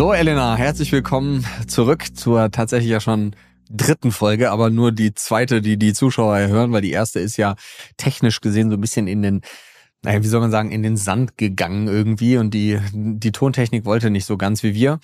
So, Elena, herzlich willkommen zurück zur tatsächlich ja schon dritten Folge, aber nur die zweite, die die Zuschauer hören, weil die erste ist ja technisch gesehen so ein bisschen in den, naja, wie soll man sagen, in den Sand gegangen irgendwie und die, die Tontechnik wollte nicht so ganz wie wir.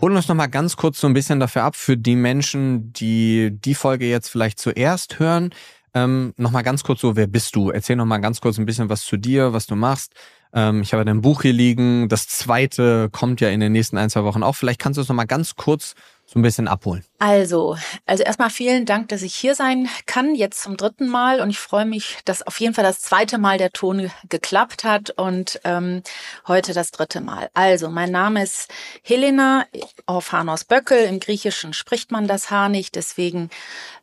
Holen uns nochmal ganz kurz so ein bisschen dafür ab, für die Menschen, die die Folge jetzt vielleicht zuerst hören. Ähm, nochmal ganz kurz so, wer bist du? Erzähl nochmal ganz kurz ein bisschen was zu dir, was du machst, ähm, ich habe dein Buch hier liegen. Das zweite kommt ja in den nächsten ein, zwei Wochen auch. Vielleicht kannst du es nochmal ganz kurz so ein bisschen abholen. Also, also erstmal vielen Dank, dass ich hier sein kann, jetzt zum dritten Mal. Und ich freue mich, dass auf jeden Fall das zweite Mal der Ton geklappt hat und ähm, heute das dritte Mal. Also, mein Name ist Helena auf Hanos Böckel. Im Griechischen spricht man das H nicht, deswegen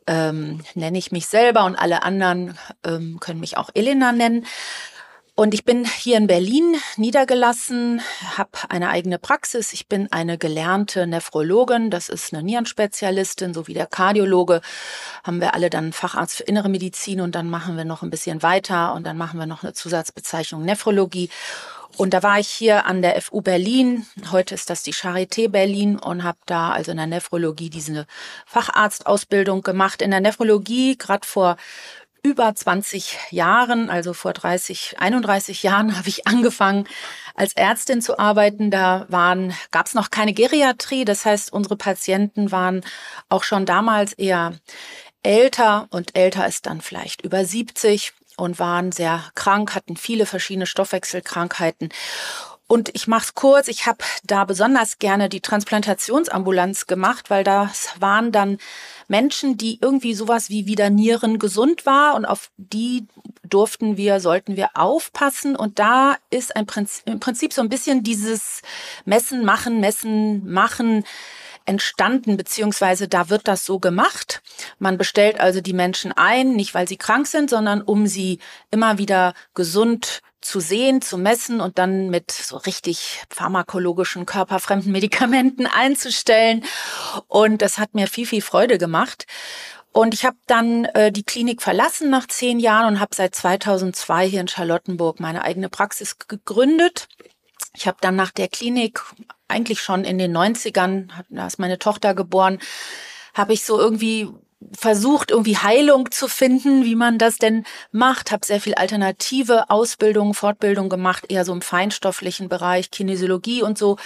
ähm, nenne ich mich selber und alle anderen ähm, können mich auch Elena nennen. Und ich bin hier in Berlin niedergelassen, habe eine eigene Praxis. Ich bin eine gelernte Nephrologin, das ist eine Nierenspezialistin, so wie der Kardiologe. Haben wir alle dann Facharzt für innere Medizin und dann machen wir noch ein bisschen weiter und dann machen wir noch eine Zusatzbezeichnung Nephrologie. Und da war ich hier an der FU Berlin. Heute ist das die Charité Berlin und habe da also in der Nephrologie diese Facharztausbildung gemacht. In der Nephrologie, gerade vor über 20 Jahren, also vor 30, 31 Jahren, habe ich angefangen, als Ärztin zu arbeiten. Da waren, gab es noch keine Geriatrie. Das heißt, unsere Patienten waren auch schon damals eher älter und älter ist dann vielleicht über 70 und waren sehr krank, hatten viele verschiedene Stoffwechselkrankheiten. Und ich mache es kurz, ich habe da besonders gerne die Transplantationsambulanz gemacht, weil das waren dann Menschen, die irgendwie sowas wie wieder Nieren gesund war und auf die durften wir, sollten wir aufpassen. Und da ist ein Prinzip, im Prinzip so ein bisschen dieses Messen, Machen, Messen, Machen entstanden, beziehungsweise da wird das so gemacht. Man bestellt also die Menschen ein, nicht weil sie krank sind, sondern um sie immer wieder gesund zu sehen, zu messen und dann mit so richtig pharmakologischen, körperfremden Medikamenten einzustellen. Und das hat mir viel, viel Freude gemacht. Und ich habe dann äh, die Klinik verlassen nach zehn Jahren und habe seit 2002 hier in Charlottenburg meine eigene Praxis gegründet. Ich habe dann nach der Klinik, eigentlich schon in den 90ern, da ist meine Tochter geboren, habe ich so irgendwie versucht, irgendwie Heilung zu finden, wie man das denn macht. Habe sehr viel alternative Ausbildung, Fortbildung gemacht, eher so im feinstofflichen Bereich, Kinesiologie und so.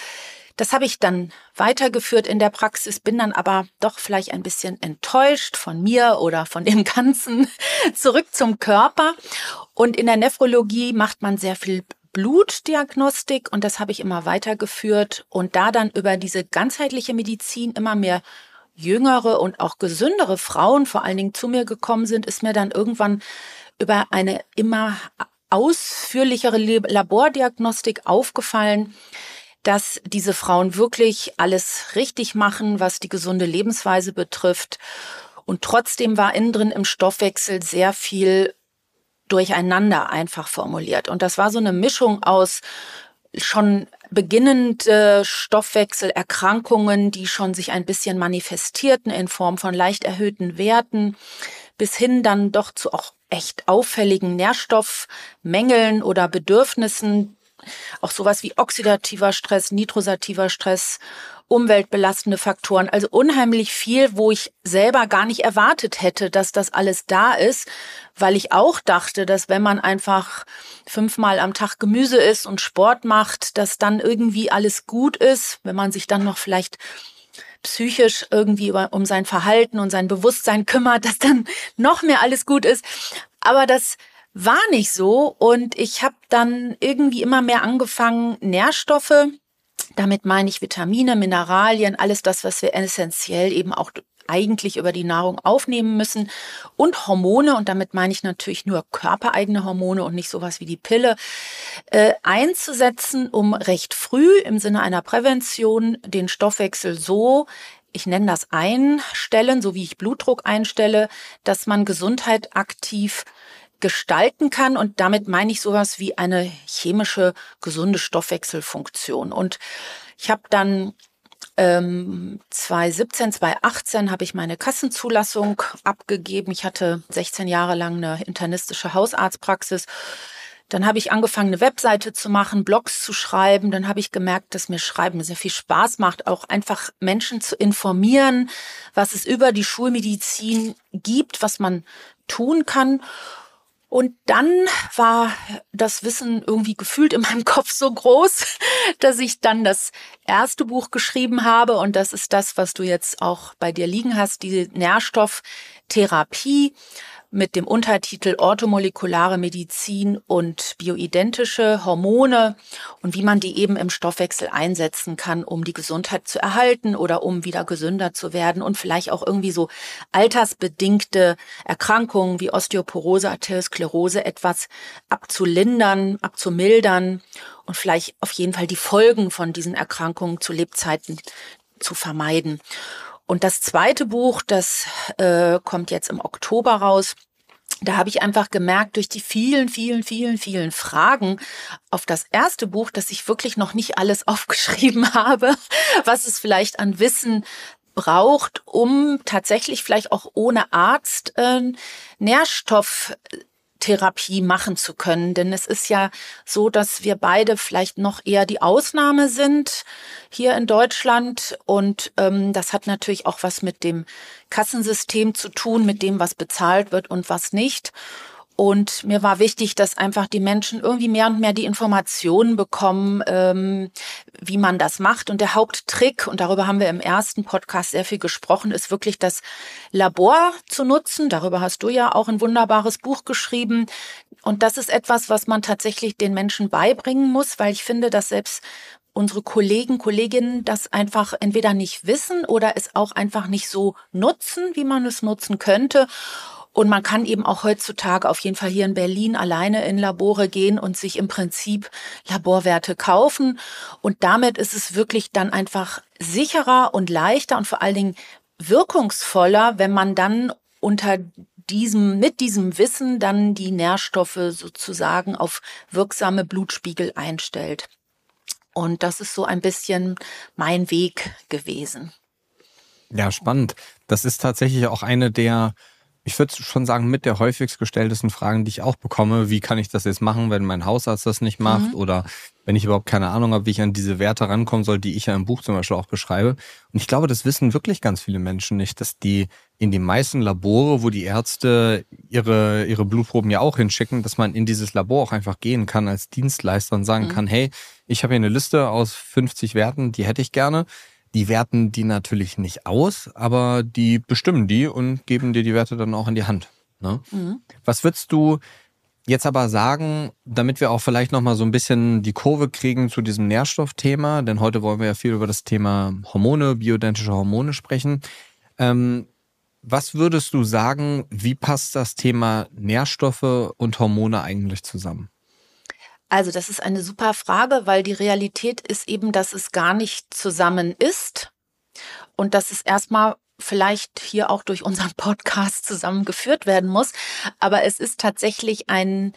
Das habe ich dann weitergeführt in der Praxis, bin dann aber doch vielleicht ein bisschen enttäuscht von mir oder von dem Ganzen zurück zum Körper. Und in der Nephrologie macht man sehr viel Blutdiagnostik und das habe ich immer weitergeführt und da dann über diese ganzheitliche Medizin immer mehr jüngere und auch gesündere Frauen vor allen Dingen zu mir gekommen sind, ist mir dann irgendwann über eine immer ausführlichere Labordiagnostik aufgefallen, dass diese Frauen wirklich alles richtig machen, was die gesunde Lebensweise betrifft. Und trotzdem war innen drin im Stoffwechsel sehr viel durcheinander einfach formuliert. Und das war so eine Mischung aus schon beginnende Stoffwechselerkrankungen, die schon sich ein bisschen manifestierten in Form von leicht erhöhten Werten, bis hin dann doch zu auch echt auffälligen Nährstoffmängeln oder Bedürfnissen, auch sowas wie oxidativer Stress, nitrosativer Stress umweltbelastende Faktoren. Also unheimlich viel, wo ich selber gar nicht erwartet hätte, dass das alles da ist, weil ich auch dachte, dass wenn man einfach fünfmal am Tag Gemüse isst und Sport macht, dass dann irgendwie alles gut ist, wenn man sich dann noch vielleicht psychisch irgendwie um sein Verhalten und sein Bewusstsein kümmert, dass dann noch mehr alles gut ist. Aber das war nicht so. Und ich habe dann irgendwie immer mehr angefangen, Nährstoffe damit meine ich Vitamine, Mineralien, alles das, was wir essentiell eben auch eigentlich über die Nahrung aufnehmen müssen. Und Hormone, und damit meine ich natürlich nur körpereigene Hormone und nicht sowas wie die Pille, äh, einzusetzen, um recht früh im Sinne einer Prävention den Stoffwechsel so ich nenne das einstellen, so wie ich Blutdruck einstelle, dass man Gesundheit aktiv gestalten kann. Und damit meine ich sowas wie eine chemische, gesunde Stoffwechselfunktion. Und ich habe dann ähm, 2017, 2018 habe ich meine Kassenzulassung abgegeben. Ich hatte 16 Jahre lang eine internistische Hausarztpraxis. Dann habe ich angefangen, eine Webseite zu machen, Blogs zu schreiben. Dann habe ich gemerkt, dass mir Schreiben sehr viel Spaß macht, auch einfach Menschen zu informieren, was es über die Schulmedizin gibt, was man tun kann. Und dann war das Wissen irgendwie gefühlt in meinem Kopf so groß, dass ich dann das erste Buch geschrieben habe. Und das ist das, was du jetzt auch bei dir liegen hast, die Nährstofftherapie mit dem Untertitel Orthomolekulare Medizin und bioidentische Hormone und wie man die eben im Stoffwechsel einsetzen kann, um die Gesundheit zu erhalten oder um wieder gesünder zu werden und vielleicht auch irgendwie so altersbedingte Erkrankungen wie Osteoporose, Arteriosklerose etwas abzulindern, abzumildern und vielleicht auf jeden Fall die Folgen von diesen Erkrankungen zu Lebzeiten zu vermeiden. Und das zweite Buch, das äh, kommt jetzt im Oktober raus. Da habe ich einfach gemerkt, durch die vielen, vielen, vielen, vielen Fragen auf das erste Buch, dass ich wirklich noch nicht alles aufgeschrieben habe, was es vielleicht an Wissen braucht, um tatsächlich vielleicht auch ohne Arzt äh, Nährstoff Therapie machen zu können. Denn es ist ja so, dass wir beide vielleicht noch eher die Ausnahme sind hier in Deutschland. Und ähm, das hat natürlich auch was mit dem Kassensystem zu tun, mit dem, was bezahlt wird und was nicht. Und mir war wichtig, dass einfach die Menschen irgendwie mehr und mehr die Informationen bekommen, ähm, wie man das macht. Und der Haupttrick, und darüber haben wir im ersten Podcast sehr viel gesprochen, ist wirklich das Labor zu nutzen. Darüber hast du ja auch ein wunderbares Buch geschrieben. Und das ist etwas, was man tatsächlich den Menschen beibringen muss, weil ich finde, dass selbst unsere Kollegen, Kolleginnen das einfach entweder nicht wissen oder es auch einfach nicht so nutzen, wie man es nutzen könnte. Und man kann eben auch heutzutage auf jeden Fall hier in Berlin alleine in Labore gehen und sich im Prinzip Laborwerte kaufen. Und damit ist es wirklich dann einfach sicherer und leichter und vor allen Dingen wirkungsvoller, wenn man dann unter diesem, mit diesem Wissen dann die Nährstoffe sozusagen auf wirksame Blutspiegel einstellt. Und das ist so ein bisschen mein Weg gewesen. Ja, spannend. Das ist tatsächlich auch eine der ich würde schon sagen, mit der häufigst gestelltesten Fragen, die ich auch bekomme, wie kann ich das jetzt machen, wenn mein Hausarzt das nicht macht mhm. oder wenn ich überhaupt keine Ahnung habe, wie ich an diese Werte rankommen soll, die ich ja im Buch zum Beispiel auch beschreibe. Und ich glaube, das wissen wirklich ganz viele Menschen nicht, dass die in die meisten Labore, wo die Ärzte ihre, ihre Blutproben ja auch hinschicken, dass man in dieses Labor auch einfach gehen kann als Dienstleister und sagen mhm. kann, hey, ich habe hier eine Liste aus 50 Werten, die hätte ich gerne die werten die natürlich nicht aus, aber die bestimmen die und geben dir die Werte dann auch in die Hand. Ne? Mhm. Was würdest du jetzt aber sagen, damit wir auch vielleicht nochmal so ein bisschen die Kurve kriegen zu diesem Nährstoffthema, denn heute wollen wir ja viel über das Thema Hormone, bioidentische Hormone sprechen. Ähm, was würdest du sagen, wie passt das Thema Nährstoffe und Hormone eigentlich zusammen? Also das ist eine super Frage, weil die Realität ist eben, dass es gar nicht zusammen ist und dass es erstmal vielleicht hier auch durch unseren Podcast zusammengeführt werden muss. Aber es ist tatsächlich ein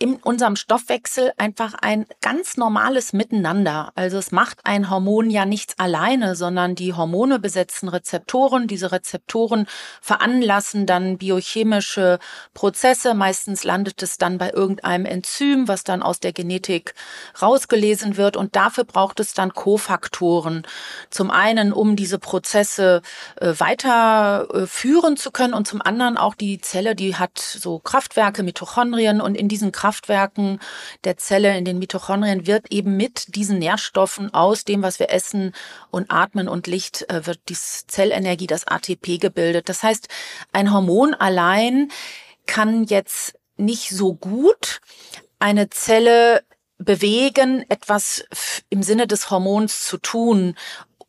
in unserem Stoffwechsel einfach ein ganz normales Miteinander. Also es macht ein Hormon ja nichts alleine, sondern die Hormone besetzen Rezeptoren. Diese Rezeptoren veranlassen dann biochemische Prozesse. Meistens landet es dann bei irgendeinem Enzym, was dann aus der Genetik rausgelesen wird. Und dafür braucht es dann Kofaktoren. Zum einen, um diese Prozesse äh, weiterführen zu können und zum anderen auch die Zelle, die hat so Kraftwerke, Mitochondrien und in diesen Kraftwerken der Zelle, in den Mitochondrien, wird eben mit diesen Nährstoffen aus dem, was wir essen und atmen und Licht, äh, wird die Zellenergie, das ATP gebildet. Das heißt, ein Hormon allein kann jetzt nicht so gut eine Zelle bewegen, etwas im Sinne des Hormons zu tun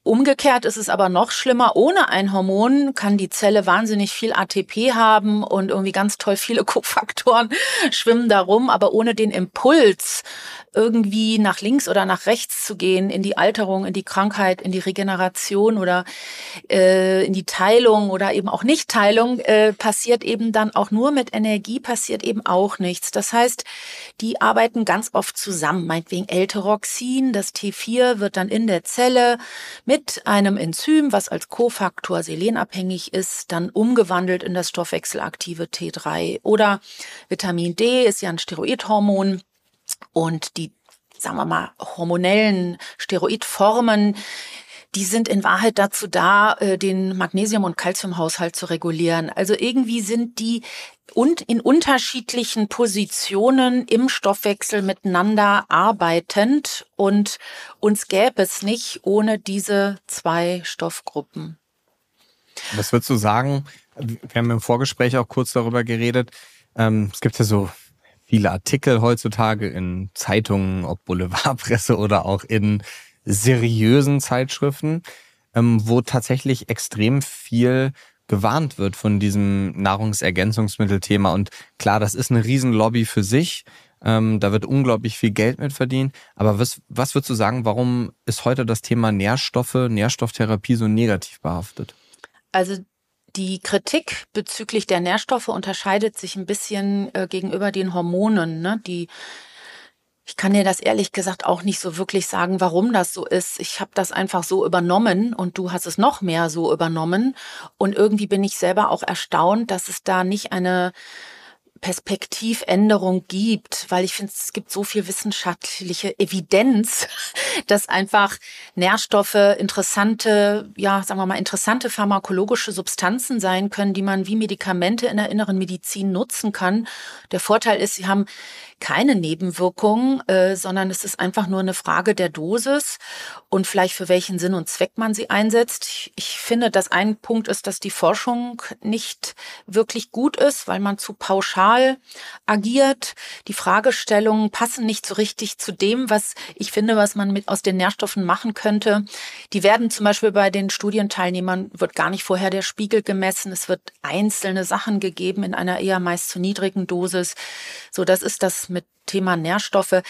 Umgekehrt ist es aber noch schlimmer. Ohne ein Hormon kann die Zelle wahnsinnig viel ATP haben und irgendwie ganz toll viele Kofaktoren schwimmen darum. Aber ohne den Impuls, irgendwie nach links oder nach rechts zu gehen, in die Alterung, in die Krankheit, in die Regeneration oder äh, in die Teilung oder eben auch Nicht-Teilung, äh, passiert eben dann auch nur mit Energie, passiert eben auch nichts. Das heißt, die arbeiten ganz oft zusammen. Meinetwegen L-Tyroxin, das T4 wird dann in der Zelle mit einem Enzym, was als Kofaktor selenabhängig ist, dann umgewandelt in das stoffwechselaktive T3. Oder Vitamin D ist ja ein Steroidhormon und die, sagen wir mal, hormonellen Steroidformen, die sind in Wahrheit dazu da, äh, den Magnesium- und Calciumhaushalt zu regulieren. Also irgendwie sind die und in unterschiedlichen Positionen im Stoffwechsel miteinander arbeitend und uns gäbe es nicht ohne diese zwei Stoffgruppen. Was würdest du sagen? Wir haben im Vorgespräch auch kurz darüber geredet. Ähm, es gibt ja so viele Artikel heutzutage in Zeitungen, ob Boulevardpresse oder auch in seriösen Zeitschriften, ähm, wo tatsächlich extrem viel gewarnt wird von diesem Nahrungsergänzungsmittelthema. Und klar, das ist eine Riesenlobby für sich. Ähm, da wird unglaublich viel Geld mit verdient. Aber was, was würdest du sagen, warum ist heute das Thema Nährstoffe, Nährstofftherapie so negativ behaftet? Also die Kritik bezüglich der Nährstoffe unterscheidet sich ein bisschen äh, gegenüber den Hormonen. Ne? Die ich kann dir das ehrlich gesagt auch nicht so wirklich sagen, warum das so ist. Ich habe das einfach so übernommen und du hast es noch mehr so übernommen. Und irgendwie bin ich selber auch erstaunt, dass es da nicht eine Perspektivänderung gibt, weil ich finde, es gibt so viel wissenschaftliche Evidenz, dass einfach Nährstoffe interessante, ja, sagen wir mal, interessante pharmakologische Substanzen sein können, die man wie Medikamente in der inneren Medizin nutzen kann. Der Vorteil ist, sie haben keine Nebenwirkungen, äh, sondern es ist einfach nur eine Frage der Dosis und vielleicht für welchen Sinn und Zweck man sie einsetzt. Ich, ich finde, dass ein Punkt ist, dass die Forschung nicht wirklich gut ist, weil man zu pauschal agiert. Die Fragestellungen passen nicht so richtig zu dem, was ich finde, was man mit aus den Nährstoffen machen könnte. Die werden zum Beispiel bei den Studienteilnehmern wird gar nicht vorher der Spiegel gemessen. Es wird einzelne Sachen gegeben in einer eher meist zu niedrigen Dosis. So, das ist das mit Thema Nährstoffe.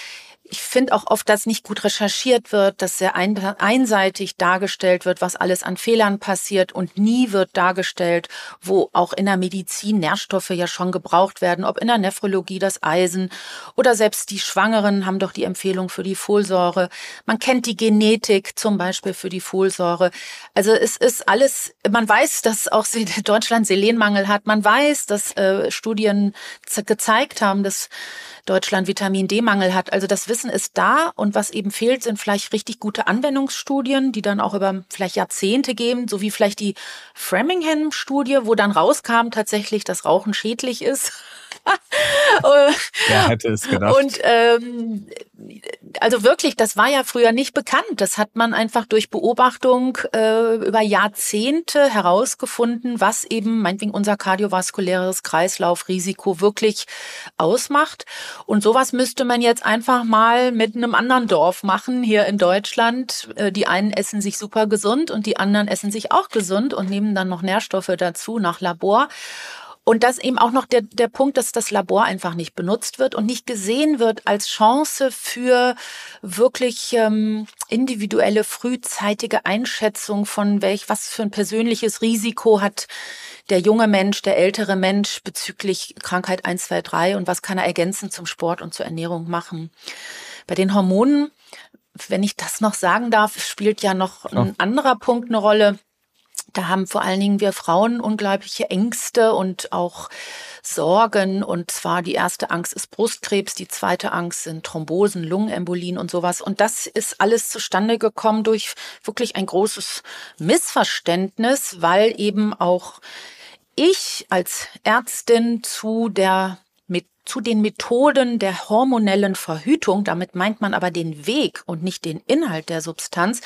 Ich finde auch oft, dass nicht gut recherchiert wird, dass sehr einseitig dargestellt wird, was alles an Fehlern passiert und nie wird dargestellt, wo auch in der Medizin Nährstoffe ja schon gebraucht werden, ob in der Nephrologie das Eisen oder selbst die Schwangeren haben doch die Empfehlung für die Folsäure. Man kennt die Genetik zum Beispiel für die Folsäure. Also es ist alles, man weiß, dass auch Deutschland Selenmangel hat. Man weiß, dass äh, Studien gezeigt haben, dass Deutschland Vitamin D-Mangel hat. Also das Wissen ist da und was eben fehlt, sind vielleicht richtig gute Anwendungsstudien, die dann auch über vielleicht Jahrzehnte gehen, so wie vielleicht die Framingham-Studie, wo dann rauskam tatsächlich, dass Rauchen schädlich ist. Wer hätte es gedacht? Und ähm, also wirklich, das war ja früher nicht bekannt. Das hat man einfach durch Beobachtung äh, über Jahrzehnte herausgefunden, was eben meinetwegen unser kardiovaskuläres Kreislaufrisiko wirklich ausmacht. Und sowas müsste man jetzt einfach mal mit einem anderen Dorf machen hier in Deutschland. Äh, die einen essen sich super gesund und die anderen essen sich auch gesund und nehmen dann noch Nährstoffe dazu nach Labor. Und das eben auch noch der, der Punkt, dass das Labor einfach nicht benutzt wird und nicht gesehen wird als Chance für wirklich ähm, individuelle, frühzeitige Einschätzung von welch, was für ein persönliches Risiko hat der junge Mensch, der ältere Mensch bezüglich Krankheit 1, 2, 3 und was kann er ergänzend zum Sport und zur Ernährung machen. Bei den Hormonen, wenn ich das noch sagen darf, spielt ja noch ein anderer Punkt eine Rolle. Da haben vor allen Dingen wir Frauen unglaubliche Ängste und auch Sorgen. Und zwar die erste Angst ist Brustkrebs, die zweite Angst sind Thrombosen, Lungenembolien und sowas. Und das ist alles zustande gekommen durch wirklich ein großes Missverständnis, weil eben auch ich als Ärztin zu der zu den Methoden der hormonellen Verhütung, damit meint man aber den Weg und nicht den Inhalt der Substanz,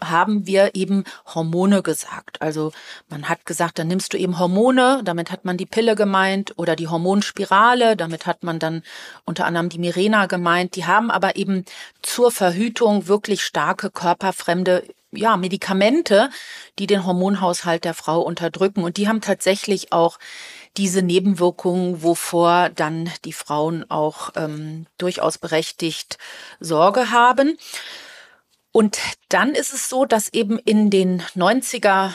haben wir eben Hormone gesagt. Also man hat gesagt, dann nimmst du eben Hormone, damit hat man die Pille gemeint oder die Hormonspirale, damit hat man dann unter anderem die Mirena gemeint. Die haben aber eben zur Verhütung wirklich starke körperfremde ja, Medikamente, die den Hormonhaushalt der Frau unterdrücken. Und die haben tatsächlich auch diese Nebenwirkungen, wovor dann die Frauen auch ähm, durchaus berechtigt Sorge haben. Und dann ist es so, dass eben in den 90er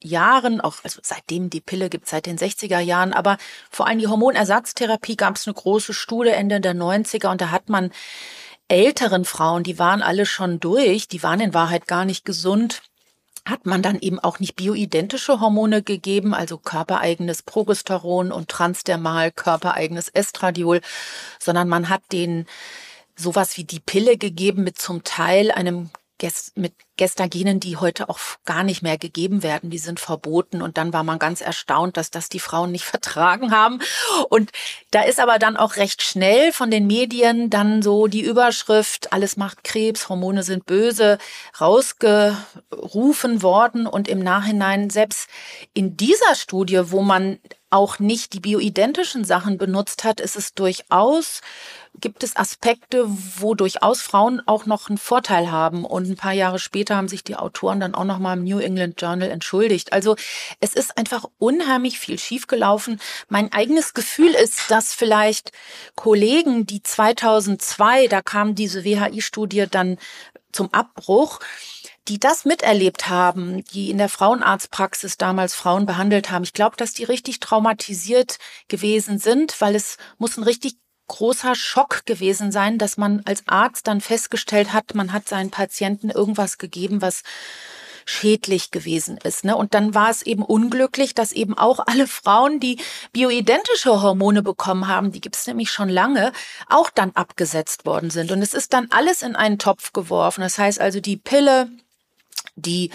Jahren, auch also seitdem die Pille gibt, seit den 60er Jahren, aber vor allem die Hormonersatztherapie gab es eine große Studie Ende der 90er und da hat man älteren Frauen, die waren alle schon durch, die waren in Wahrheit gar nicht gesund, hat man dann eben auch nicht bioidentische Hormone gegeben, also körpereigenes Progesteron und transdermal körpereigenes Estradiol, sondern man hat den sowas wie die Pille gegeben mit zum Teil einem mit Gestagenen, die heute auch gar nicht mehr gegeben werden, die sind verboten. Und dann war man ganz erstaunt, dass das die Frauen nicht vertragen haben. Und da ist aber dann auch recht schnell von den Medien dann so die Überschrift, alles macht Krebs, Hormone sind böse, rausgerufen worden. Und im Nachhinein, selbst in dieser Studie, wo man auch nicht die bioidentischen Sachen benutzt hat, ist es durchaus gibt es Aspekte, wo durchaus Frauen auch noch einen Vorteil haben. Und ein paar Jahre später haben sich die Autoren dann auch noch mal im New England Journal entschuldigt. Also es ist einfach unheimlich viel schiefgelaufen. Mein eigenes Gefühl ist, dass vielleicht Kollegen, die 2002, da kam diese WHI-Studie dann zum Abbruch, die das miterlebt haben, die in der Frauenarztpraxis damals Frauen behandelt haben, ich glaube, dass die richtig traumatisiert gewesen sind, weil es muss ein richtig großer Schock gewesen sein, dass man als Arzt dann festgestellt hat, man hat seinen Patienten irgendwas gegeben, was schädlich gewesen ist. Ne? Und dann war es eben unglücklich, dass eben auch alle Frauen, die bioidentische Hormone bekommen haben, die gibt es nämlich schon lange, auch dann abgesetzt worden sind. Und es ist dann alles in einen Topf geworfen. Das heißt also die Pille, die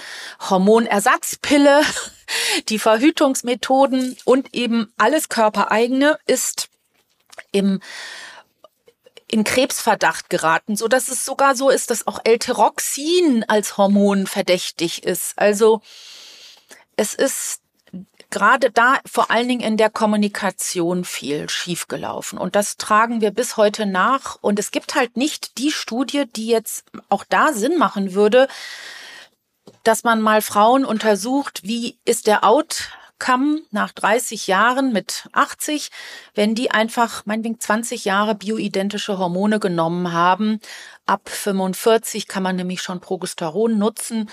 Hormonersatzpille, die Verhütungsmethoden und eben alles körpereigene ist im in Krebsverdacht geraten, so dass es sogar so ist, dass auch L-Tyroxin als Hormon verdächtig ist. Also es ist gerade da vor allen Dingen in der Kommunikation viel schiefgelaufen. Und das tragen wir bis heute nach. Und es gibt halt nicht die Studie, die jetzt auch da Sinn machen würde, dass man mal Frauen untersucht, wie ist der Out Outcome nach 30 Jahren mit 80, wenn die einfach meinetwegen 20 Jahre bioidentische Hormone genommen haben. Ab 45 kann man nämlich schon Progesteron nutzen.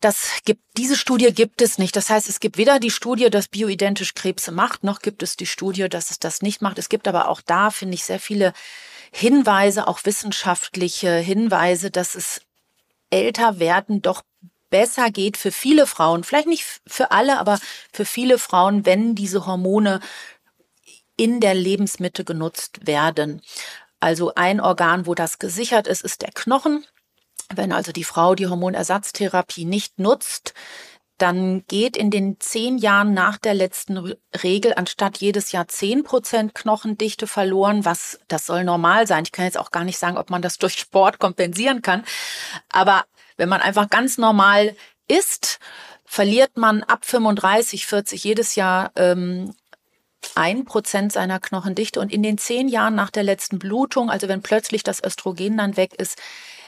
Das gibt, diese Studie gibt es nicht. Das heißt, es gibt weder die Studie, dass bioidentisch Krebse macht, noch gibt es die Studie, dass es das nicht macht. Es gibt aber auch da, finde ich, sehr viele Hinweise, auch wissenschaftliche Hinweise, dass es älter werden doch besser geht für viele Frauen, vielleicht nicht für alle, aber für viele Frauen, wenn diese Hormone in der Lebensmitte genutzt werden. Also ein Organ, wo das gesichert ist, ist der Knochen. Wenn also die Frau die Hormonersatztherapie nicht nutzt, dann geht in den zehn Jahren nach der letzten Regel anstatt jedes Jahr zehn Prozent Knochendichte verloren, was das soll normal sein. Ich kann jetzt auch gar nicht sagen, ob man das durch Sport kompensieren kann, aber wenn man einfach ganz normal isst, verliert man ab 35, 40 jedes Jahr ähm, ein Prozent seiner Knochendichte und in den zehn Jahren nach der letzten Blutung, also wenn plötzlich das Östrogen dann weg ist,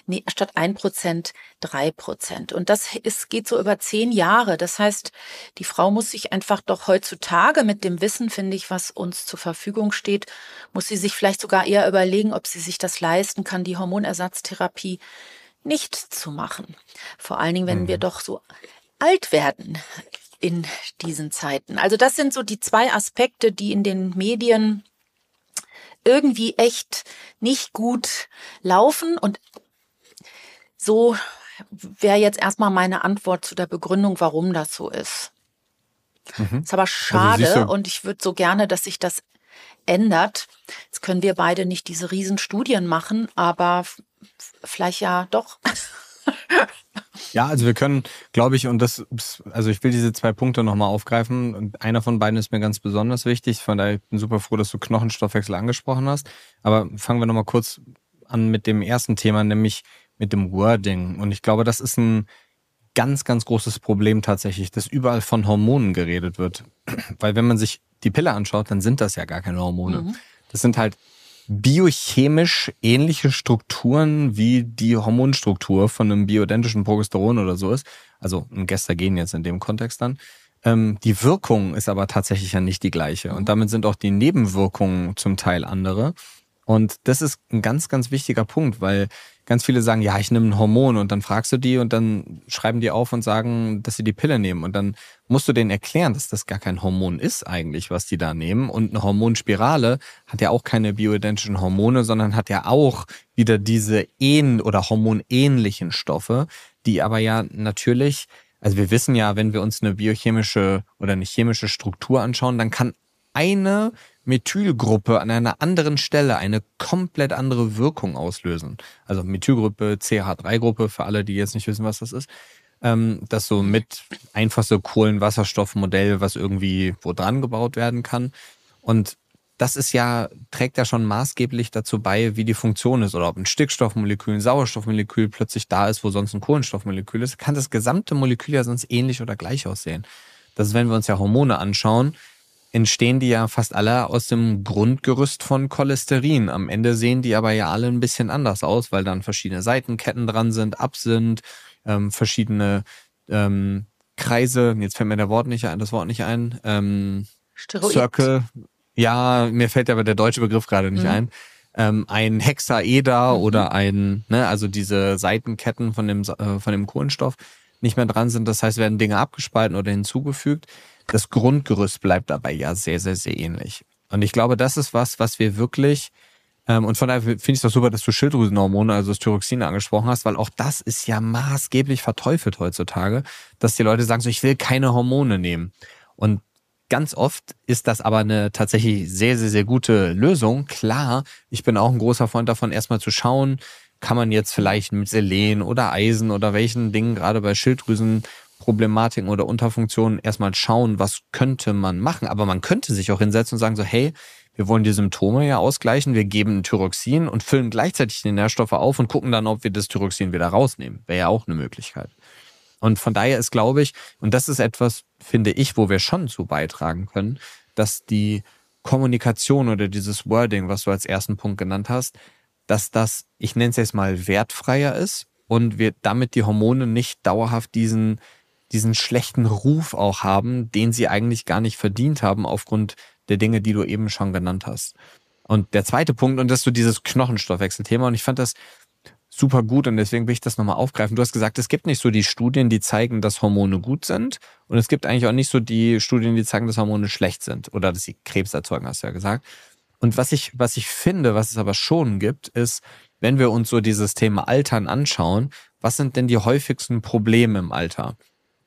nee, statt ein Prozent drei Prozent. Und das ist, geht so über zehn Jahre. Das heißt, die Frau muss sich einfach doch heutzutage mit dem Wissen, finde ich, was uns zur Verfügung steht, muss sie sich vielleicht sogar eher überlegen, ob sie sich das leisten kann, die Hormonersatztherapie nicht zu machen. Vor allen Dingen, wenn mhm. wir doch so alt werden in diesen Zeiten. Also das sind so die zwei Aspekte, die in den Medien irgendwie echt nicht gut laufen. Und so wäre jetzt erstmal meine Antwort zu der Begründung, warum das so ist. Mhm. Ist aber also schade also und ich würde so gerne, dass sich das ändert. Jetzt können wir beide nicht diese Riesenstudien machen, aber vielleicht ja doch. Ja, also wir können, glaube ich, und das, also ich will diese zwei Punkte nochmal aufgreifen. Und einer von beiden ist mir ganz besonders wichtig. Von daher bin ich super froh, dass du Knochenstoffwechsel angesprochen hast. Aber fangen wir nochmal kurz an mit dem ersten Thema, nämlich mit dem Wording. Und ich glaube, das ist ein ganz, ganz großes Problem tatsächlich, dass überall von Hormonen geredet wird. Weil wenn man sich die Pille anschaut, dann sind das ja gar keine Hormone. Mhm. Das sind halt biochemisch ähnliche Strukturen wie die Hormonstruktur von einem bioidentischen Progesteron oder so ist. Also ein Gestagen jetzt in dem Kontext dann. Ähm, die Wirkung ist aber tatsächlich ja nicht die gleiche. Und damit sind auch die Nebenwirkungen zum Teil andere. Und das ist ein ganz, ganz wichtiger Punkt, weil ganz viele sagen, ja, ich nehme ein Hormon und dann fragst du die und dann schreiben die auf und sagen, dass sie die Pille nehmen. Und dann musst du denen erklären, dass das gar kein Hormon ist eigentlich, was die da nehmen. Und eine Hormonspirale hat ja auch keine bioidentischen Hormone, sondern hat ja auch wieder diese ähn oder hormonähnlichen Stoffe, die aber ja natürlich also wir wissen ja, wenn wir uns eine biochemische oder eine chemische Struktur anschauen, dann kann eine Methylgruppe an einer anderen Stelle eine komplett andere Wirkung auslösen. Also Methylgruppe, CH3-Gruppe, für alle, die jetzt nicht wissen, was das ist. Ähm, das so mit einfachste Kohlenwasserstoffmodell, was irgendwie wo dran gebaut werden kann. Und das ist ja, trägt ja schon maßgeblich dazu bei, wie die Funktion ist. Oder ob ein Stickstoffmolekül, ein Sauerstoffmolekül plötzlich da ist, wo sonst ein Kohlenstoffmolekül ist, kann das gesamte Molekül ja sonst ähnlich oder gleich aussehen. Das ist, wenn wir uns ja Hormone anschauen, entstehen die ja fast alle aus dem Grundgerüst von Cholesterin. Am Ende sehen die aber ja alle ein bisschen anders aus, weil dann verschiedene Seitenketten dran sind, ab sind, ähm, verschiedene ähm, Kreise, jetzt fällt mir der Wort nicht ein, das Wort nicht ein, ähm, Steroid. Circle, ja, mir fällt aber der deutsche Begriff gerade nicht mhm. ein. Ähm, ein Hexaeder mhm. oder ein, ne, also diese Seitenketten von dem, äh, von dem Kohlenstoff nicht mehr dran sind. Das heißt, werden Dinge abgespalten oder hinzugefügt das Grundgerüst bleibt dabei ja sehr, sehr, sehr ähnlich. Und ich glaube, das ist was, was wir wirklich, ähm, und von daher finde ich es doch super, dass du Schilddrüsenhormone, also das Thyroxin angesprochen hast, weil auch das ist ja maßgeblich verteufelt heutzutage, dass die Leute sagen, so ich will keine Hormone nehmen. Und ganz oft ist das aber eine tatsächlich sehr, sehr, sehr gute Lösung. Klar, ich bin auch ein großer Freund davon, erstmal zu schauen, kann man jetzt vielleicht mit Selen oder Eisen oder welchen Dingen gerade bei Schilddrüsen Problematiken oder Unterfunktionen erstmal schauen, was könnte man machen. Aber man könnte sich auch hinsetzen und sagen so, hey, wir wollen die Symptome ja ausgleichen, wir geben Thyroxin und füllen gleichzeitig die Nährstoffe auf und gucken dann, ob wir das Thyroxin wieder rausnehmen. Wäre ja auch eine Möglichkeit. Und von daher ist, glaube ich, und das ist etwas, finde ich, wo wir schon zu beitragen können, dass die Kommunikation oder dieses Wording, was du als ersten Punkt genannt hast, dass das, ich nenne es jetzt mal, wertfreier ist und wir damit die Hormone nicht dauerhaft diesen diesen schlechten Ruf auch haben, den sie eigentlich gar nicht verdient haben aufgrund der Dinge, die du eben schon genannt hast. Und der zweite Punkt, und das ist so dieses Knochenstoffwechselthema, und ich fand das super gut und deswegen will ich das nochmal aufgreifen. Du hast gesagt, es gibt nicht so die Studien, die zeigen, dass Hormone gut sind und es gibt eigentlich auch nicht so die Studien, die zeigen, dass Hormone schlecht sind oder dass sie Krebs erzeugen, hast du ja gesagt. Und was ich, was ich finde, was es aber schon gibt, ist, wenn wir uns so dieses Thema Altern anschauen, was sind denn die häufigsten Probleme im Alter?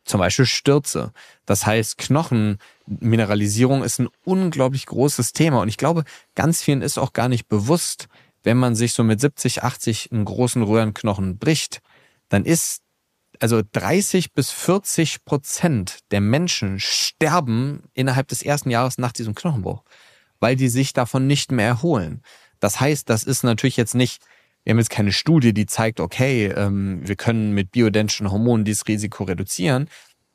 Zum Beispiel Stürze. Das heißt, Knochenmineralisierung ist ein unglaublich großes Thema. Und ich glaube, ganz vielen ist auch gar nicht bewusst, wenn man sich so mit 70, 80 einen großen Röhrenknochen bricht, dann ist also 30 bis 40 Prozent der Menschen sterben innerhalb des ersten Jahres nach diesem Knochenbruch, weil die sich davon nicht mehr erholen. Das heißt, das ist natürlich jetzt nicht wir haben jetzt keine Studie, die zeigt, okay, ähm, wir können mit bioidentischen Hormonen dieses Risiko reduzieren.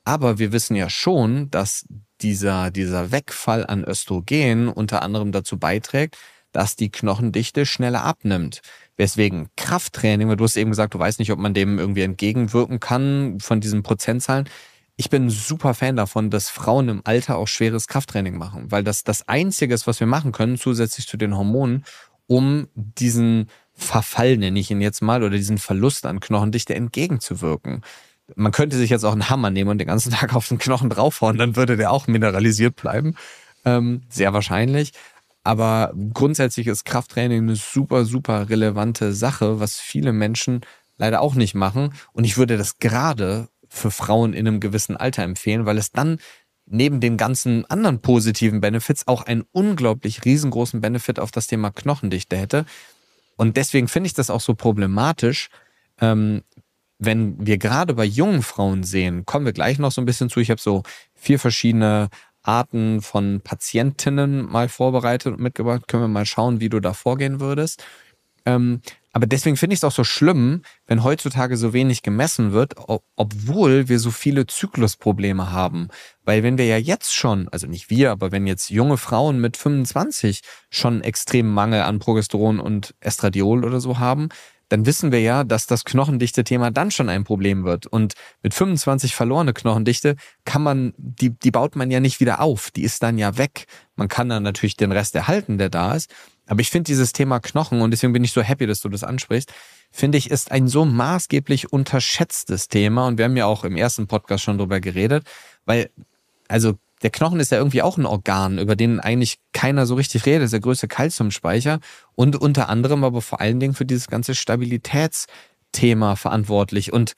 Aber wir wissen ja schon, dass dieser, dieser Wegfall an Östrogen unter anderem dazu beiträgt, dass die Knochendichte schneller abnimmt. Weswegen Krafttraining, weil du hast eben gesagt, du weißt nicht, ob man dem irgendwie entgegenwirken kann von diesen Prozentzahlen. Ich bin super Fan davon, dass Frauen im Alter auch schweres Krafttraining machen, weil das das Einzige ist, was wir machen können, zusätzlich zu den Hormonen, um diesen Verfall, nenne ich ihn jetzt mal, oder diesen Verlust an Knochendichte entgegenzuwirken. Man könnte sich jetzt auch einen Hammer nehmen und den ganzen Tag auf den Knochen draufhauen, dann würde der auch mineralisiert bleiben. Ähm, sehr wahrscheinlich. Aber grundsätzlich ist Krafttraining eine super, super relevante Sache, was viele Menschen leider auch nicht machen. Und ich würde das gerade für Frauen in einem gewissen Alter empfehlen, weil es dann neben den ganzen anderen positiven Benefits auch einen unglaublich riesengroßen Benefit auf das Thema Knochendichte hätte, und deswegen finde ich das auch so problematisch, ähm, wenn wir gerade bei jungen Frauen sehen, kommen wir gleich noch so ein bisschen zu. Ich habe so vier verschiedene Arten von Patientinnen mal vorbereitet und mitgebracht. Können wir mal schauen, wie du da vorgehen würdest. Ähm, aber deswegen finde ich es auch so schlimm, wenn heutzutage so wenig gemessen wird, ob, obwohl wir so viele Zyklusprobleme haben. Weil wenn wir ja jetzt schon, also nicht wir, aber wenn jetzt junge Frauen mit 25 schon extremen Mangel an Progesteron und Estradiol oder so haben, dann wissen wir ja, dass das Knochendichte-Thema dann schon ein Problem wird. Und mit 25 verlorene Knochendichte kann man, die, die baut man ja nicht wieder auf. Die ist dann ja weg. Man kann dann natürlich den Rest erhalten, der da ist. Aber ich finde dieses Thema Knochen, und deswegen bin ich so happy, dass du das ansprichst, finde ich, ist ein so maßgeblich unterschätztes Thema. Und wir haben ja auch im ersten Podcast schon drüber geredet, weil, also der Knochen ist ja irgendwie auch ein Organ, über den eigentlich keiner so richtig redet. Das ist der größte Kalziumspeicher und unter anderem aber vor allen Dingen für dieses ganze Stabilitätsthema verantwortlich. Und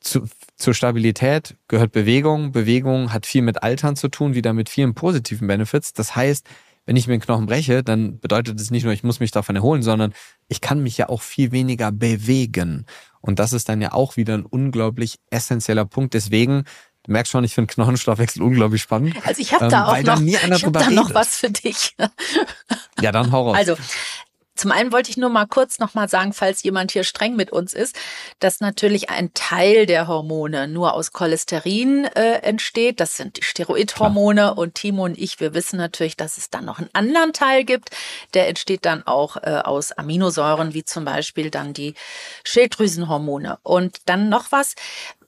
zu, zur Stabilität gehört Bewegung. Bewegung hat viel mit Altern zu tun, wieder mit vielen positiven Benefits. Das heißt, wenn ich mir den Knochen breche, dann bedeutet es nicht nur, ich muss mich davon erholen, sondern ich kann mich ja auch viel weniger bewegen. Und das ist dann ja auch wieder ein unglaublich essentieller Punkt. Deswegen Du merkst schon, ich finde Knochenstoffwechsel unglaublich spannend. Also ich habe ähm, da auch noch, ich hab da noch was für dich. ja, dann hau raus. Also zum einen wollte ich nur mal kurz noch mal sagen, falls jemand hier streng mit uns ist, dass natürlich ein Teil der Hormone nur aus Cholesterin äh, entsteht. Das sind die Steroidhormone Klar. und Timo und ich, wir wissen natürlich, dass es dann noch einen anderen Teil gibt. Der entsteht dann auch äh, aus Aminosäuren, wie zum Beispiel dann die Schilddrüsenhormone. Und dann noch was,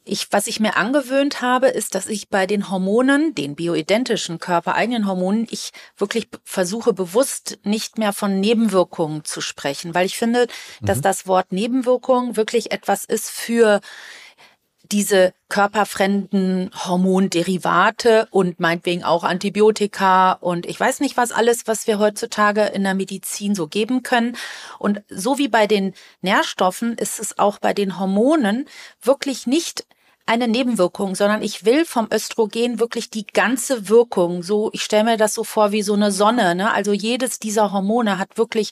ich, was ich mir angewöhnt habe, ist, dass ich bei den Hormonen, den bioidentischen körpereigenen Hormonen, ich wirklich versuche bewusst nicht mehr von Nebenwirkungen zu sprechen, weil ich finde, mhm. dass das Wort Nebenwirkung wirklich etwas ist für diese körperfremden Hormonderivate und meinetwegen auch Antibiotika und ich weiß nicht was alles, was wir heutzutage in der Medizin so geben können. Und so wie bei den Nährstoffen ist es auch bei den Hormonen wirklich nicht eine Nebenwirkung, sondern ich will vom Östrogen wirklich die ganze Wirkung. So, ich stelle mir das so vor wie so eine Sonne. Ne? Also jedes dieser Hormone hat wirklich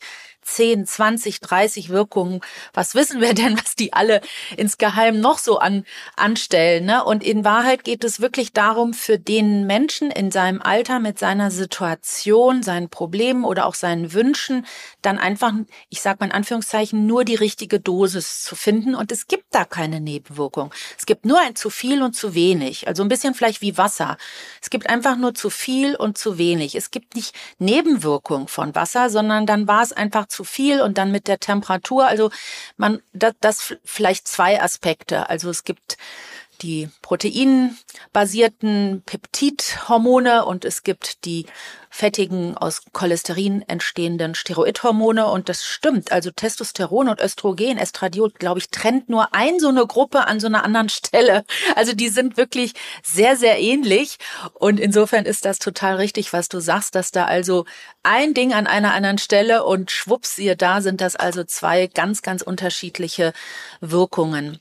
10, 20, 30 Wirkungen. Was wissen wir denn, was die alle insgeheim noch so an, anstellen? Ne? Und in Wahrheit geht es wirklich darum, für den Menschen in seinem Alter mit seiner Situation, seinen Problemen oder auch seinen Wünschen dann einfach, ich sage mal in Anführungszeichen, nur die richtige Dosis zu finden. Und es gibt da keine Nebenwirkung. Es gibt nur ein zu viel und zu wenig. Also ein bisschen vielleicht wie Wasser. Es gibt einfach nur zu viel und zu wenig. Es gibt nicht Nebenwirkung von Wasser, sondern dann war es einfach zu viel und dann mit der Temperatur. Also man, das, das vielleicht zwei Aspekte. Also es gibt die proteinbasierten Peptidhormone und es gibt die fettigen, aus Cholesterin entstehenden Steroidhormone. Und das stimmt. Also Testosteron und Östrogen, Estradiol, glaube ich, trennt nur ein so eine Gruppe an so einer anderen Stelle. Also die sind wirklich sehr, sehr ähnlich. Und insofern ist das total richtig, was du sagst, dass da also ein Ding an einer anderen Stelle und schwupps, ihr da sind das also zwei ganz, ganz unterschiedliche Wirkungen.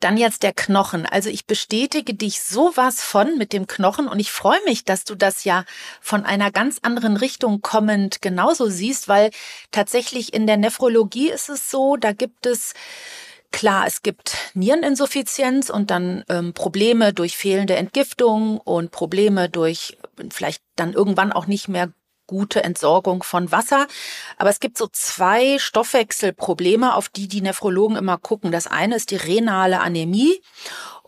Dann jetzt der Knochen. Also ich bestätige dich sowas von mit dem Knochen und ich freue mich, dass du das ja von einer ganz anderen Richtung kommend genauso siehst, weil tatsächlich in der Nephrologie ist es so, da gibt es Klar, es gibt Niereninsuffizienz und dann ähm, Probleme durch fehlende Entgiftung und Probleme durch vielleicht dann irgendwann auch nicht mehr gute Entsorgung von Wasser. Aber es gibt so zwei Stoffwechselprobleme, auf die die Nephrologen immer gucken. Das eine ist die renale Anämie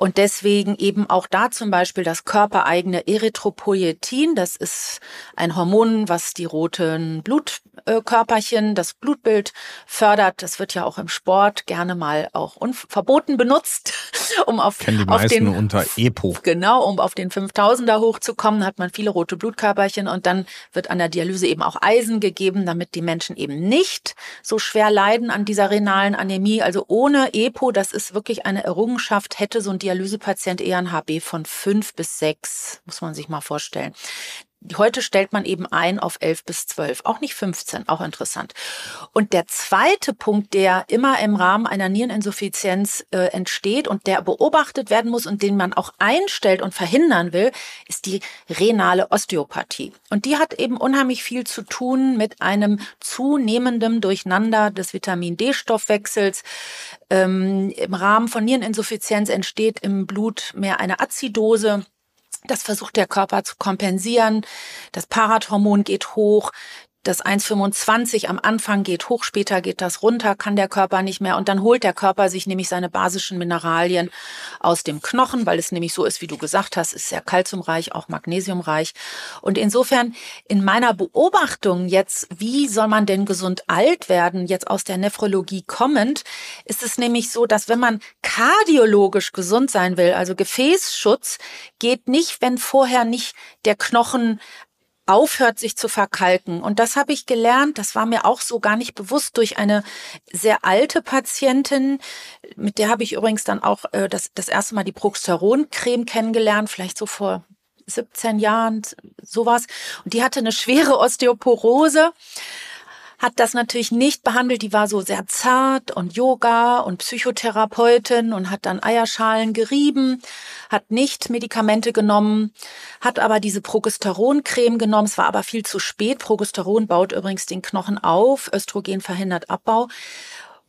und deswegen eben auch da zum Beispiel das körpereigene Erythropoietin. Das ist ein Hormon, was die roten Blutkörperchen, das Blutbild fördert. Das wird ja auch im Sport gerne mal auch verboten benutzt, um auf, Kennen die auf den unter EPO. Genau, um auf den 5000er hochzukommen, hat man viele rote Blutkörperchen und dann wird an der Dialyse eben auch Eisen gegeben, damit die Menschen eben nicht so schwer leiden an dieser renalen Anämie. Also ohne EPO, das ist wirklich eine Errungenschaft, hätte so ein Dialysepatient eher ein HB von fünf bis sechs, muss man sich mal vorstellen. Heute stellt man eben ein auf 11 bis 12, auch nicht 15, auch interessant. Und der zweite Punkt, der immer im Rahmen einer Niereninsuffizienz äh, entsteht und der beobachtet werden muss und den man auch einstellt und verhindern will, ist die renale Osteopathie. Und die hat eben unheimlich viel zu tun mit einem zunehmenden Durcheinander des Vitamin D-Stoffwechsels. Ähm, Im Rahmen von Niereninsuffizienz entsteht im Blut mehr eine Azidose. Das versucht der Körper zu kompensieren. Das Parathormon geht hoch. Das 1,25 am Anfang geht hoch, später geht das runter, kann der Körper nicht mehr und dann holt der Körper sich nämlich seine basischen Mineralien aus dem Knochen, weil es nämlich so ist, wie du gesagt hast, ist sehr kalziumreich, auch magnesiumreich. Und insofern in meiner Beobachtung jetzt, wie soll man denn gesund alt werden, jetzt aus der Nephrologie kommend, ist es nämlich so, dass wenn man kardiologisch gesund sein will, also Gefäßschutz, geht nicht, wenn vorher nicht der Knochen aufhört, sich zu verkalken. Und das habe ich gelernt, das war mir auch so gar nicht bewusst durch eine sehr alte Patientin, mit der habe ich übrigens dann auch äh, das, das erste Mal die Proxteron-Creme kennengelernt, vielleicht so vor 17 Jahren, sowas. Und die hatte eine schwere Osteoporose hat das natürlich nicht behandelt. Die war so sehr zart und Yoga und Psychotherapeutin und hat dann Eierschalen gerieben, hat nicht Medikamente genommen, hat aber diese Progesteroncreme genommen. Es war aber viel zu spät. Progesteron baut übrigens den Knochen auf, Östrogen verhindert Abbau.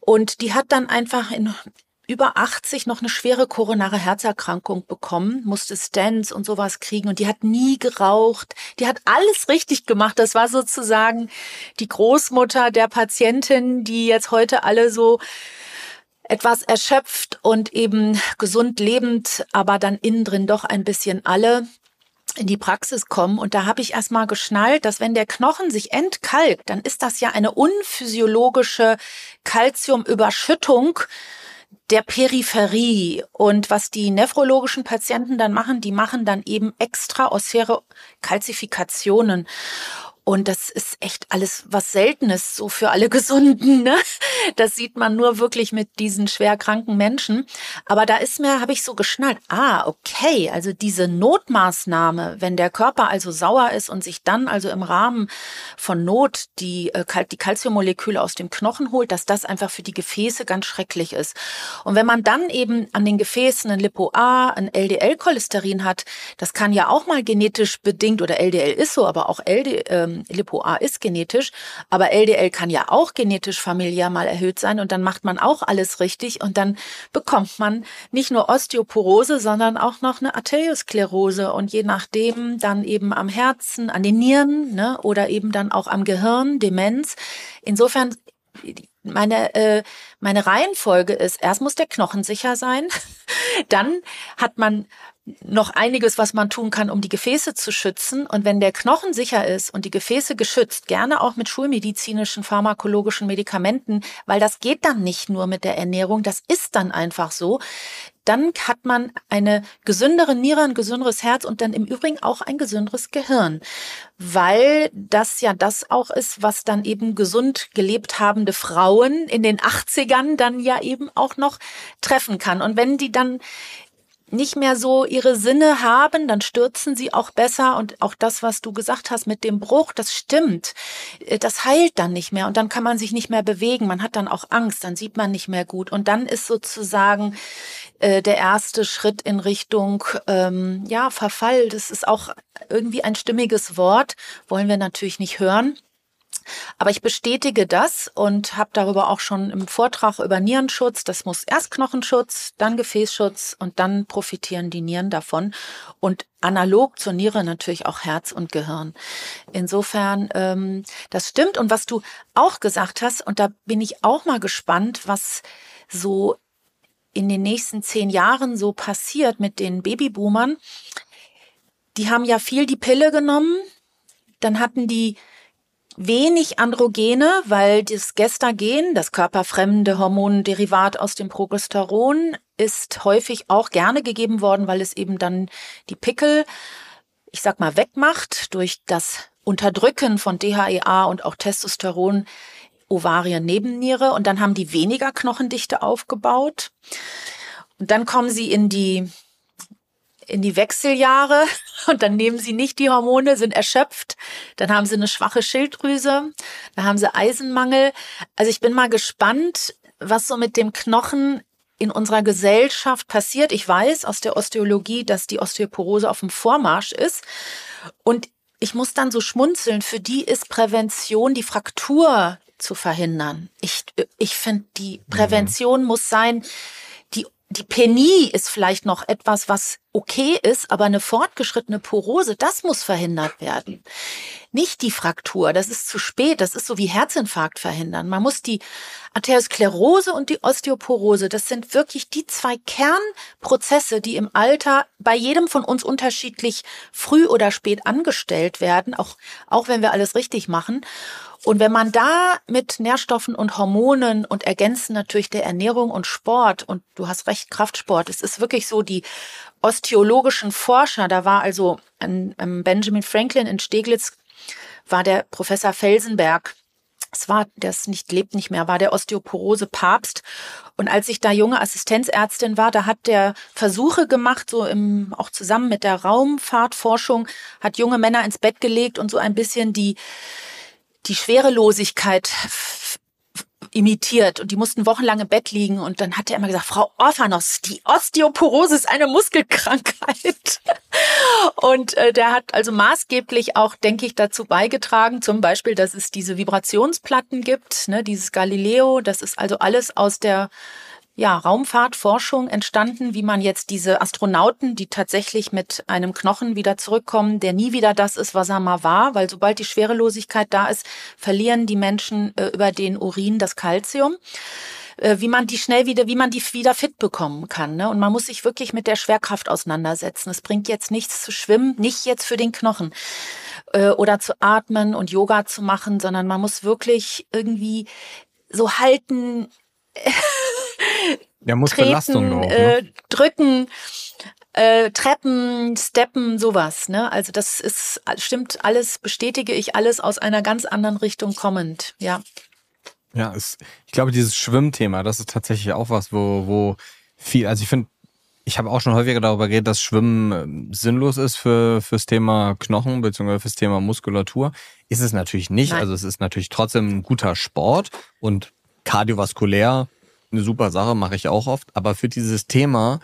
Und die hat dann einfach in über 80 noch eine schwere koronare Herzerkrankung bekommen, musste Stents und sowas kriegen und die hat nie geraucht. Die hat alles richtig gemacht. Das war sozusagen die Großmutter der Patientin, die jetzt heute alle so etwas erschöpft und eben gesund lebend, aber dann innen drin doch ein bisschen alle in die Praxis kommen. Und da habe ich erst mal geschnallt, dass wenn der Knochen sich entkalkt, dann ist das ja eine unphysiologische Kalziumüberschüttung der Peripherie. Und was die nephrologischen Patienten dann machen, die machen dann eben extra osphäre Kalzifikationen. Und das ist echt alles was Seltenes, so für alle Gesunden. Ne? Das sieht man nur wirklich mit diesen schwer kranken Menschen. Aber da ist mir, habe ich so geschnallt, ah, okay, also diese Notmaßnahme, wenn der Körper also sauer ist und sich dann also im Rahmen von Not die, äh, die Calciummoleküle aus dem Knochen holt, dass das einfach für die Gefäße ganz schrecklich ist. Und wenn man dann eben an den Gefäßen ein Lipo-A, ein LDL-Cholesterin hat, das kann ja auch mal genetisch bedingt oder LDL ist so, aber auch LDL, ähm, Lipo-A ist genetisch, aber LDL kann ja auch genetisch familiär mal erhöht sein und dann macht man auch alles richtig und dann bekommt man nicht nur Osteoporose, sondern auch noch eine Arteriosklerose und je nachdem dann eben am Herzen, an den Nieren ne, oder eben dann auch am Gehirn, Demenz. Insofern meine, äh, meine Reihenfolge ist, erst muss der Knochen sicher sein, dann hat man noch einiges, was man tun kann, um die Gefäße zu schützen. Und wenn der Knochen sicher ist und die Gefäße geschützt, gerne auch mit schulmedizinischen, pharmakologischen Medikamenten, weil das geht dann nicht nur mit der Ernährung, das ist dann einfach so, dann hat man eine gesündere Niere, ein gesünderes Herz und dann im Übrigen auch ein gesünderes Gehirn, weil das ja das auch ist, was dann eben gesund gelebt habende Frauen in den 80ern dann ja eben auch noch treffen kann. Und wenn die dann nicht mehr so ihre Sinne haben, dann stürzen sie auch besser. Und auch das, was du gesagt hast mit dem Bruch, das stimmt. Äh, das heilt dann nicht mehr und dann kann man sich nicht mehr bewegen. Man hat dann auch Angst, dann sieht man nicht mehr gut. Und dann ist sozusagen äh, der erste Schritt in Richtung ähm, ja Verfall. Das ist auch irgendwie ein stimmiges Wort, wollen wir natürlich nicht hören. Aber ich bestätige das und habe darüber auch schon im Vortrag über Nierenschutz. Das muss erst Knochenschutz, dann Gefäßschutz und dann profitieren die Nieren davon. Und analog zur Niere natürlich auch Herz und Gehirn. Insofern, ähm, das stimmt. Und was du auch gesagt hast, und da bin ich auch mal gespannt, was so in den nächsten zehn Jahren so passiert mit den Babyboomern. Die haben ja viel die Pille genommen. Dann hatten die wenig Androgene, weil das Gestagen, das körperfremde Hormonderivat aus dem Progesteron, ist häufig auch gerne gegeben worden, weil es eben dann die Pickel, ich sag mal, wegmacht durch das Unterdrücken von DHEA und auch Testosteron Ovarien Nebenniere und dann haben die weniger Knochendichte aufgebaut. Und dann kommen sie in die in die Wechseljahre und dann nehmen sie nicht die Hormone, sind erschöpft, dann haben sie eine schwache Schilddrüse, dann haben sie Eisenmangel. Also ich bin mal gespannt, was so mit dem Knochen in unserer Gesellschaft passiert. Ich weiß aus der Osteologie, dass die Osteoporose auf dem Vormarsch ist und ich muss dann so schmunzeln. Für die ist Prävention die Fraktur zu verhindern. Ich, ich finde, die Prävention mhm. muss sein, die, die Penie ist vielleicht noch etwas, was okay ist, aber eine fortgeschrittene Porose, das muss verhindert werden. Nicht die Fraktur, das ist zu spät, das ist so wie Herzinfarkt verhindern. Man muss die Arteriosklerose und die Osteoporose, das sind wirklich die zwei Kernprozesse, die im Alter bei jedem von uns unterschiedlich früh oder spät angestellt werden, auch, auch wenn wir alles richtig machen. Und wenn man da mit Nährstoffen und Hormonen und ergänzen natürlich der Ernährung und Sport, und du hast recht, Kraftsport, es ist wirklich so, die osteologischen Forscher, da war also ein, ein Benjamin Franklin in Steglitz, war der Professor Felsenberg, es war, der ist nicht, lebt nicht mehr, war der Osteoporose-Papst. Und als ich da junge Assistenzärztin war, da hat der Versuche gemacht, so im, auch zusammen mit der Raumfahrtforschung, hat junge Männer ins Bett gelegt und so ein bisschen die, die Schwerelosigkeit imitiert und die mussten wochenlang im Bett liegen und dann hat er immer gesagt, Frau Orphanos, die Osteoporose ist eine Muskelkrankheit. und äh, der hat also maßgeblich auch, denke ich, dazu beigetragen, zum Beispiel, dass es diese Vibrationsplatten gibt, ne, dieses Galileo, das ist also alles aus der ja, Raumfahrtforschung entstanden, wie man jetzt diese Astronauten, die tatsächlich mit einem Knochen wieder zurückkommen, der nie wieder das ist, was er mal war, weil sobald die Schwerelosigkeit da ist, verlieren die Menschen äh, über den Urin das Kalzium äh, wie man die schnell wieder, wie man die wieder fit bekommen kann. Ne? Und man muss sich wirklich mit der Schwerkraft auseinandersetzen. Es bringt jetzt nichts zu schwimmen, nicht jetzt für den Knochen äh, oder zu atmen und Yoga zu machen, sondern man muss wirklich irgendwie so halten, Der muss treten, Belastung auch, ne? äh, drücken, äh, Treppen, Steppen, sowas. Ne? Also das ist stimmt alles, bestätige ich alles aus einer ganz anderen Richtung kommend. Ja. Ja, es, ich glaube, dieses Schwimmthema, das ist tatsächlich auch was, wo, wo viel, also ich finde, ich habe auch schon häufiger darüber geredet, dass Schwimmen ähm, sinnlos ist für fürs Thema Knochen bzw. fürs Thema Muskulatur. Ist es natürlich nicht. Nein. Also es ist natürlich trotzdem ein guter Sport und kardiovaskulär eine super Sache, mache ich auch oft. Aber für dieses Thema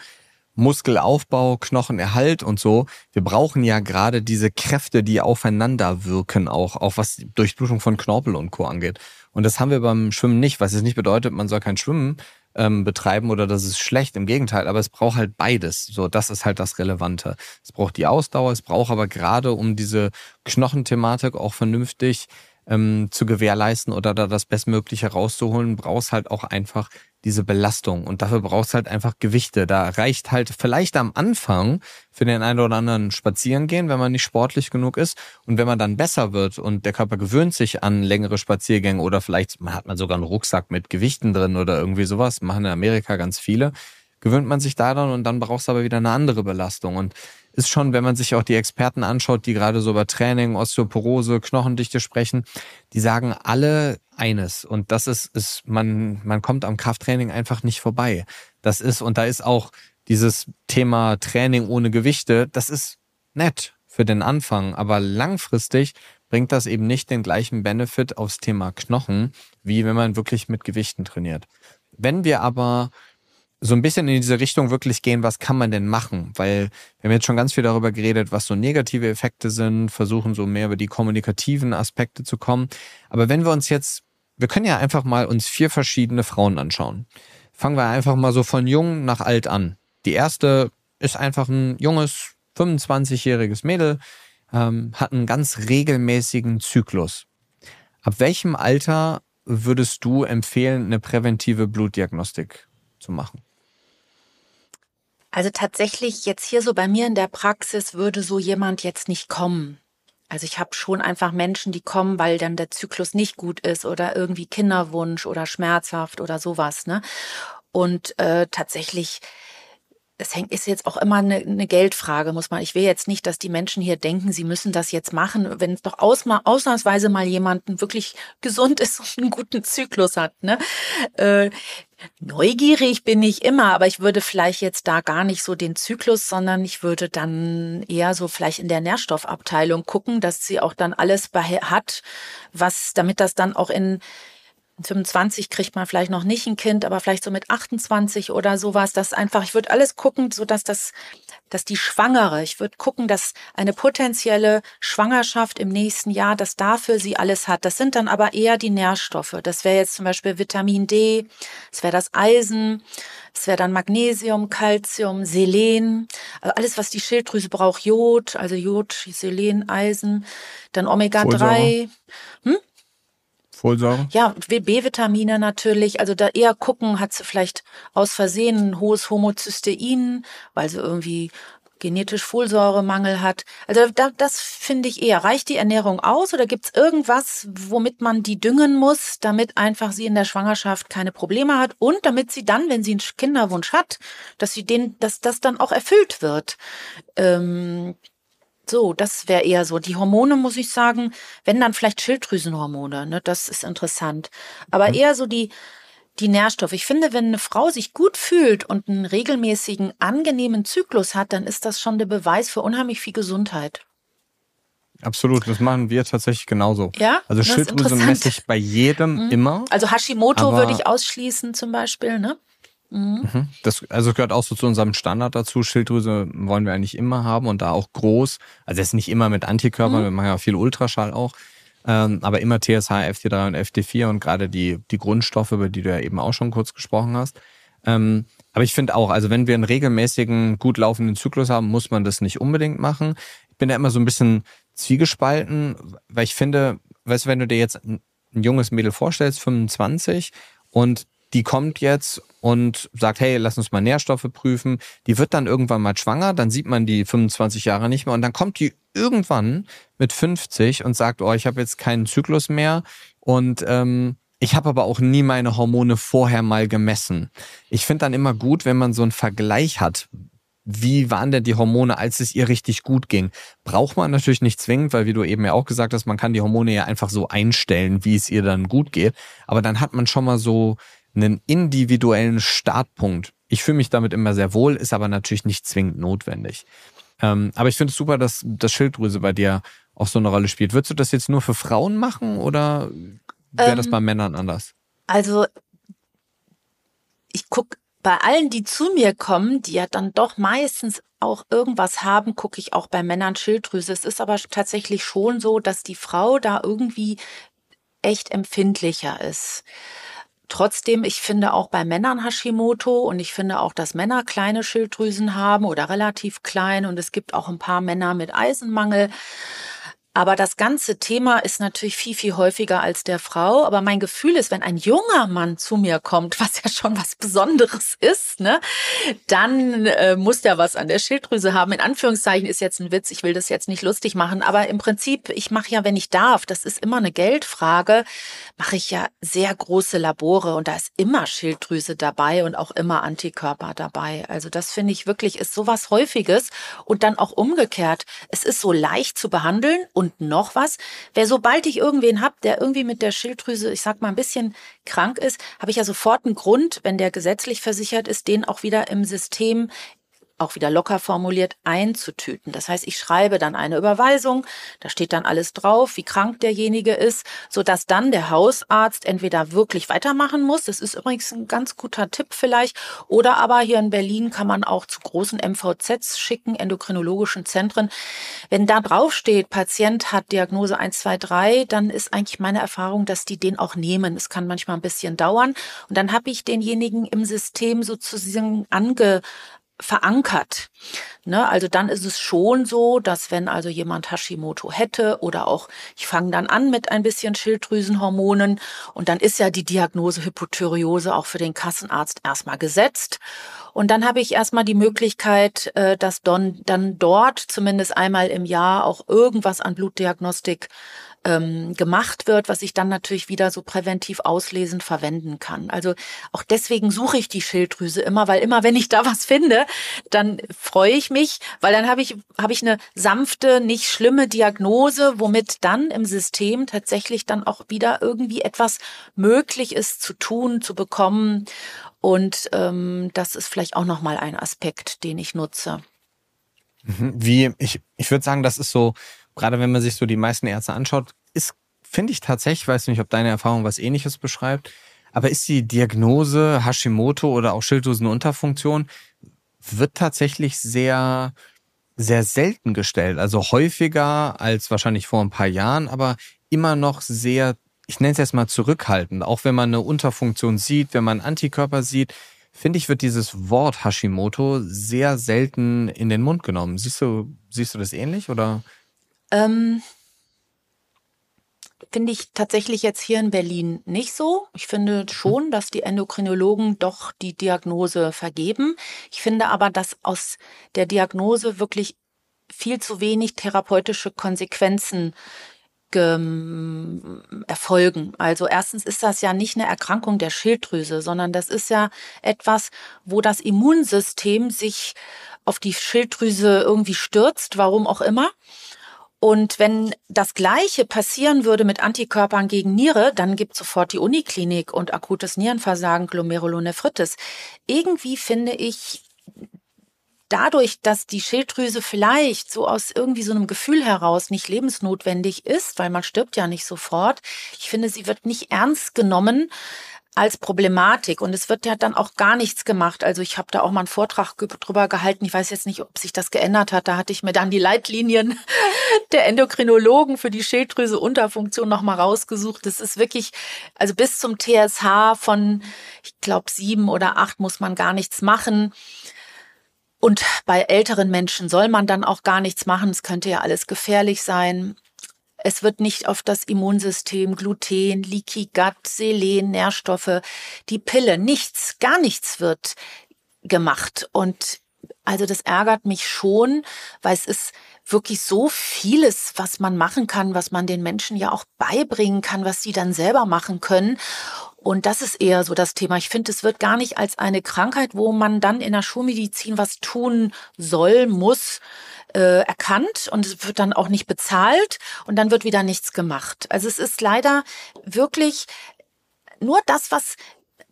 Muskelaufbau, Knochenerhalt und so, wir brauchen ja gerade diese Kräfte, die aufeinander wirken, auch, auch was Durchblutung von Knorpel und Co. angeht. Und das haben wir beim Schwimmen nicht, was jetzt nicht bedeutet, man soll kein Schwimmen ähm, betreiben oder das ist schlecht, im Gegenteil, aber es braucht halt beides. So, das ist halt das Relevante. Es braucht die Ausdauer, es braucht aber gerade um diese Knochenthematik auch vernünftig ähm, zu gewährleisten oder da das Bestmögliche rauszuholen, brauchst halt auch einfach diese Belastung. Und dafür brauchst halt einfach Gewichte. Da reicht halt vielleicht am Anfang für den einen oder anderen spazieren gehen, wenn man nicht sportlich genug ist. Und wenn man dann besser wird und der Körper gewöhnt sich an längere Spaziergänge oder vielleicht hat man sogar einen Rucksack mit Gewichten drin oder irgendwie sowas, machen in Amerika ganz viele, gewöhnt man sich daran und dann brauchst du aber wieder eine andere Belastung. Und ist schon, wenn man sich auch die Experten anschaut, die gerade so über Training, Osteoporose, Knochendichte sprechen, die sagen alle eines. Und das ist, ist man, man kommt am Krafttraining einfach nicht vorbei. Das ist, und da ist auch dieses Thema Training ohne Gewichte, das ist nett für den Anfang, aber langfristig bringt das eben nicht den gleichen Benefit aufs Thema Knochen, wie wenn man wirklich mit Gewichten trainiert. Wenn wir aber so ein bisschen in diese Richtung wirklich gehen, was kann man denn machen? Weil wir haben jetzt schon ganz viel darüber geredet, was so negative Effekte sind, versuchen so mehr über die kommunikativen Aspekte zu kommen. Aber wenn wir uns jetzt, wir können ja einfach mal uns vier verschiedene Frauen anschauen. Fangen wir einfach mal so von jung nach alt an. Die erste ist einfach ein junges, 25-jähriges Mädel, ähm, hat einen ganz regelmäßigen Zyklus. Ab welchem Alter würdest du empfehlen, eine präventive Blutdiagnostik zu machen? Also tatsächlich jetzt hier so bei mir in der Praxis würde so jemand jetzt nicht kommen. Also ich habe schon einfach Menschen, die kommen, weil dann der Zyklus nicht gut ist oder irgendwie Kinderwunsch oder schmerzhaft oder sowas. Ne? Und äh, tatsächlich es hängt, ist jetzt auch immer eine, eine, Geldfrage, muss man. Ich will jetzt nicht, dass die Menschen hier denken, sie müssen das jetzt machen, wenn es doch ausma ausnahmsweise mal jemanden wirklich gesund ist und einen guten Zyklus hat. Ne? Äh, neugierig bin ich immer, aber ich würde vielleicht jetzt da gar nicht so den Zyklus, sondern ich würde dann eher so vielleicht in der Nährstoffabteilung gucken, dass sie auch dann alles hat, was, damit das dann auch in 25 kriegt man vielleicht noch nicht ein Kind, aber vielleicht so mit 28 oder sowas, das einfach, ich würde alles gucken, so dass das, dass die Schwangere, ich würde gucken, dass eine potenzielle Schwangerschaft im nächsten Jahr, dass dafür sie alles hat. Das sind dann aber eher die Nährstoffe. Das wäre jetzt zum Beispiel Vitamin D, das wäre das Eisen, Das wäre dann Magnesium, Calcium, Selen, also alles, was die Schilddrüse braucht, Jod, also Jod, Selen, Eisen, dann Omega-3. Hm? Folsäure? Ja, B-Vitamine natürlich. Also da eher gucken, hat sie vielleicht aus Versehen ein hohes Homozystein, weil sie irgendwie genetisch Folsäuremangel hat. Also da, das finde ich eher. Reicht die Ernährung aus oder gibt es irgendwas, womit man die düngen muss, damit einfach sie in der Schwangerschaft keine Probleme hat und damit sie dann, wenn sie einen Kinderwunsch hat, dass sie den, dass das dann auch erfüllt wird. Ähm, so, das wäre eher so. Die Hormone, muss ich sagen, wenn dann vielleicht Schilddrüsenhormone, ne, das ist interessant. Aber mhm. eher so die, die Nährstoffe. Ich finde, wenn eine Frau sich gut fühlt und einen regelmäßigen, angenehmen Zyklus hat, dann ist das schon der Beweis für unheimlich viel Gesundheit. Absolut, das machen wir tatsächlich genauso. Ja, also Schilddrüse messe ich bei jedem mhm. immer. Also Hashimoto würde ich ausschließen zum Beispiel, ne? Mhm. mhm. Das also gehört auch so zu unserem Standard dazu. Schilddrüse wollen wir eigentlich immer haben und da auch groß. Also es ist nicht immer mit Antikörpern, mhm. wir machen ja viel Ultraschall auch. Ähm, aber immer TSH, FT3 und FT4 und gerade die, die Grundstoffe, über die du ja eben auch schon kurz gesprochen hast. Ähm, aber ich finde auch, also wenn wir einen regelmäßigen, gut laufenden Zyklus haben, muss man das nicht unbedingt machen. Ich bin da immer so ein bisschen zwiegespalten, weil ich finde, weißt du, wenn du dir jetzt ein, ein junges Mädel vorstellst, 25, und die kommt jetzt und sagt, hey, lass uns mal Nährstoffe prüfen. Die wird dann irgendwann mal schwanger, dann sieht man die 25 Jahre nicht mehr und dann kommt die irgendwann mit 50 und sagt, oh, ich habe jetzt keinen Zyklus mehr und ähm, ich habe aber auch nie meine Hormone vorher mal gemessen. Ich finde dann immer gut, wenn man so einen Vergleich hat. Wie waren denn die Hormone, als es ihr richtig gut ging? Braucht man natürlich nicht zwingend, weil wie du eben ja auch gesagt hast, man kann die Hormone ja einfach so einstellen, wie es ihr dann gut geht. Aber dann hat man schon mal so einen individuellen Startpunkt. Ich fühle mich damit immer sehr wohl, ist aber natürlich nicht zwingend notwendig. Ähm, aber ich finde es super, dass das Schilddrüse bei dir auch so eine Rolle spielt. Würdest du das jetzt nur für Frauen machen oder wäre ähm, das bei Männern anders? Also ich gucke bei allen, die zu mir kommen, die ja dann doch meistens auch irgendwas haben, gucke ich auch bei Männern Schilddrüse. Es ist aber tatsächlich schon so, dass die Frau da irgendwie echt empfindlicher ist. Trotzdem, ich finde auch bei Männern Hashimoto und ich finde auch, dass Männer kleine Schilddrüsen haben oder relativ klein und es gibt auch ein paar Männer mit Eisenmangel. Aber das ganze Thema ist natürlich viel, viel häufiger als der Frau. Aber mein Gefühl ist, wenn ein junger Mann zu mir kommt, was ja schon was Besonderes ist, ne, dann äh, muss der was an der Schilddrüse haben. In Anführungszeichen ist jetzt ein Witz, ich will das jetzt nicht lustig machen, aber im Prinzip, ich mache ja, wenn ich darf, das ist immer eine Geldfrage, mache ich ja sehr große Labore und da ist immer Schilddrüse dabei und auch immer Antikörper dabei. Also das finde ich wirklich ist sowas Häufiges und dann auch umgekehrt. Es ist so leicht zu behandeln und und noch was. Wer sobald ich irgendwen hab, der irgendwie mit der Schilddrüse, ich sag mal, ein bisschen krank ist, habe ich ja sofort einen Grund, wenn der gesetzlich versichert ist, den auch wieder im System auch wieder locker formuliert, einzutüten. Das heißt, ich schreibe dann eine Überweisung, da steht dann alles drauf, wie krank derjenige ist, so dass dann der Hausarzt entweder wirklich weitermachen muss. Das ist übrigens ein ganz guter Tipp vielleicht. Oder aber hier in Berlin kann man auch zu großen MVZs schicken, endokrinologischen Zentren. Wenn da drauf steht, Patient hat Diagnose 1, 2, 3, dann ist eigentlich meine Erfahrung, dass die den auch nehmen. Es kann manchmal ein bisschen dauern. Und dann habe ich denjenigen im System sozusagen ange verankert. Ne, also dann ist es schon so, dass wenn also jemand Hashimoto hätte oder auch ich fange dann an mit ein bisschen Schilddrüsenhormonen und dann ist ja die Diagnose Hypothyreose auch für den Kassenarzt erstmal gesetzt und dann habe ich erstmal die Möglichkeit, äh, dass dann dort zumindest einmal im Jahr auch irgendwas an Blutdiagnostik ähm, gemacht wird, was ich dann natürlich wieder so präventiv auslesend verwenden kann. Also auch deswegen suche ich die Schilddrüse immer, weil immer wenn ich da was finde, dann freue ich mich, weil dann habe ich habe ich eine sanfte, nicht schlimme Diagnose, womit dann im System tatsächlich dann auch wieder irgendwie etwas möglich ist zu tun, zu bekommen. Und ähm, das ist vielleicht auch noch mal ein Aspekt, den ich nutze. Mhm. Wie ich ich würde sagen, das ist so gerade wenn man sich so die meisten Ärzte anschaut, ist, finde ich tatsächlich, weiß nicht, ob deine Erfahrung was ähnliches beschreibt, aber ist die Diagnose Hashimoto oder auch Schilddrüsenunterfunktion wird tatsächlich sehr, sehr selten gestellt. Also häufiger als wahrscheinlich vor ein paar Jahren, aber immer noch sehr, ich nenne es jetzt mal zurückhaltend. Auch wenn man eine Unterfunktion sieht, wenn man Antikörper sieht, finde ich, wird dieses Wort Hashimoto sehr selten in den Mund genommen. Siehst du, siehst du das ähnlich oder? Ähm, finde ich tatsächlich jetzt hier in Berlin nicht so. Ich finde schon, dass die Endokrinologen doch die Diagnose vergeben. Ich finde aber, dass aus der Diagnose wirklich viel zu wenig therapeutische Konsequenzen erfolgen. Also erstens ist das ja nicht eine Erkrankung der Schilddrüse, sondern das ist ja etwas, wo das Immunsystem sich auf die Schilddrüse irgendwie stürzt, warum auch immer. Und wenn das Gleiche passieren würde mit Antikörpern gegen Niere, dann gibt sofort die Uniklinik und akutes Nierenversagen, Glomerulonephritis. Irgendwie finde ich, dadurch, dass die Schilddrüse vielleicht so aus irgendwie so einem Gefühl heraus nicht lebensnotwendig ist, weil man stirbt ja nicht sofort, ich finde, sie wird nicht ernst genommen als Problematik. Und es wird ja dann auch gar nichts gemacht. Also ich habe da auch mal einen Vortrag drüber gehalten. Ich weiß jetzt nicht, ob sich das geändert hat. Da hatte ich mir dann die Leitlinien der Endokrinologen für die Schilddrüse-Unterfunktion nochmal rausgesucht. Das ist wirklich, also bis zum TSH von, ich glaube, sieben oder acht muss man gar nichts machen. Und bei älteren Menschen soll man dann auch gar nichts machen. Es könnte ja alles gefährlich sein. Es wird nicht auf das Immunsystem, Gluten, Leaky Gut, Selen, Nährstoffe, die Pille, nichts, gar nichts wird gemacht. Und also das ärgert mich schon, weil es ist wirklich so vieles, was man machen kann, was man den Menschen ja auch beibringen kann, was sie dann selber machen können. Und das ist eher so das Thema. Ich finde, es wird gar nicht als eine Krankheit, wo man dann in der Schulmedizin was tun soll, muss, äh, erkannt und es wird dann auch nicht bezahlt und dann wird wieder nichts gemacht. Also es ist leider wirklich nur das, was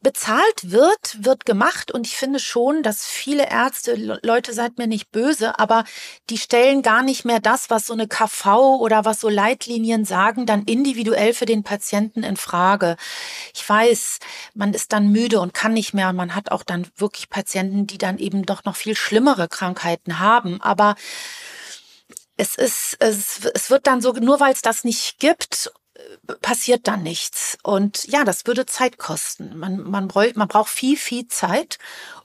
bezahlt wird, wird gemacht. Und ich finde schon, dass viele Ärzte, Leute, seid mir nicht böse, aber die stellen gar nicht mehr das, was so eine KV oder was so Leitlinien sagen, dann individuell für den Patienten in Frage. Ich weiß, man ist dann müde und kann nicht mehr. Man hat auch dann wirklich Patienten, die dann eben doch noch viel schlimmere Krankheiten haben. Aber es ist, es, es wird dann so, nur weil es das nicht gibt passiert dann nichts. Und ja, das würde Zeit kosten. Man, man, man braucht viel, viel Zeit,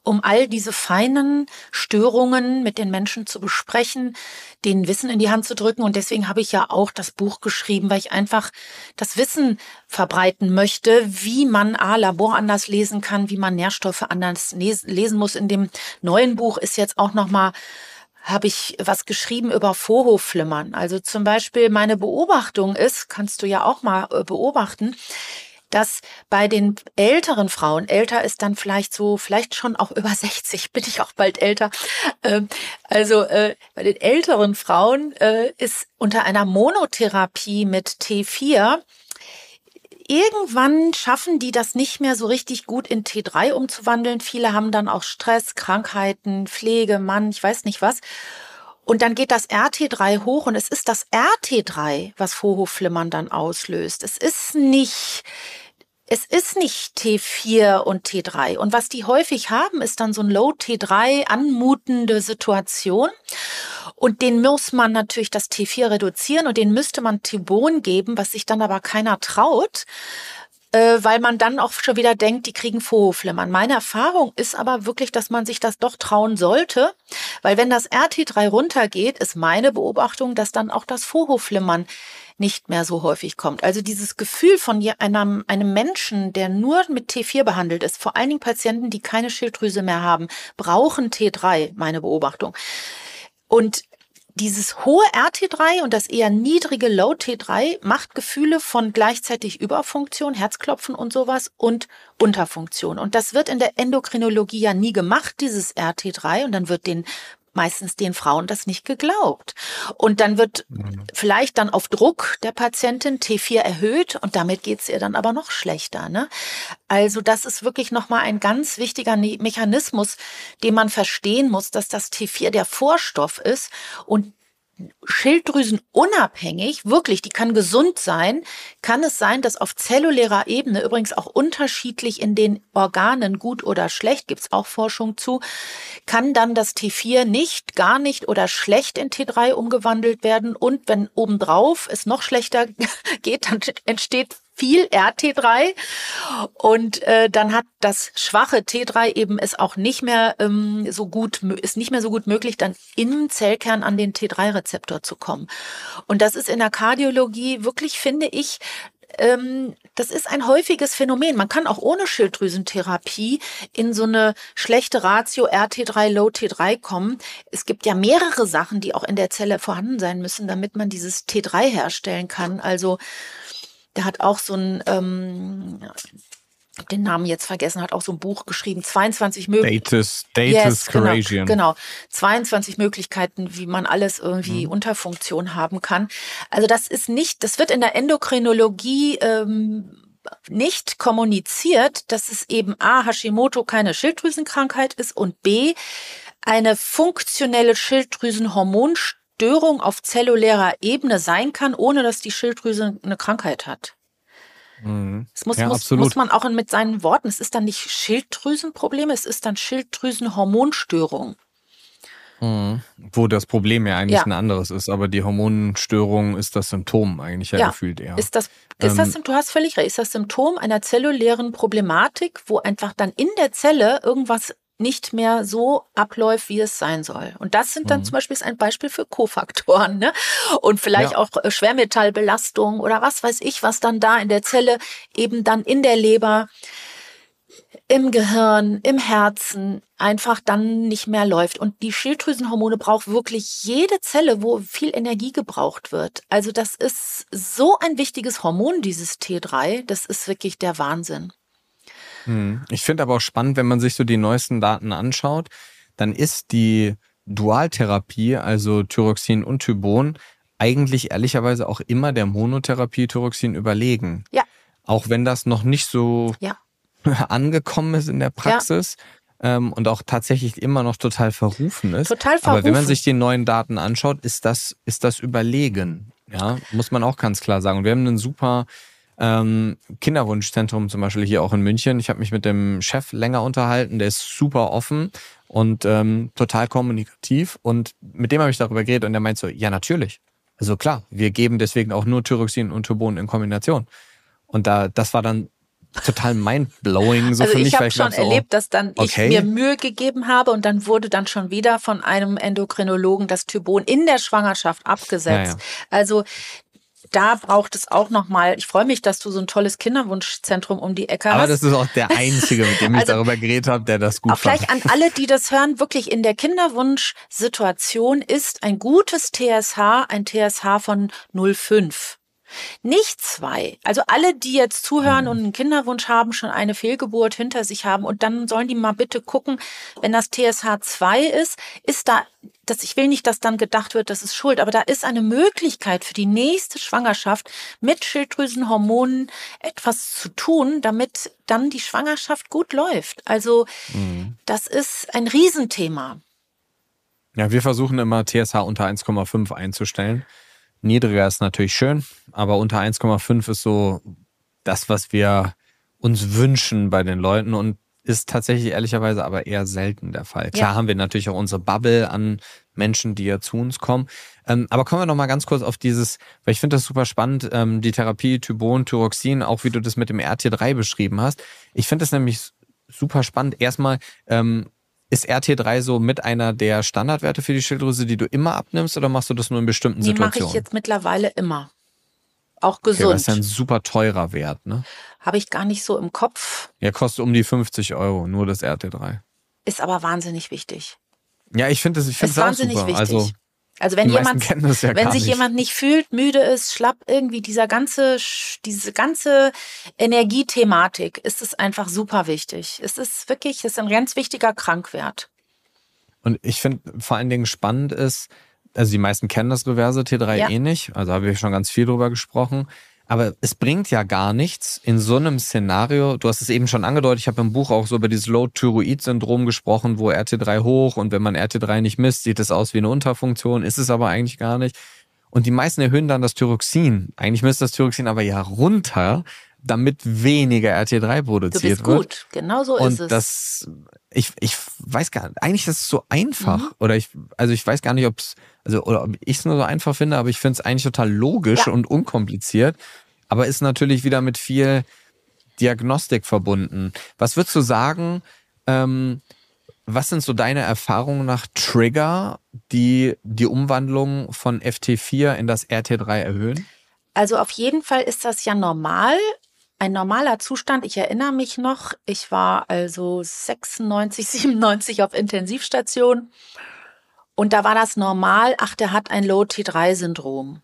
um all diese feinen Störungen mit den Menschen zu besprechen, denen Wissen in die Hand zu drücken. Und deswegen habe ich ja auch das Buch geschrieben, weil ich einfach das Wissen verbreiten möchte, wie man A, Labor anders lesen kann, wie man Nährstoffe anders lesen muss. In dem neuen Buch ist jetzt auch nochmal habe ich was geschrieben über Vorhofflimmern. Also zum Beispiel meine Beobachtung ist, kannst du ja auch mal äh, beobachten, dass bei den älteren Frauen, älter ist dann vielleicht so, vielleicht schon auch über 60, bin ich auch bald älter. Ähm, also äh, bei den älteren Frauen äh, ist unter einer Monotherapie mit T4 irgendwann schaffen die das nicht mehr so richtig gut in T3 umzuwandeln. Viele haben dann auch Stress, Krankheiten, Pflege, Mann, ich weiß nicht was. Und dann geht das RT3 hoch und es ist das RT3, was Vorhofflimmern dann auslöst. Es ist nicht es ist nicht T4 und T3. Und was die häufig haben, ist dann so ein Low T3 anmutende Situation. Und den muss man natürlich das T4 reduzieren und den müsste man Tibon geben, was sich dann aber keiner traut, äh, weil man dann auch schon wieder denkt, die kriegen Vorhofflimmern. Meine Erfahrung ist aber wirklich, dass man sich das doch trauen sollte, weil wenn das RT3 runtergeht, ist meine Beobachtung, dass dann auch das Vorhofflimmern nicht mehr so häufig kommt. Also dieses Gefühl von einem, einem Menschen, der nur mit T4 behandelt ist, vor allen Dingen Patienten, die keine Schilddrüse mehr haben, brauchen T3, meine Beobachtung. Und dieses hohe RT3 und das eher niedrige Low T3 macht Gefühle von gleichzeitig Überfunktion, Herzklopfen und sowas und Unterfunktion. Und das wird in der Endokrinologie ja nie gemacht, dieses RT3. Und dann wird den meistens den Frauen das nicht geglaubt. Und dann wird mhm. vielleicht dann auf Druck der Patientin T4 erhöht und damit geht es ihr dann aber noch schlechter. Ne? Also das ist wirklich nochmal ein ganz wichtiger ne-, Mechanismus, den man verstehen muss, dass das T4 der Vorstoff ist und Schilddrüsen unabhängig, wirklich, die kann gesund sein, kann es sein, dass auf zellulärer Ebene, übrigens auch unterschiedlich in den Organen, gut oder schlecht, gibt es auch Forschung zu, kann dann das T4 nicht, gar nicht oder schlecht in T3 umgewandelt werden. Und wenn obendrauf es noch schlechter geht, dann entsteht viel RT3 und äh, dann hat das schwache T3 eben es auch nicht mehr ähm, so gut ist nicht mehr so gut möglich dann im Zellkern an den T3-Rezeptor zu kommen und das ist in der Kardiologie wirklich finde ich ähm, das ist ein häufiges Phänomen. Man kann auch ohne Schilddrüsentherapie in so eine schlechte Ratio RT3, Low T3 kommen. Es gibt ja mehrere Sachen, die auch in der Zelle vorhanden sein müssen, damit man dieses T3 herstellen kann. Also der hat auch so ein, ähm, den Namen jetzt vergessen, hat auch so ein Buch geschrieben, 22 Möglichkeiten. Datus, Datus yes, genau, genau, 22 Möglichkeiten, wie man alles irgendwie mhm. Unterfunktion haben kann. Also das ist nicht, das wird in der Endokrinologie ähm, nicht kommuniziert, dass es eben A, Hashimoto keine Schilddrüsenkrankheit ist und B, eine funktionelle Schilddrüsenhormonstörung Störung auf zellulärer Ebene sein kann, ohne dass die Schilddrüse eine Krankheit hat. Mhm. Das muss, ja, muss, muss, man auch mit seinen Worten, es ist dann nicht Schilddrüsenprobleme, es ist dann Schilddrüsenhormonstörung. Mhm. Wo das Problem ja eigentlich ja. ein anderes ist, aber die Hormonstörung ist das Symptom eigentlich ja, ja. gefühlt eher. Ist das, ist das, ähm, du hast völlig recht, ist das Symptom einer zellulären Problematik, wo einfach dann in der Zelle irgendwas nicht mehr so abläuft, wie es sein soll. Und das sind dann mhm. zum Beispiel ein Beispiel für Kofaktoren. Ne? Und vielleicht ja. auch äh, Schwermetallbelastung oder was weiß ich, was dann da in der Zelle eben dann in der Leber, im Gehirn, im Herzen einfach dann nicht mehr läuft. Und die Schilddrüsenhormone braucht wirklich jede Zelle, wo viel Energie gebraucht wird. Also das ist so ein wichtiges Hormon, dieses T3. Das ist wirklich der Wahnsinn. Hm. Ich finde aber auch spannend, wenn man sich so die neuesten Daten anschaut, dann ist die Dualtherapie, also Thyroxin und Thybon, eigentlich ehrlicherweise auch immer der Monotherapie Thyroxin überlegen. Ja. Auch wenn das noch nicht so ja. angekommen ist in der Praxis. Ja. Ähm, und auch tatsächlich immer noch total verrufen ist. Total verrufen. Aber wenn man sich die neuen Daten anschaut, ist das, ist das überlegen. Ja, muss man auch ganz klar sagen. Und wir haben einen super ähm, Kinderwunschzentrum zum Beispiel hier auch in München. Ich habe mich mit dem Chef länger unterhalten, der ist super offen und ähm, total kommunikativ. Und mit dem habe ich darüber geredet und der meint so, ja natürlich. Also klar, wir geben deswegen auch nur Thyroxin und Turbon in Kombination. Und da, das war dann total mindblowing so also für mich. Ich habe schon so, erlebt, dass dann okay. ich mir Mühe gegeben habe und dann wurde dann schon wieder von einem Endokrinologen das Tybon in der Schwangerschaft abgesetzt. Ja, ja. Also da braucht es auch nochmal, ich freue mich, dass du so ein tolles Kinderwunschzentrum um die Ecke Aber hast. Aber das ist auch der Einzige, mit dem ich also, darüber geredet habe, der das gut auch fand. Vielleicht an alle, die das hören, wirklich in der Kinderwunschsituation ist ein gutes TSH ein TSH von 0,5. Nicht zwei. Also alle, die jetzt zuhören und einen Kinderwunsch haben, schon eine Fehlgeburt hinter sich haben und dann sollen die mal bitte gucken, wenn das TSH 2 ist, ist da, das, ich will nicht, dass dann gedacht wird, das ist Schuld, aber da ist eine Möglichkeit für die nächste Schwangerschaft mit Schilddrüsenhormonen etwas zu tun, damit dann die Schwangerschaft gut läuft. Also mhm. das ist ein Riesenthema. Ja, wir versuchen immer TSH unter 1,5 einzustellen. Niedriger ist natürlich schön, aber unter 1,5 ist so das, was wir uns wünschen bei den Leuten und ist tatsächlich ehrlicherweise aber eher selten der Fall. Klar ja. haben wir natürlich auch unsere Bubble an Menschen, die ja zu uns kommen. Ähm, aber kommen wir noch mal ganz kurz auf dieses, weil ich finde das super spannend, ähm, die Therapie Tybon, Thyroxin, auch wie du das mit dem RT3 beschrieben hast. Ich finde das nämlich super spannend. Erstmal, ähm, ist RT3 so mit einer der Standardwerte für die Schilddrüse, die du immer abnimmst oder machst du das nur in bestimmten die Situationen? Die mache ich jetzt mittlerweile immer. Auch gesund. Okay, das ist ein super teurer Wert, ne? Habe ich gar nicht so im Kopf. Ja, kostet um die 50 Euro, nur das RT3. Ist aber wahnsinnig wichtig. Ja, ich finde das, ich finde es auch super. Wichtig. Also also wenn jemand, ja wenn sich nicht. jemand nicht fühlt, müde ist, schlapp irgendwie dieser ganze, diese ganze Energiethematik, ist es einfach super wichtig. Es ist wirklich, es ist ein ganz wichtiger Krankwert. Und ich finde vor allen Dingen spannend ist, also die meisten kennen das Reverse T3 ja. eh nicht, also habe ich schon ganz viel drüber gesprochen. Aber es bringt ja gar nichts in so einem Szenario. Du hast es eben schon angedeutet. Ich habe im Buch auch so über dieses Low-Thyroid-Syndrom gesprochen, wo RT3 hoch und wenn man RT3 nicht misst, sieht es aus wie eine Unterfunktion, ist es aber eigentlich gar nicht. Und die meisten erhöhen dann das Thyroxin. Eigentlich müsste das Thyroxin aber ja runter, damit weniger RT3 produziert wird. Du bist gut, genau so und ist es. Das, ich, ich weiß gar nicht, eigentlich ist es so einfach. Mhm. Oder ich, also ich weiß gar nicht, ob es, also, oder ob ich es nur so einfach finde, aber ich finde es eigentlich total logisch ja. und unkompliziert. Aber ist natürlich wieder mit viel Diagnostik verbunden. Was würdest du sagen, ähm, was sind so deine Erfahrungen nach Trigger, die die Umwandlung von FT4 in das RT3 erhöhen? Also auf jeden Fall ist das ja normal. Ein normaler Zustand. Ich erinnere mich noch, ich war also 96, 97 auf Intensivstation und da war das normal, ach, der hat ein Low-T3-Syndrom.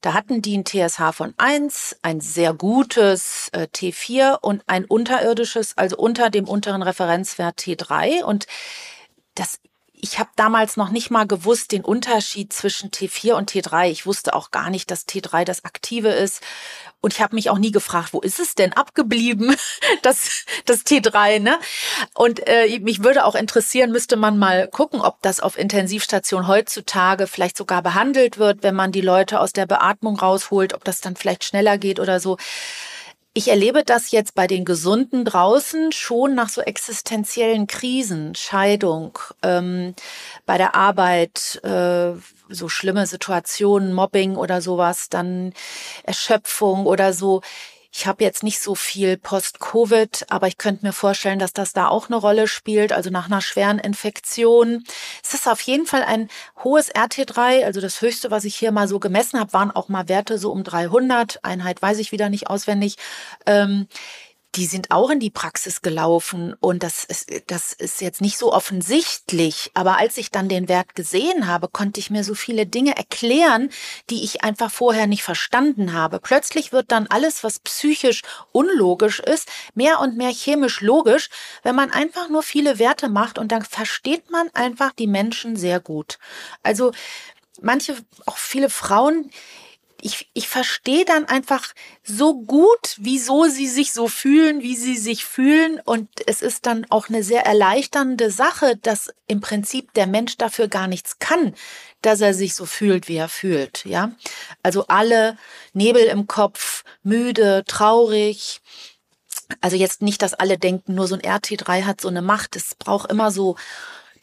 Da hatten die ein TSH von 1, ein sehr gutes äh, T4 und ein unterirdisches, also unter dem unteren Referenzwert T3. Und das ich habe damals noch nicht mal gewusst den Unterschied zwischen T4 und T3. Ich wusste auch gar nicht, dass T3 das Aktive ist. Und ich habe mich auch nie gefragt, wo ist es denn abgeblieben, das, das T3, ne? Und äh, mich würde auch interessieren, müsste man mal gucken, ob das auf Intensivstation heutzutage vielleicht sogar behandelt wird, wenn man die Leute aus der Beatmung rausholt, ob das dann vielleicht schneller geht oder so. Ich erlebe das jetzt bei den Gesunden draußen schon nach so existenziellen Krisen, Scheidung, ähm, bei der Arbeit, äh, so schlimme Situationen, Mobbing oder sowas, dann Erschöpfung oder so. Ich habe jetzt nicht so viel Post-Covid, aber ich könnte mir vorstellen, dass das da auch eine Rolle spielt. Also nach einer schweren Infektion. Es ist auf jeden Fall ein hohes RT3. Also das höchste, was ich hier mal so gemessen habe, waren auch mal Werte so um 300. Einheit weiß ich wieder nicht auswendig. Ähm, die sind auch in die Praxis gelaufen und das ist, das ist jetzt nicht so offensichtlich. Aber als ich dann den Wert gesehen habe, konnte ich mir so viele Dinge erklären, die ich einfach vorher nicht verstanden habe. Plötzlich wird dann alles, was psychisch unlogisch ist, mehr und mehr chemisch logisch, wenn man einfach nur viele Werte macht und dann versteht man einfach die Menschen sehr gut. Also manche, auch viele Frauen, ich, ich verstehe dann einfach so gut, wieso sie sich so fühlen, wie sie sich fühlen. Und es ist dann auch eine sehr erleichternde Sache, dass im Prinzip der Mensch dafür gar nichts kann, dass er sich so fühlt, wie er fühlt. Ja, also alle Nebel im Kopf, müde, traurig. Also jetzt nicht, dass alle denken, nur so ein RT3 hat so eine Macht. Es braucht immer so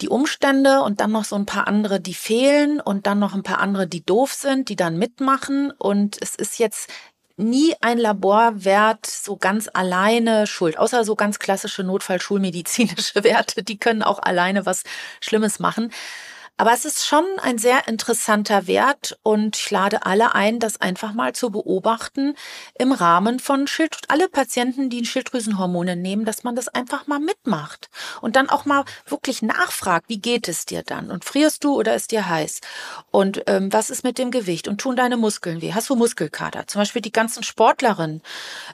die Umstände und dann noch so ein paar andere, die fehlen und dann noch ein paar andere, die doof sind, die dann mitmachen. Und es ist jetzt nie ein Laborwert so ganz alleine schuld, außer so ganz klassische Notfallschulmedizinische Werte, die können auch alleine was Schlimmes machen. Aber es ist schon ein sehr interessanter Wert und ich lade alle ein, das einfach mal zu beobachten im Rahmen von Schild alle Patienten, die Schilddrüsenhormone nehmen, dass man das einfach mal mitmacht und dann auch mal wirklich nachfragt, wie geht es dir dann und frierst du oder ist dir heiß und ähm, was ist mit dem Gewicht und tun deine Muskeln weh? Hast du Muskelkater? Zum Beispiel die ganzen Sportlerinnen.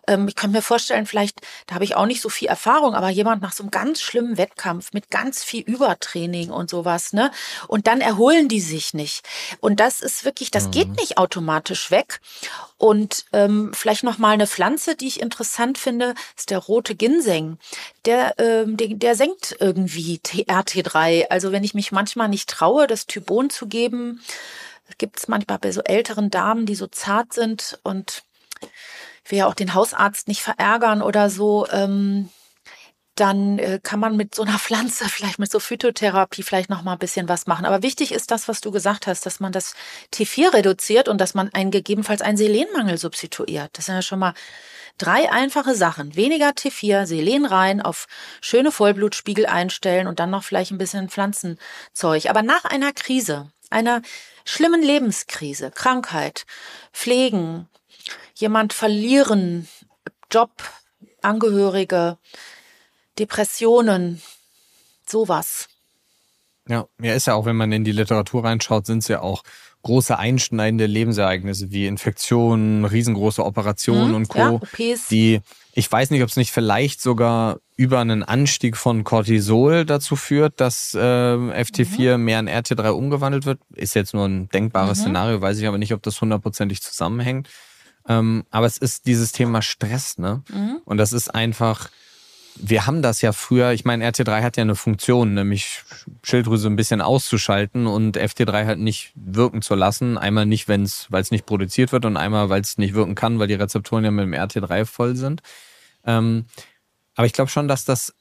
Ähm, ich kann mir vorstellen, vielleicht, da habe ich auch nicht so viel Erfahrung, aber jemand nach so einem ganz schlimmen Wettkampf mit ganz viel Übertraining und sowas, ne? Und dann erholen die sich nicht. Und das ist wirklich, das mhm. geht nicht automatisch weg. Und ähm, vielleicht noch mal eine Pflanze, die ich interessant finde, ist der rote Ginseng. Der, ähm, der, der senkt irgendwie RT3. Also wenn ich mich manchmal nicht traue, das Thybon zu geben, gibt es manchmal bei so älteren Damen, die so zart sind und will ja auch den Hausarzt nicht verärgern oder so. Ähm, dann äh, kann man mit so einer Pflanze, vielleicht mit so Phytotherapie vielleicht noch mal ein bisschen was machen. Aber wichtig ist das, was du gesagt hast, dass man das T4 reduziert und dass man einen gegebenenfalls einen Selenmangel substituiert. Das sind ja schon mal drei einfache Sachen. Weniger T4, Selen rein, auf schöne Vollblutspiegel einstellen und dann noch vielleicht ein bisschen Pflanzenzeug. Aber nach einer Krise, einer schlimmen Lebenskrise, Krankheit, Pflegen, jemand verlieren, Job, Angehörige, Depressionen, sowas. Ja, ja, ist ja auch, wenn man in die Literatur reinschaut, sind es ja auch große einschneidende Lebensereignisse wie Infektionen, riesengroße Operationen hm, und Co. Ja, OPs. Die, ich weiß nicht, ob es nicht vielleicht sogar über einen Anstieg von Cortisol dazu führt, dass äh, FT4 mhm. mehr in RT3 umgewandelt wird. Ist jetzt nur ein denkbares mhm. Szenario, weiß ich aber nicht, ob das hundertprozentig zusammenhängt. Ähm, aber es ist dieses Thema Stress, ne? Mhm. Und das ist einfach wir haben das ja früher, ich meine, RT3 hat ja eine Funktion, nämlich Schilddrüse ein bisschen auszuschalten und FT3 halt nicht wirken zu lassen. Einmal nicht, weil es nicht produziert wird und einmal, weil es nicht wirken kann, weil die Rezeptoren ja mit dem RT3 voll sind. Ähm, aber ich glaube schon, dass das,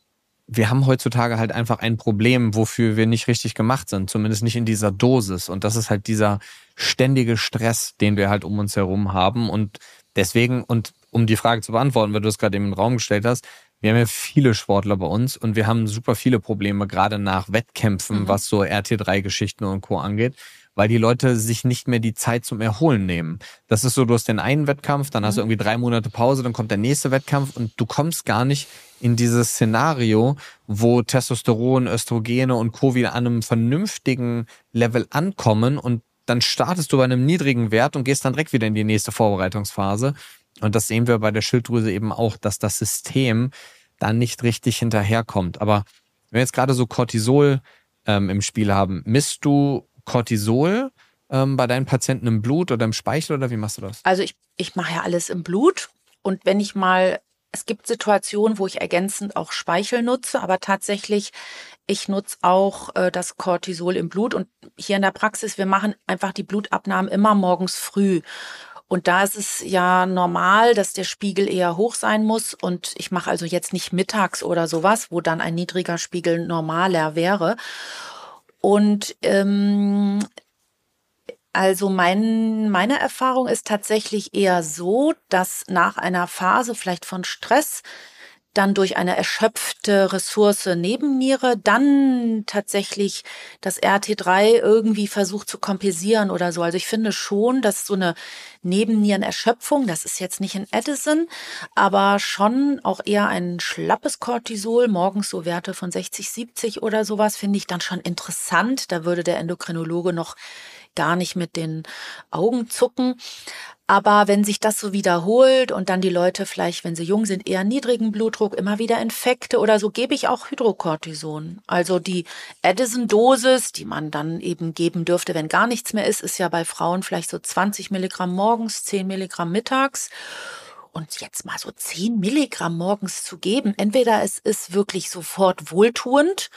wir haben heutzutage halt einfach ein Problem, wofür wir nicht richtig gemacht sind, zumindest nicht in dieser Dosis. Und das ist halt dieser ständige Stress, den wir halt um uns herum haben. Und deswegen, und um die Frage zu beantworten, weil du es gerade eben in den Raum gestellt hast, wir haben ja viele Sportler bei uns und wir haben super viele Probleme, gerade nach Wettkämpfen, mhm. was so RT3-Geschichten und Co. angeht, weil die Leute sich nicht mehr die Zeit zum Erholen nehmen. Das ist so, du hast den einen Wettkampf, dann hast du mhm. irgendwie drei Monate Pause, dann kommt der nächste Wettkampf und du kommst gar nicht in dieses Szenario, wo Testosteron, Östrogene und Co. wieder an einem vernünftigen Level ankommen und dann startest du bei einem niedrigen Wert und gehst dann direkt wieder in die nächste Vorbereitungsphase. Und das sehen wir bei der Schilddrüse eben auch, dass das System da nicht richtig hinterherkommt. Aber wenn wir jetzt gerade so Cortisol ähm, im Spiel haben, misst du Cortisol ähm, bei deinen Patienten im Blut oder im Speichel oder wie machst du das? Also ich, ich mache ja alles im Blut. Und wenn ich mal, es gibt Situationen, wo ich ergänzend auch Speichel nutze, aber tatsächlich, ich nutze auch äh, das Cortisol im Blut. Und hier in der Praxis, wir machen einfach die Blutabnahmen immer morgens früh. Und da ist es ja normal, dass der Spiegel eher hoch sein muss. Und ich mache also jetzt nicht mittags oder sowas, wo dann ein niedriger Spiegel normaler wäre. Und ähm, also mein, meine Erfahrung ist tatsächlich eher so, dass nach einer Phase vielleicht von Stress dann durch eine erschöpfte Ressource Nebenniere dann tatsächlich das RT3 irgendwie versucht zu kompensieren oder so. Also ich finde schon, dass so eine Nebennierenerschöpfung, das ist jetzt nicht in Edison, aber schon auch eher ein schlappes Cortisol, morgens so Werte von 60, 70 oder sowas, finde ich dann schon interessant. Da würde der Endokrinologe noch gar nicht mit den Augen zucken. Aber wenn sich das so wiederholt und dann die Leute vielleicht, wenn sie jung sind, eher niedrigen Blutdruck, immer wieder Infekte oder so, gebe ich auch Hydrocortison. Also die Addison-Dosis, die man dann eben geben dürfte, wenn gar nichts mehr ist, ist ja bei Frauen vielleicht so 20 Milligramm morgens, 10 Milligramm mittags. Und jetzt mal so 10 Milligramm morgens zu geben, entweder es ist wirklich sofort wohltuend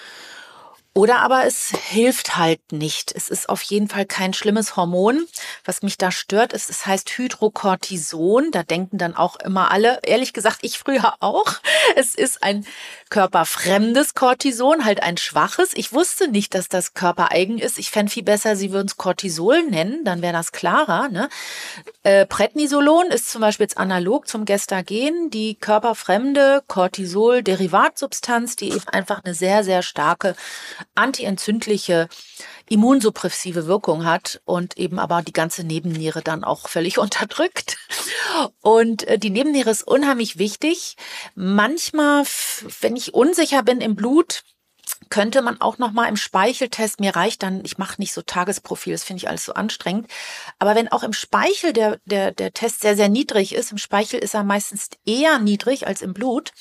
oder aber es hilft halt nicht. Es ist auf jeden Fall kein schlimmes Hormon. Was mich da stört, ist, es heißt Hydrocortison. Da denken dann auch immer alle, ehrlich gesagt, ich früher auch. Es ist ein körperfremdes Cortison, halt ein schwaches. Ich wusste nicht, dass das körpereigen ist. Ich fände viel besser, sie würden es Cortisol nennen, dann wäre das klarer. Ne? Äh, Prednisolon ist zum Beispiel jetzt analog zum Gestagen, die körperfremde Cortisol-Derivatsubstanz, die eben einfach eine sehr, sehr starke antientzündliche, immunsuppressive Wirkung hat und eben aber die ganze Nebenniere dann auch völlig unterdrückt. Und äh, die Nebenniere ist unheimlich wichtig. Manchmal, wenn ich unsicher bin im Blut, könnte man auch noch mal im Speicheltest mir reicht dann ich mache nicht so Tagesprofil das finde ich alles so anstrengend aber wenn auch im Speichel der der der Test sehr sehr niedrig ist im Speichel ist er meistens eher niedrig als im Blut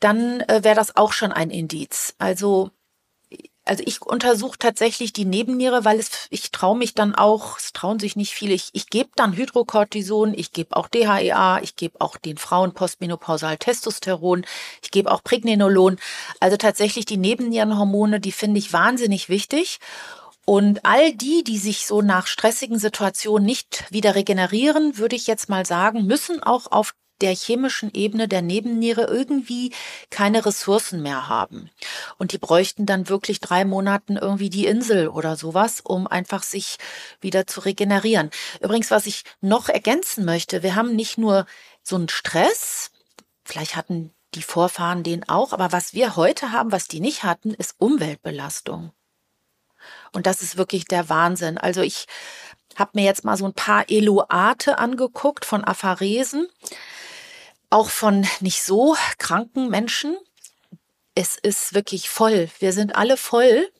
dann äh, wäre das auch schon ein Indiz also also ich untersuche tatsächlich die Nebenniere, weil es, ich traue mich dann auch, es trauen sich nicht viele, ich, ich gebe dann Hydrocortison, ich gebe auch DHEA, ich gebe auch den Frauen postmenopausal Testosteron, ich gebe auch Pregnenolon. Also tatsächlich die Nebennierenhormone, die finde ich wahnsinnig wichtig. Und all die, die sich so nach stressigen Situationen nicht wieder regenerieren, würde ich jetzt mal sagen, müssen auch auf der chemischen Ebene der Nebenniere irgendwie keine Ressourcen mehr haben. Und die bräuchten dann wirklich drei Monaten irgendwie die Insel oder sowas, um einfach sich wieder zu regenerieren. Übrigens, was ich noch ergänzen möchte, wir haben nicht nur so einen Stress, vielleicht hatten die Vorfahren den auch, aber was wir heute haben, was die nicht hatten, ist Umweltbelastung. Und das ist wirklich der Wahnsinn. Also ich habe mir jetzt mal so ein paar Eloate angeguckt von Apharesen auch von nicht so kranken Menschen. Es ist wirklich voll. Wir sind alle voll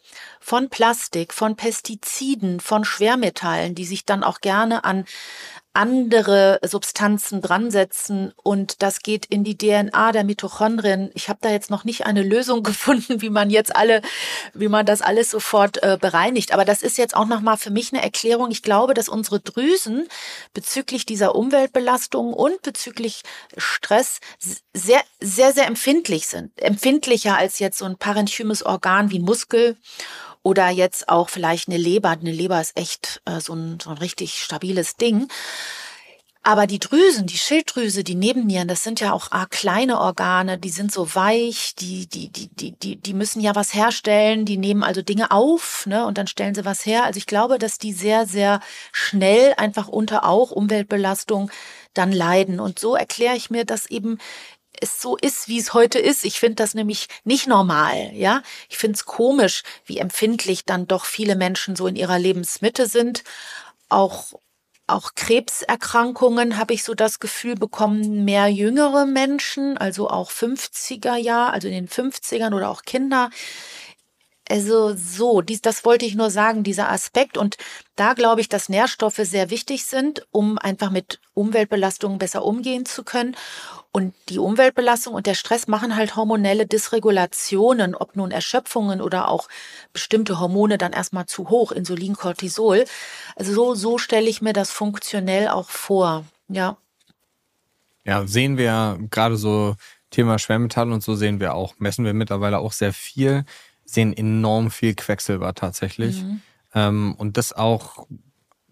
von Plastik, von Pestiziden, von Schwermetallen, die sich dann auch gerne an andere Substanzen dran setzen und das geht in die DNA der Mitochondrien. Ich habe da jetzt noch nicht eine Lösung gefunden, wie man jetzt alle, wie man das alles sofort äh, bereinigt. Aber das ist jetzt auch noch mal für mich eine Erklärung. Ich glaube, dass unsere Drüsen bezüglich dieser Umweltbelastung und bezüglich Stress sehr, sehr, sehr empfindlich sind. Empfindlicher als jetzt so ein parenchymes Organ wie Muskel oder jetzt auch vielleicht eine Leber. Eine Leber ist echt äh, so, ein, so ein richtig stabiles Ding. Aber die Drüsen, die Schilddrüse, die Nebennieren, das sind ja auch ah, kleine Organe, die sind so weich, die, die, die, die, die, die müssen ja was herstellen, die nehmen also Dinge auf, ne, und dann stellen sie was her. Also ich glaube, dass die sehr, sehr schnell einfach unter auch Umweltbelastung dann leiden. Und so erkläre ich mir, dass eben es so ist, wie es heute ist. Ich finde das nämlich nicht normal, ja. Ich finde es komisch, wie empfindlich dann doch viele Menschen so in ihrer Lebensmitte sind. Auch auch Krebserkrankungen habe ich so das Gefühl bekommen, mehr jüngere Menschen, also auch 50er Jahr, also in den 50ern oder auch Kinder. Also so, dies, das wollte ich nur sagen, dieser Aspekt. Und da glaube ich, dass Nährstoffe sehr wichtig sind, um einfach mit Umweltbelastungen besser umgehen zu können. Und die Umweltbelastung und der Stress machen halt hormonelle Dysregulationen, ob nun Erschöpfungen oder auch bestimmte Hormone dann erstmal zu hoch, Insulin, Cortisol. Also so, so stelle ich mir das funktionell auch vor. Ja. Ja, sehen wir gerade so Thema Schwermetall und so sehen wir auch, messen wir mittlerweile auch sehr viel, sehen enorm viel Quecksilber tatsächlich. Mhm. Ähm, und das auch,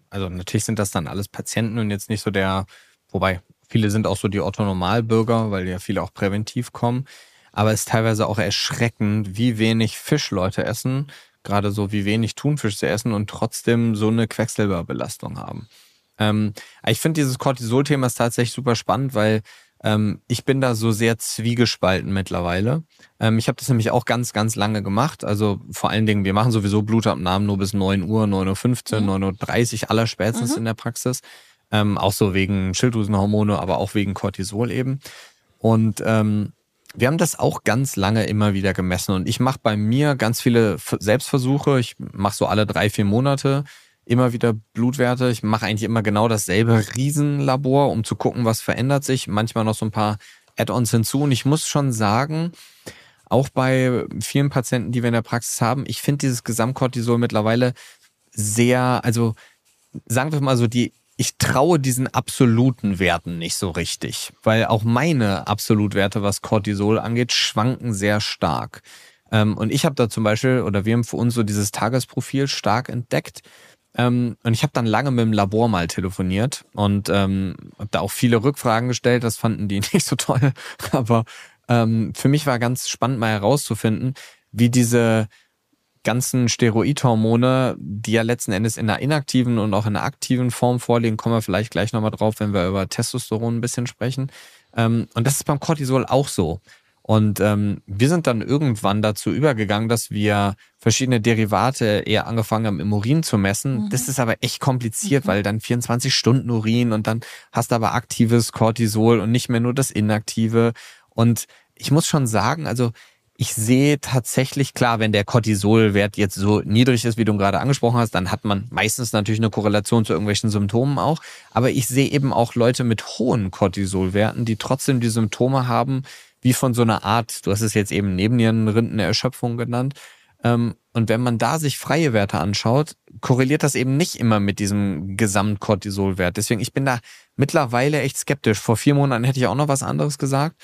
also natürlich sind das dann alles Patienten und jetzt nicht so der, wobei Viele sind auch so die Otto-Normalbürger, weil ja viele auch präventiv kommen. Aber es ist teilweise auch erschreckend, wie wenig Fisch Leute essen, gerade so wie wenig Thunfisch sie essen und trotzdem so eine Quecksilberbelastung haben. Ähm, ich finde dieses Cortisol-Thema ist tatsächlich super spannend, weil ähm, ich bin da so sehr zwiegespalten mittlerweile. Ähm, ich habe das nämlich auch ganz, ganz lange gemacht. Also vor allen Dingen, wir machen sowieso Blutabnahmen nur bis 9 Uhr, 9.15 Uhr, mhm. 9.30 Uhr aller spätestens mhm. in der Praxis. Ähm, auch so wegen Schilddrüsenhormone, aber auch wegen Cortisol eben. Und ähm, wir haben das auch ganz lange immer wieder gemessen. Und ich mache bei mir ganz viele Selbstversuche. Ich mache so alle drei, vier Monate immer wieder Blutwerte. Ich mache eigentlich immer genau dasselbe Riesenlabor, um zu gucken, was verändert sich. Manchmal noch so ein paar Add-ons hinzu. Und ich muss schon sagen, auch bei vielen Patienten, die wir in der Praxis haben, ich finde dieses Gesamtkortisol mittlerweile sehr, also sagen wir mal so, die ich traue diesen absoluten Werten nicht so richtig, weil auch meine Absolutwerte, was Cortisol angeht, schwanken sehr stark. Ähm, und ich habe da zum Beispiel, oder wir haben für uns so dieses Tagesprofil stark entdeckt. Ähm, und ich habe dann lange mit dem Labor mal telefoniert und ähm, habe da auch viele Rückfragen gestellt. Das fanden die nicht so toll. Aber ähm, für mich war ganz spannend mal herauszufinden, wie diese ganzen Steroidhormone, die ja letzten Endes in einer inaktiven und auch in einer aktiven Form vorliegen, kommen wir vielleicht gleich nochmal drauf, wenn wir über Testosteron ein bisschen sprechen. Ähm, und das ist beim Cortisol auch so. Und ähm, wir sind dann irgendwann dazu übergegangen, dass wir verschiedene Derivate eher angefangen haben, im Urin zu messen. Mhm. Das ist aber echt kompliziert, mhm. weil dann 24 Stunden Urin und dann hast du aber aktives Cortisol und nicht mehr nur das inaktive. Und ich muss schon sagen, also ich sehe tatsächlich klar, wenn der Cortisolwert jetzt so niedrig ist, wie du gerade angesprochen hast, dann hat man meistens natürlich eine Korrelation zu irgendwelchen Symptomen auch. Aber ich sehe eben auch Leute mit hohen Cortisolwerten, die trotzdem die Symptome haben, wie von so einer Art, du hast es jetzt eben Nebennierenrindenerschöpfung genannt. Ähm, und wenn man da sich freie Werte anschaut, korreliert das eben nicht immer mit diesem Gesamtcortisolwert. Deswegen, ich bin da mittlerweile echt skeptisch. Vor vier Monaten hätte ich auch noch was anderes gesagt.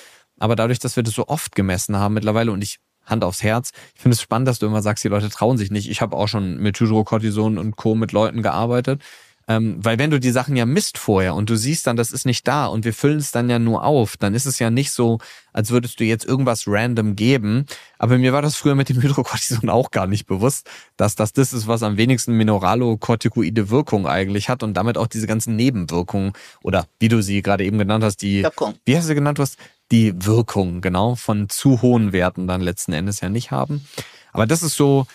Aber dadurch, dass wir das so oft gemessen haben mittlerweile und ich Hand aufs Herz. Ich finde es spannend, dass du immer sagst, die Leute trauen sich nicht. Ich habe auch schon mit Hydrocortison und Co. mit Leuten gearbeitet. Ähm, weil wenn du die Sachen ja misst vorher und du siehst dann, das ist nicht da und wir füllen es dann ja nur auf, dann ist es ja nicht so, als würdest du jetzt irgendwas random geben. Aber mir war das früher mit dem Hydrocortison auch gar nicht bewusst, dass das das ist, was am wenigsten mineralokortikoide Wirkung eigentlich hat und damit auch diese ganzen Nebenwirkungen oder wie du sie gerade eben genannt hast, die, Wirkung. wie hast du sie genannt, du hast die Wirkung, genau, von zu hohen Werten dann letzten Endes ja nicht haben. Aber das ist so,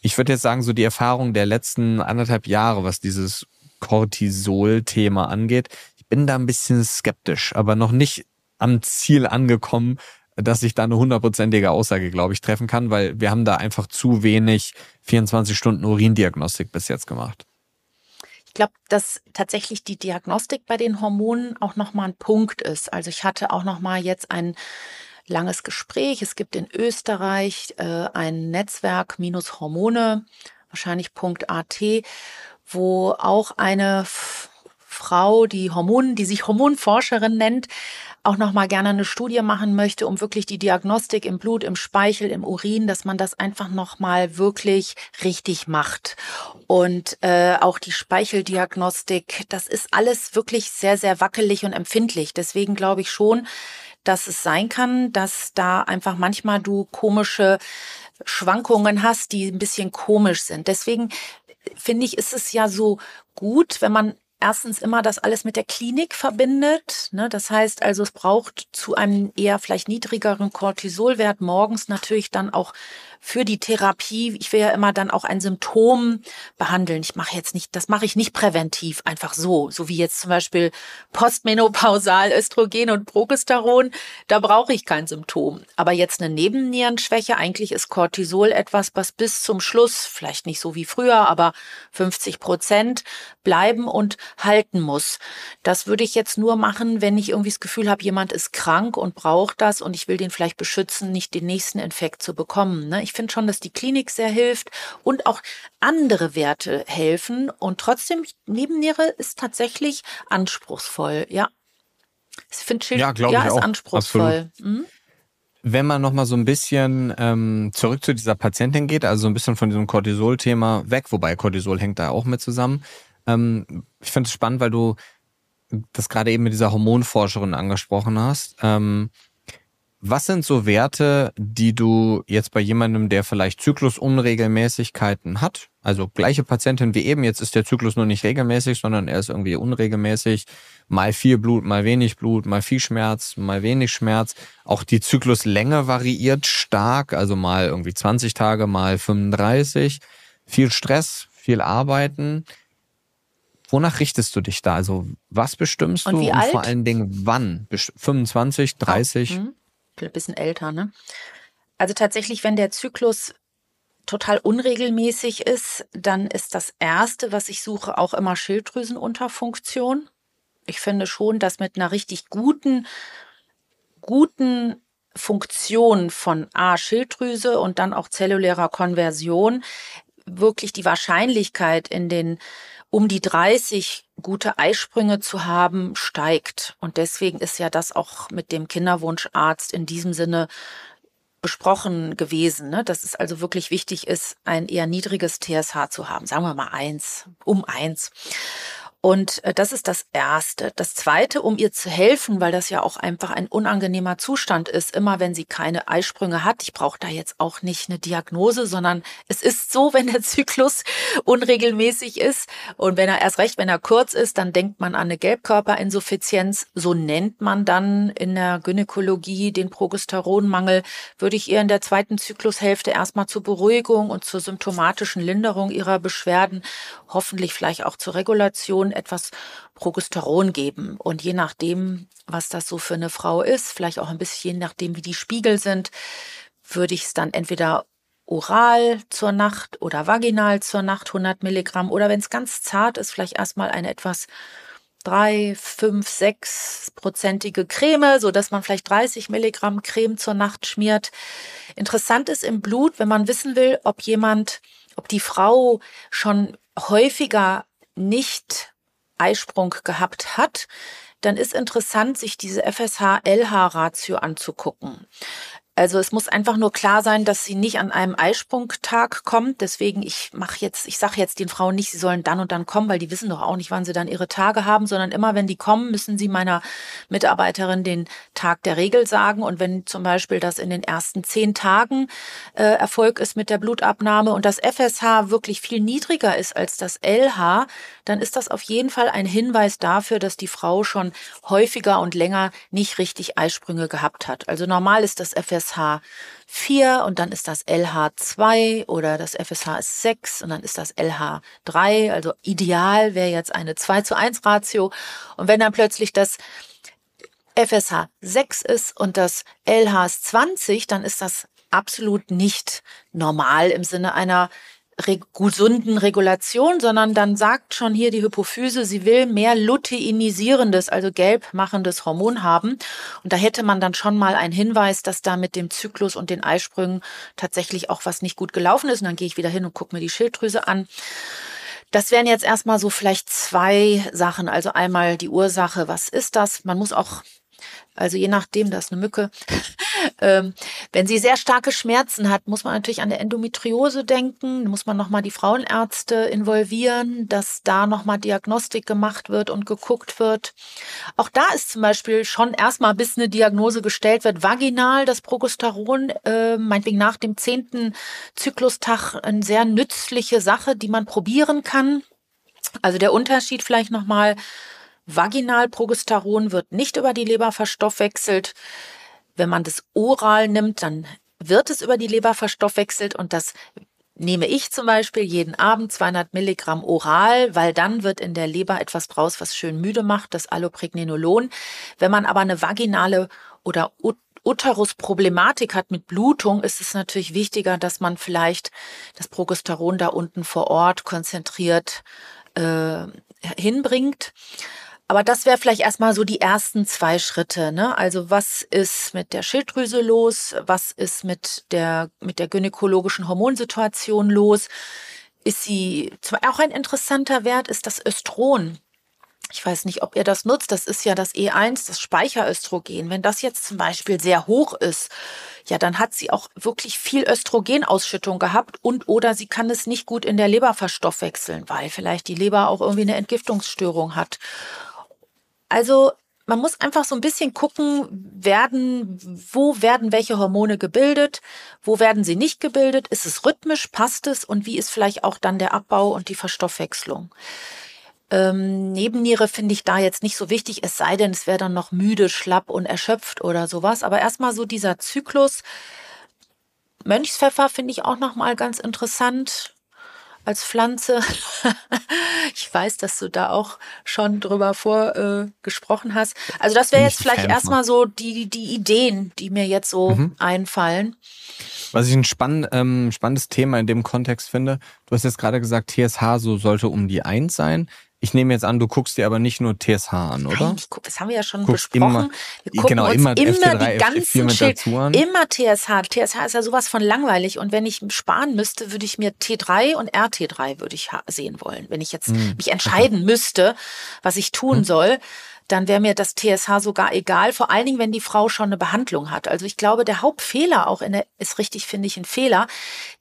ich würde jetzt sagen, so die Erfahrung der letzten anderthalb Jahre, was dieses Cortisol-Thema angeht. Ich bin da ein bisschen skeptisch, aber noch nicht am Ziel angekommen, dass ich da eine hundertprozentige Aussage, glaube ich, treffen kann, weil wir haben da einfach zu wenig 24 Stunden Urindiagnostik bis jetzt gemacht. Ich glaube, dass tatsächlich die Diagnostik bei den Hormonen auch nochmal ein Punkt ist. Also ich hatte auch nochmal jetzt ein langes Gespräch. Es gibt in Österreich äh, ein Netzwerk minus Hormone, wahrscheinlich .at, wo auch eine Frau, die Hormonen, die sich Hormonforscherin nennt, auch noch mal gerne eine Studie machen möchte, um wirklich die Diagnostik im Blut, im Speichel, im Urin, dass man das einfach noch mal wirklich richtig macht. Und äh, auch die Speicheldiagnostik, das ist alles wirklich sehr, sehr wackelig und empfindlich. Deswegen glaube ich schon, dass es sein kann, dass da einfach manchmal du komische Schwankungen hast, die ein bisschen komisch sind. Deswegen finde ich, ist es ja so gut, wenn man erstens immer das alles mit der Klinik verbindet. Ne? Das heißt also, es braucht zu einem eher vielleicht niedrigeren Cortisolwert morgens natürlich dann auch für die Therapie. Ich will ja immer dann auch ein Symptom behandeln. Ich mache jetzt nicht, das mache ich nicht präventiv, einfach so, so wie jetzt zum Beispiel postmenopausal Östrogen und Progesteron. Da brauche ich kein Symptom. Aber jetzt eine Nebennierenschwäche, eigentlich ist Cortisol etwas, was bis zum Schluss, vielleicht nicht so wie früher, aber 50 Prozent bleiben und halten muss. Das würde ich jetzt nur machen, wenn ich irgendwie das Gefühl habe, jemand ist krank und braucht das und ich will den vielleicht beschützen, nicht den nächsten Infekt zu bekommen. Ne? Ich finde schon, dass die Klinik sehr hilft und auch andere Werte helfen. Und trotzdem, Nebenniere ist tatsächlich anspruchsvoll, ja. Ich finde Schild, ja, ja ist auch. anspruchsvoll. Mhm. Wenn man nochmal so ein bisschen ähm, zurück zu dieser Patientin geht, also so ein bisschen von diesem Cortisol-Thema weg, wobei Cortisol hängt da auch mit zusammen. Ähm, ich finde es spannend, weil du das gerade eben mit dieser Hormonforscherin angesprochen hast. Ähm, was sind so Werte, die du jetzt bei jemandem, der vielleicht Zyklusunregelmäßigkeiten hat, also gleiche Patientin wie eben, jetzt ist der Zyklus nur nicht regelmäßig, sondern er ist irgendwie unregelmäßig, mal viel Blut, mal wenig Blut, mal viel Schmerz, mal wenig Schmerz. Auch die Zykluslänge variiert stark, also mal irgendwie 20 Tage, mal 35. Viel Stress, viel Arbeiten. Wonach richtest du dich da? Also was bestimmst und du und vor allen Dingen wann? 25, 30? Oh, ein bisschen älter, ne? Also tatsächlich, wenn der Zyklus total unregelmäßig ist, dann ist das erste, was ich suche, auch immer Schilddrüsenunterfunktion. Ich finde schon, dass mit einer richtig guten, guten Funktion von A, Schilddrüse und dann auch zellulärer Konversion wirklich die Wahrscheinlichkeit in den um die 30 gute Eisprünge zu haben, steigt. Und deswegen ist ja das auch mit dem Kinderwunscharzt in diesem Sinne besprochen gewesen, ne? dass es also wirklich wichtig ist, ein eher niedriges TSH zu haben. Sagen wir mal eins, um eins. Und äh, das ist das Erste. Das Zweite, um ihr zu helfen, weil das ja auch einfach ein unangenehmer Zustand ist, immer wenn sie keine Eisprünge hat. Ich brauche da jetzt auch nicht eine Diagnose, sondern es ist so, wenn der Zyklus unregelmäßig ist und wenn er erst recht, wenn er kurz ist, dann denkt man an eine Gelbkörperinsuffizienz. So nennt man dann in der Gynäkologie den Progesteronmangel. Würde ich ihr in der zweiten Zyklushälfte erstmal zur Beruhigung und zur symptomatischen Linderung ihrer Beschwerden, hoffentlich vielleicht auch zur Regulation etwas Progesteron geben. Und je nachdem, was das so für eine Frau ist, vielleicht auch ein bisschen je nachdem, wie die Spiegel sind, würde ich es dann entweder oral zur Nacht oder vaginal zur Nacht 100 Milligramm oder wenn es ganz zart ist, vielleicht erstmal eine etwas drei, fünf, sechs prozentige Creme, so dass man vielleicht 30 Milligramm Creme zur Nacht schmiert. Interessant ist im Blut, wenn man wissen will, ob jemand, ob die Frau schon häufiger nicht Eisprung gehabt hat, dann ist interessant, sich diese FSH-LH-Ratio anzugucken. Also es muss einfach nur klar sein, dass sie nicht an einem Eisprungtag kommt. Deswegen ich mache jetzt, ich sage jetzt den Frauen nicht, sie sollen dann und dann kommen, weil die wissen doch auch nicht, wann sie dann ihre Tage haben, sondern immer, wenn die kommen, müssen sie meiner Mitarbeiterin den Tag der Regel sagen. Und wenn zum Beispiel das in den ersten zehn Tagen äh, Erfolg ist mit der Blutabnahme und das FSH wirklich viel niedriger ist als das LH, dann ist das auf jeden Fall ein Hinweis dafür, dass die Frau schon häufiger und länger nicht richtig Eisprünge gehabt hat. Also normal ist das FSH FSH 4 und dann ist das LH 2 oder das FSH ist 6 und dann ist das LH 3. Also ideal wäre jetzt eine 2 zu 1 Ratio. Und wenn dann plötzlich das FSH 6 ist und das LH ist 20, dann ist das absolut nicht normal im Sinne einer gesunden Regulation, sondern dann sagt schon hier die Hypophyse, sie will mehr luteinisierendes, also gelb machendes Hormon haben. Und da hätte man dann schon mal einen Hinweis, dass da mit dem Zyklus und den Eisprüngen tatsächlich auch was nicht gut gelaufen ist. Und dann gehe ich wieder hin und gucke mir die Schilddrüse an. Das wären jetzt erstmal so vielleicht zwei Sachen. Also einmal die Ursache, was ist das? Man muss auch also je nachdem, das ist eine Mücke. ähm, wenn sie sehr starke Schmerzen hat, muss man natürlich an der Endometriose denken, muss man nochmal die Frauenärzte involvieren, dass da nochmal Diagnostik gemacht wird und geguckt wird. Auch da ist zum Beispiel schon erstmal, bis eine Diagnose gestellt wird, vaginal das Progesteron, äh, meinetwegen nach dem zehnten Zyklustag, eine sehr nützliche Sache, die man probieren kann. Also der Unterschied vielleicht nochmal, Vaginalprogesteron wird nicht über die Leber verstoffwechselt. Wenn man das oral nimmt, dann wird es über die Leber verstoffwechselt und das nehme ich zum Beispiel jeden Abend 200 Milligramm oral, weil dann wird in der Leber etwas draus, was schön müde macht, das Allopregnenolon. Wenn man aber eine vaginale oder Uterusproblematik hat mit Blutung, ist es natürlich wichtiger, dass man vielleicht das Progesteron da unten vor Ort konzentriert äh, hinbringt. Aber das wäre vielleicht erstmal so die ersten zwei Schritte. Ne? Also was ist mit der Schilddrüse los? Was ist mit der, mit der gynäkologischen Hormonsituation los? Ist sie, auch ein interessanter Wert ist das Östron. Ich weiß nicht, ob ihr das nutzt. Das ist ja das E1, das Speicheröstrogen. Wenn das jetzt zum Beispiel sehr hoch ist, ja, dann hat sie auch wirklich viel Östrogenausschüttung gehabt und oder sie kann es nicht gut in der Leber verstoffwechseln, weil vielleicht die Leber auch irgendwie eine Entgiftungsstörung hat. Also man muss einfach so ein bisschen gucken, werden, wo werden welche Hormone gebildet, wo werden sie nicht gebildet, ist es rhythmisch, passt es und wie ist vielleicht auch dann der Abbau und die Verstoffwechslung. Ähm, Nebenniere finde ich da jetzt nicht so wichtig, es sei denn, es wäre dann noch müde, schlapp und erschöpft oder sowas. Aber erstmal so dieser Zyklus. Mönchspfeffer finde ich auch nochmal ganz interessant als Pflanze. ich weiß, dass du da auch schon drüber vorgesprochen äh, hast. Also das wäre jetzt vielleicht erstmal so die, die Ideen, die mir jetzt so mhm. einfallen. Was ich ein spann, ähm, spannendes Thema in dem Kontext finde, du hast jetzt gerade gesagt, TSH so sollte um die eins sein. Ich nehme jetzt an, du guckst dir aber nicht nur TSH an, oder? Nein, ich guck, das haben wir ja schon guckst besprochen. Immer, wir gucken genau, uns immer, immer F3, die ganzen Schild, immer TSH. TSH ist ja sowas von langweilig und wenn ich sparen müsste, würde ich mir T3 und RT3 würde ich sehen wollen. Wenn ich jetzt hm. mich entscheiden okay. müsste, was ich tun hm. soll, dann wäre mir das TSH sogar egal, vor allen Dingen, wenn die Frau schon eine Behandlung hat. Also ich glaube, der Hauptfehler auch in der, ist richtig, finde ich, ein Fehler.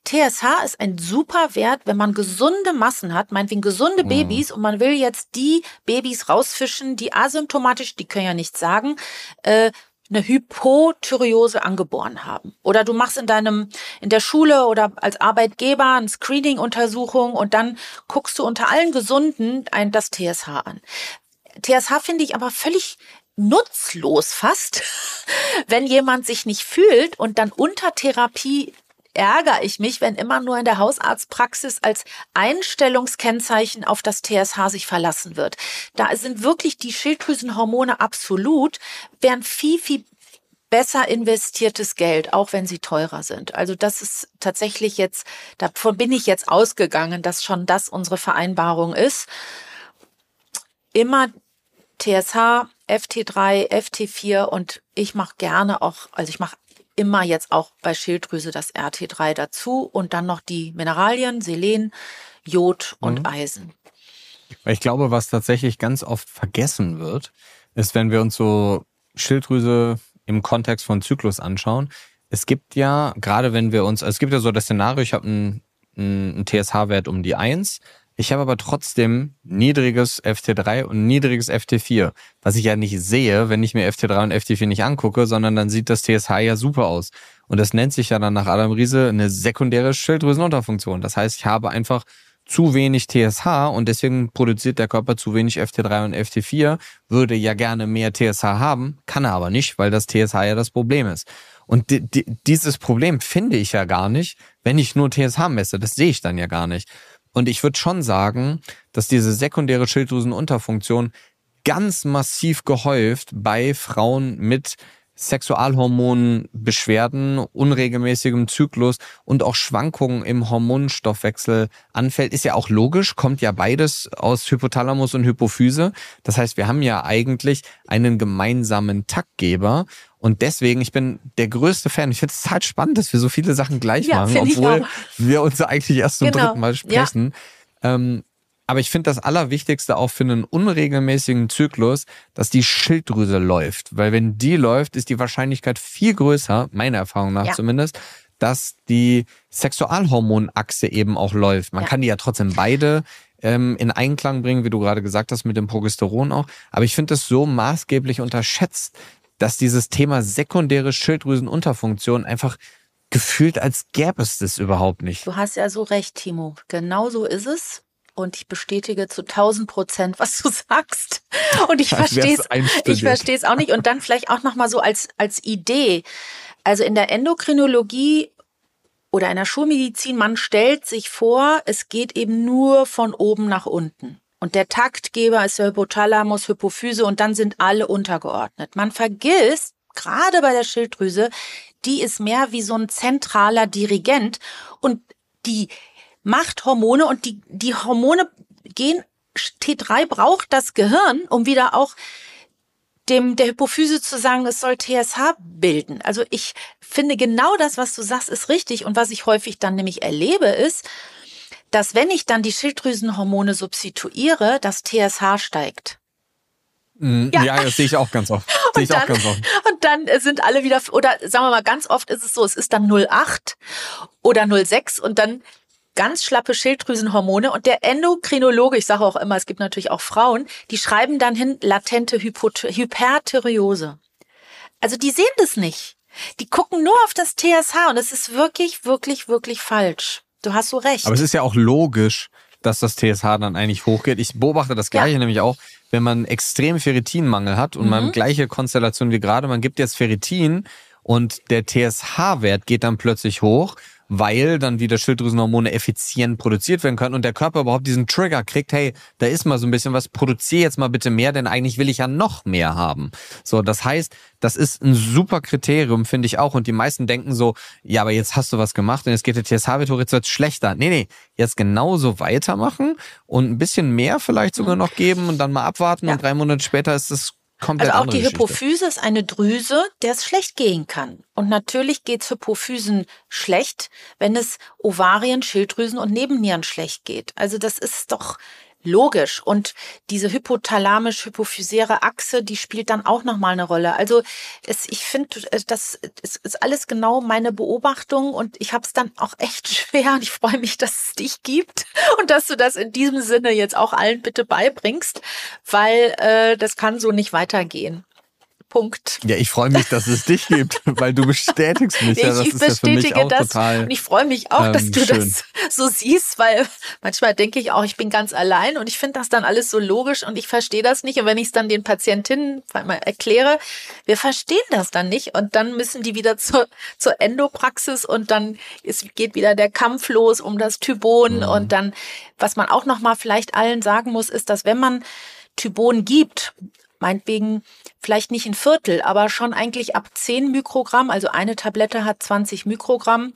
TSH ist ein super Wert, wenn man gesunde Massen hat, meinetwegen gesunde mhm. Babys und man will jetzt die Babys rausfischen, die asymptomatisch, die können ja nichts sagen, äh, eine Hypothyreose angeboren haben. Oder du machst in deinem, in der Schule oder als Arbeitgeber eine Screening-Untersuchung und dann guckst du unter allen Gesunden ein, das TSH an. TSH finde ich aber völlig nutzlos fast, wenn jemand sich nicht fühlt und dann unter Therapie ärgere ich mich, wenn immer nur in der Hausarztpraxis als Einstellungskennzeichen auf das TSH sich verlassen wird. Da sind wirklich die Schilddrüsenhormone absolut, wären viel, viel besser investiertes Geld, auch wenn sie teurer sind. Also das ist tatsächlich jetzt, davon bin ich jetzt ausgegangen, dass schon das unsere Vereinbarung ist. Immer TSH, FT3, FT4 und ich mache gerne auch, also ich mache immer jetzt auch bei Schilddrüse das RT3 dazu und dann noch die Mineralien, Selen, Jod und mhm. Eisen. Ich glaube, was tatsächlich ganz oft vergessen wird, ist, wenn wir uns so Schilddrüse im Kontext von Zyklus anschauen. Es gibt ja, gerade wenn wir uns, also es gibt ja so das Szenario, ich habe einen, einen TSH-Wert um die 1, ich habe aber trotzdem niedriges FT3 und niedriges FT4, was ich ja nicht sehe, wenn ich mir FT3 und FT4 nicht angucke, sondern dann sieht das TSH ja super aus. Und das nennt sich ja dann nach Adam Riese eine sekundäre Schilddrüsenunterfunktion. Das heißt, ich habe einfach zu wenig TSH und deswegen produziert der Körper zu wenig FT3 und FT4, würde ja gerne mehr TSH haben, kann er aber nicht, weil das TSH ja das Problem ist. Und di di dieses Problem finde ich ja gar nicht, wenn ich nur TSH messe. Das sehe ich dann ja gar nicht. Und ich würde schon sagen, dass diese sekundäre Schilddrüsenunterfunktion ganz massiv gehäuft bei Frauen mit Sexualhormonbeschwerden, unregelmäßigem Zyklus und auch Schwankungen im Hormonstoffwechsel anfällt, ist ja auch logisch, kommt ja beides aus Hypothalamus und Hypophyse. Das heißt, wir haben ja eigentlich einen gemeinsamen Taktgeber. Und deswegen, ich bin der größte Fan. Ich finde es total spannend, dass wir so viele Sachen gleich ja, machen, obwohl wir uns eigentlich erst zum genau. dritten Mal sprechen. Ja. Ähm, aber ich finde das Allerwichtigste auch für einen unregelmäßigen Zyklus, dass die Schilddrüse läuft. Weil wenn die läuft, ist die Wahrscheinlichkeit viel größer, meiner Erfahrung nach ja. zumindest, dass die Sexualhormonachse eben auch läuft. Man ja. kann die ja trotzdem beide ähm, in Einklang bringen, wie du gerade gesagt hast, mit dem Progesteron auch. Aber ich finde das so maßgeblich unterschätzt, dass dieses Thema sekundäre Schilddrüsenunterfunktion einfach gefühlt, als gäbe es das überhaupt nicht. Du hast ja so recht, Timo. Genau so ist es und ich bestätige zu 1000 Prozent, was du sagst. Und ich verstehe es, ich verstehe es auch nicht. Und dann vielleicht auch noch mal so als als Idee. Also in der Endokrinologie oder in der Schulmedizin, man stellt sich vor, es geht eben nur von oben nach unten. Und der Taktgeber ist der Hypothalamus, Hypophyse und dann sind alle untergeordnet. Man vergisst, gerade bei der Schilddrüse, die ist mehr wie so ein zentraler Dirigent und die macht Hormone und die, die Hormone gehen, T3 braucht das Gehirn, um wieder auch dem, der Hypophyse zu sagen, es soll TSH bilden. Also ich finde genau das, was du sagst, ist richtig. Und was ich häufig dann nämlich erlebe, ist, dass wenn ich dann die Schilddrüsenhormone substituiere, das TSH steigt. Mm, ja. ja, das sehe ich auch ganz oft. Sehe ich dann, auch ganz oft. Und dann sind alle wieder, oder sagen wir mal, ganz oft ist es so, es ist dann 0,8 oder 0,6 und dann ganz schlappe Schilddrüsenhormone und der Endokrinologe, ich sage auch immer, es gibt natürlich auch Frauen, die schreiben dann hin latente Hyperthyreose. Also die sehen das nicht. Die gucken nur auf das TSH und es ist wirklich, wirklich, wirklich falsch. Du hast so recht. Aber es ist ja auch logisch, dass das TSH dann eigentlich hochgeht. Ich beobachte das Gleiche ja. nämlich auch, wenn man extrem Ferritinmangel hat und mhm. man gleiche Konstellation wie gerade, man gibt jetzt Ferritin und der TSH-Wert geht dann plötzlich hoch weil dann wieder Schilddrüsenhormone effizient produziert werden können und der Körper überhaupt diesen Trigger kriegt, hey, da ist mal so ein bisschen was, produziere jetzt mal bitte mehr, denn eigentlich will ich ja noch mehr haben. So, das heißt, das ist ein super Kriterium, finde ich auch. Und die meisten denken so, ja, aber jetzt hast du was gemacht und jetzt geht der TSH-Wert jetzt schlechter. Nee, nee, jetzt genauso weitermachen und ein bisschen mehr vielleicht sogar noch geben und dann mal abwarten ja. und drei Monate später ist es Komplett also auch die Hypophyse ist eine Drüse, der es schlecht gehen kann. Und natürlich geht es Hypophysen schlecht, wenn es Ovarien, Schilddrüsen und Nebennieren schlecht geht. Also das ist doch logisch. Und diese hypothalamisch-hypophysäre Achse, die spielt dann auch nochmal eine Rolle. Also es, ich finde, äh, das ist alles genau meine Beobachtung und ich habe es dann auch echt schwer und ich freue mich, dass es dich gibt und dass du das in diesem Sinne jetzt auch allen bitte beibringst, weil äh, das kann so nicht weitergehen. Punkt. Ja, ich freue mich, dass es dich gibt, weil du bestätigst mich. Ich, ja, das ich ist bestätige ja das total, und ich freue mich auch, ähm, dass du schön. das so siehst, weil manchmal denke ich auch, ich bin ganz allein und ich finde das dann alles so logisch und ich verstehe das nicht. Und wenn ich es dann den Patientinnen mal erkläre, wir verstehen das dann nicht und dann müssen die wieder zur, zur Endopraxis und dann ist, geht wieder der Kampf los um das Tybon mhm. und dann, was man auch noch mal vielleicht allen sagen muss, ist, dass wenn man Tybon gibt, meinetwegen vielleicht nicht ein Viertel, aber schon eigentlich ab 10 Mikrogramm, also eine Tablette hat 20 Mikrogramm.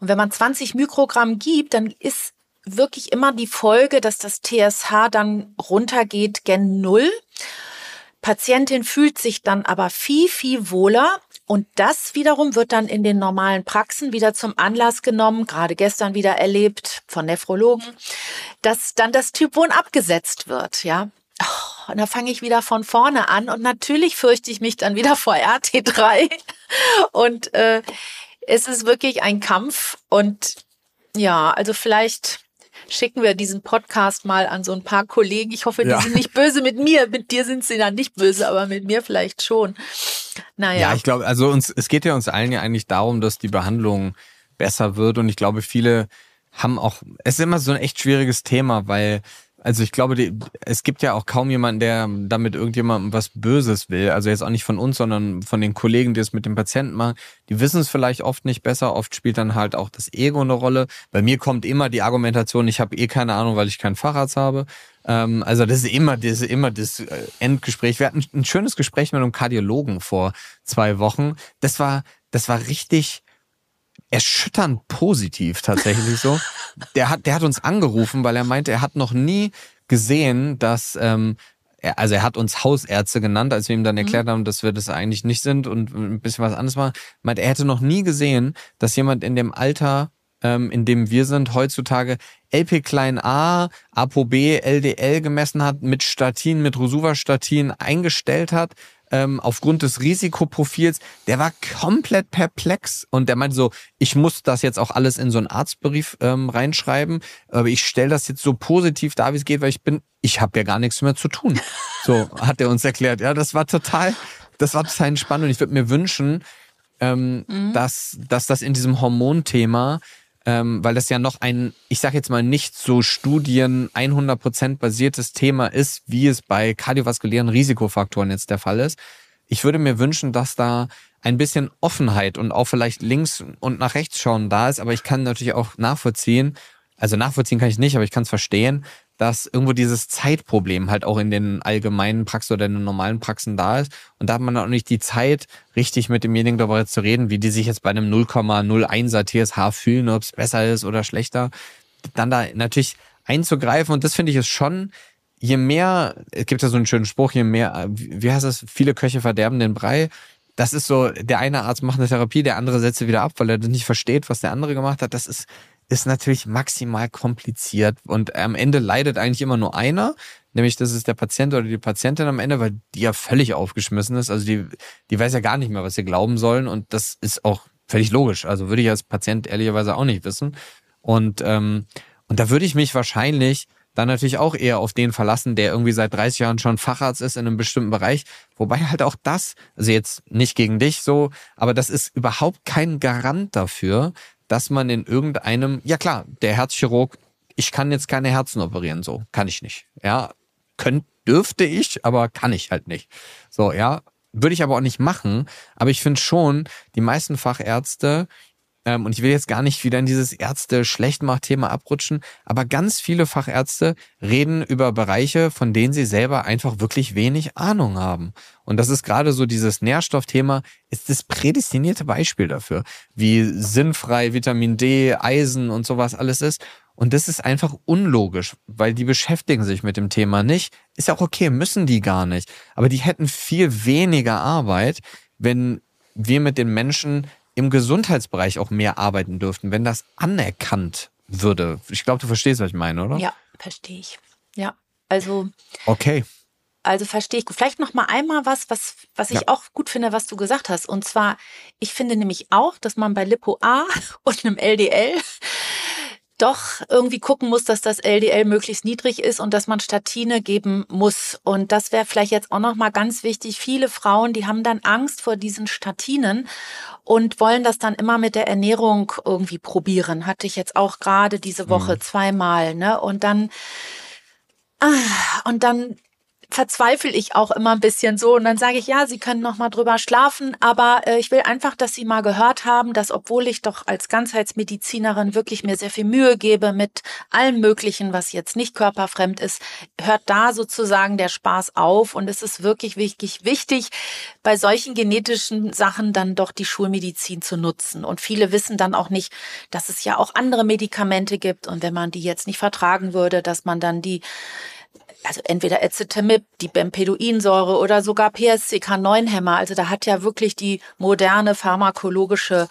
Und wenn man 20 Mikrogramm gibt, dann ist wirklich immer die Folge, dass das TSH dann runtergeht gen Null. Patientin fühlt sich dann aber viel, viel wohler. Und das wiederum wird dann in den normalen Praxen wieder zum Anlass genommen, gerade gestern wieder erlebt von Nephrologen, dass dann das Typon abgesetzt wird, ja. Und da fange ich wieder von vorne an und natürlich fürchte ich mich dann wieder vor RT3 und äh, es ist wirklich ein Kampf und ja, also vielleicht schicken wir diesen Podcast mal an so ein paar Kollegen. Ich hoffe, die ja. sind nicht böse mit mir. Mit dir sind sie dann nicht böse, aber mit mir vielleicht schon. Naja. Ja, ich glaube, also uns, es geht ja uns allen ja eigentlich darum, dass die Behandlung besser wird und ich glaube, viele haben auch, es ist immer so ein echt schwieriges Thema, weil Also ich glaube, die, es gibt ja auch kaum jemanden, der damit irgendjemandem was Böses will. Also jetzt auch nicht von uns, sondern von den Kollegen, die es mit dem Patienten machen. Die wissen es vielleicht oft nicht besser. Oft spielt dann halt auch das Ego eine Rolle. Bei mir kommt immer die Argumentation, ich habe eh keine Ahnung, weil ich keinen Facharzt habe. Ähm, also das ist immer, das ist immer das äh, Endgespräch. Wir hatten ein schönes Gespräch mit einem Kardiologen vor zwei Wochen. Das war, das war richtig erschütternd positiv tatsächlich so. Der hat, der hat uns angerufen, weil er meinte, er hat noch nie gesehen, dass ähm, er, also er hat uns Hausärzte genannt, als wir ihm dann mhm. erklärt haben, dass wir das eigentlich nicht sind und ein bisschen was anderes machen. Meint, er hätte noch nie gesehen, dass jemand in dem Alter, ähm, in dem wir sind, heutzutage LP klein a, ApoB, LDL gemessen hat, mit Statin, mit Rosuvastatin eingestellt hat ähm, aufgrund des Risikoprofils, der war komplett perplex und der meinte so, ich muss das jetzt auch alles in so einen Arztbrief ähm, reinschreiben, aber ich stelle das jetzt so positiv da, wie es geht, weil ich bin, ich habe ja gar nichts mehr zu tun. So hat er uns erklärt. Ja, das war total, das war total entspannt und ich würde mir wünschen, ähm, mhm. dass, dass das in diesem Hormonthema ähm, weil das ja noch ein, ich sage jetzt mal nicht so Studien 100% basiertes Thema ist, wie es bei kardiovaskulären Risikofaktoren jetzt der Fall ist. Ich würde mir wünschen, dass da ein bisschen Offenheit und auch vielleicht links und nach rechts schauen da ist, aber ich kann natürlich auch nachvollziehen, also nachvollziehen kann ich nicht, aber ich kann es verstehen, dass irgendwo dieses Zeitproblem halt auch in den allgemeinen Praxen oder in den normalen Praxen da ist. Und da hat man auch nicht die Zeit, richtig mit demjenigen darüber zu reden, wie die sich jetzt bei einem 0,01er TSH fühlen, ob es besser ist oder schlechter. Dann da natürlich einzugreifen. Und das finde ich ist schon, je mehr, es gibt ja so einen schönen Spruch, je mehr, wie heißt das, viele Köche verderben den Brei. Das ist so, der eine Arzt macht eine Therapie, der andere setzt sie wieder ab, weil er nicht versteht, was der andere gemacht hat. Das ist, ist natürlich maximal kompliziert und am Ende leidet eigentlich immer nur einer, nämlich das ist der Patient oder die Patientin am Ende, weil die ja völlig aufgeschmissen ist. Also die, die weiß ja gar nicht mehr, was sie glauben sollen und das ist auch völlig logisch. Also würde ich als Patient ehrlicherweise auch nicht wissen. Und, ähm, und da würde ich mich wahrscheinlich dann natürlich auch eher auf den verlassen, der irgendwie seit 30 Jahren schon Facharzt ist in einem bestimmten Bereich. Wobei halt auch das, also jetzt nicht gegen dich so, aber das ist überhaupt kein Garant dafür, dass man in irgendeinem, ja klar, der Herzchirurg, ich kann jetzt keine Herzen operieren, so, kann ich nicht. Ja, könnte, dürfte ich, aber kann ich halt nicht. So, ja, würde ich aber auch nicht machen. Aber ich finde schon, die meisten Fachärzte und ich will jetzt gar nicht wieder in dieses Ärzte-Schlechtmach-Thema abrutschen, aber ganz viele Fachärzte reden über Bereiche, von denen sie selber einfach wirklich wenig Ahnung haben. Und das ist gerade so dieses Nährstoffthema, ist das prädestinierte Beispiel dafür, wie sinnfrei Vitamin D, Eisen und sowas alles ist. Und das ist einfach unlogisch, weil die beschäftigen sich mit dem Thema nicht. Ist ja auch okay, müssen die gar nicht. Aber die hätten viel weniger Arbeit, wenn wir mit den Menschen im Gesundheitsbereich auch mehr arbeiten dürften, wenn das anerkannt würde. Ich glaube, du verstehst, was ich meine, oder? Ja, verstehe ich. Ja, also. Okay. Also verstehe ich. Vielleicht noch mal einmal was, was, was ich ja. auch gut finde, was du gesagt hast. Und zwar, ich finde nämlich auch, dass man bei Lipo A und einem LDL doch irgendwie gucken muss, dass das LDL möglichst niedrig ist und dass man Statine geben muss. Und das wäre vielleicht jetzt auch noch mal ganz wichtig. Viele Frauen, die haben dann Angst vor diesen Statinen und wollen das dann immer mit der Ernährung irgendwie probieren. Hatte ich jetzt auch gerade diese Woche mhm. zweimal, ne? Und dann ah, und dann verzweifle ich auch immer ein bisschen so und dann sage ich, ja, Sie können noch mal drüber schlafen, aber äh, ich will einfach, dass Sie mal gehört haben, dass obwohl ich doch als Ganzheitsmedizinerin wirklich mir sehr viel Mühe gebe mit allem Möglichen, was jetzt nicht körperfremd ist, hört da sozusagen der Spaß auf und es ist wirklich wichtig, wichtig, bei solchen genetischen Sachen dann doch die Schulmedizin zu nutzen. Und viele wissen dann auch nicht, dass es ja auch andere Medikamente gibt und wenn man die jetzt nicht vertragen würde, dass man dann die also entweder Acetamib, die Bempeduinsäure oder sogar PSCK9-Hämmer. Also da hat ja wirklich die moderne pharmakologische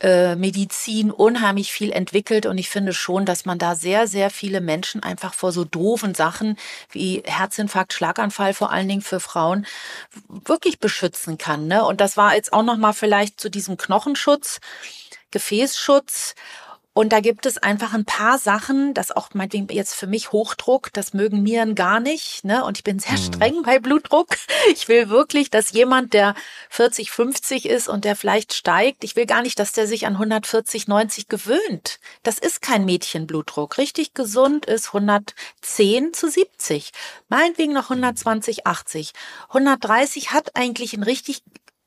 äh, Medizin unheimlich viel entwickelt und ich finde schon, dass man da sehr, sehr viele Menschen einfach vor so doofen Sachen wie Herzinfarkt, Schlaganfall vor allen Dingen für Frauen wirklich beschützen kann. Ne? Und das war jetzt auch nochmal vielleicht zu diesem Knochenschutz, Gefäßschutz Und da gibt es einfach ein paar Sachen, das auch meinetwegen jetzt für mich Hochdruck, das mögen Nieren gar nicht. Ne? Und ich bin sehr mhm. streng bei Blutdruck. Ich will wirklich, dass jemand, der 40, 50 ist und der vielleicht steigt, ich will gar nicht, dass der sich an 140, 90 gewöhnt. Das ist kein Mädchenblutdruck. Richtig gesund ist 110 zu 70. Meinetwegen noch 120, 80. 130 hat eigentlich ein richtig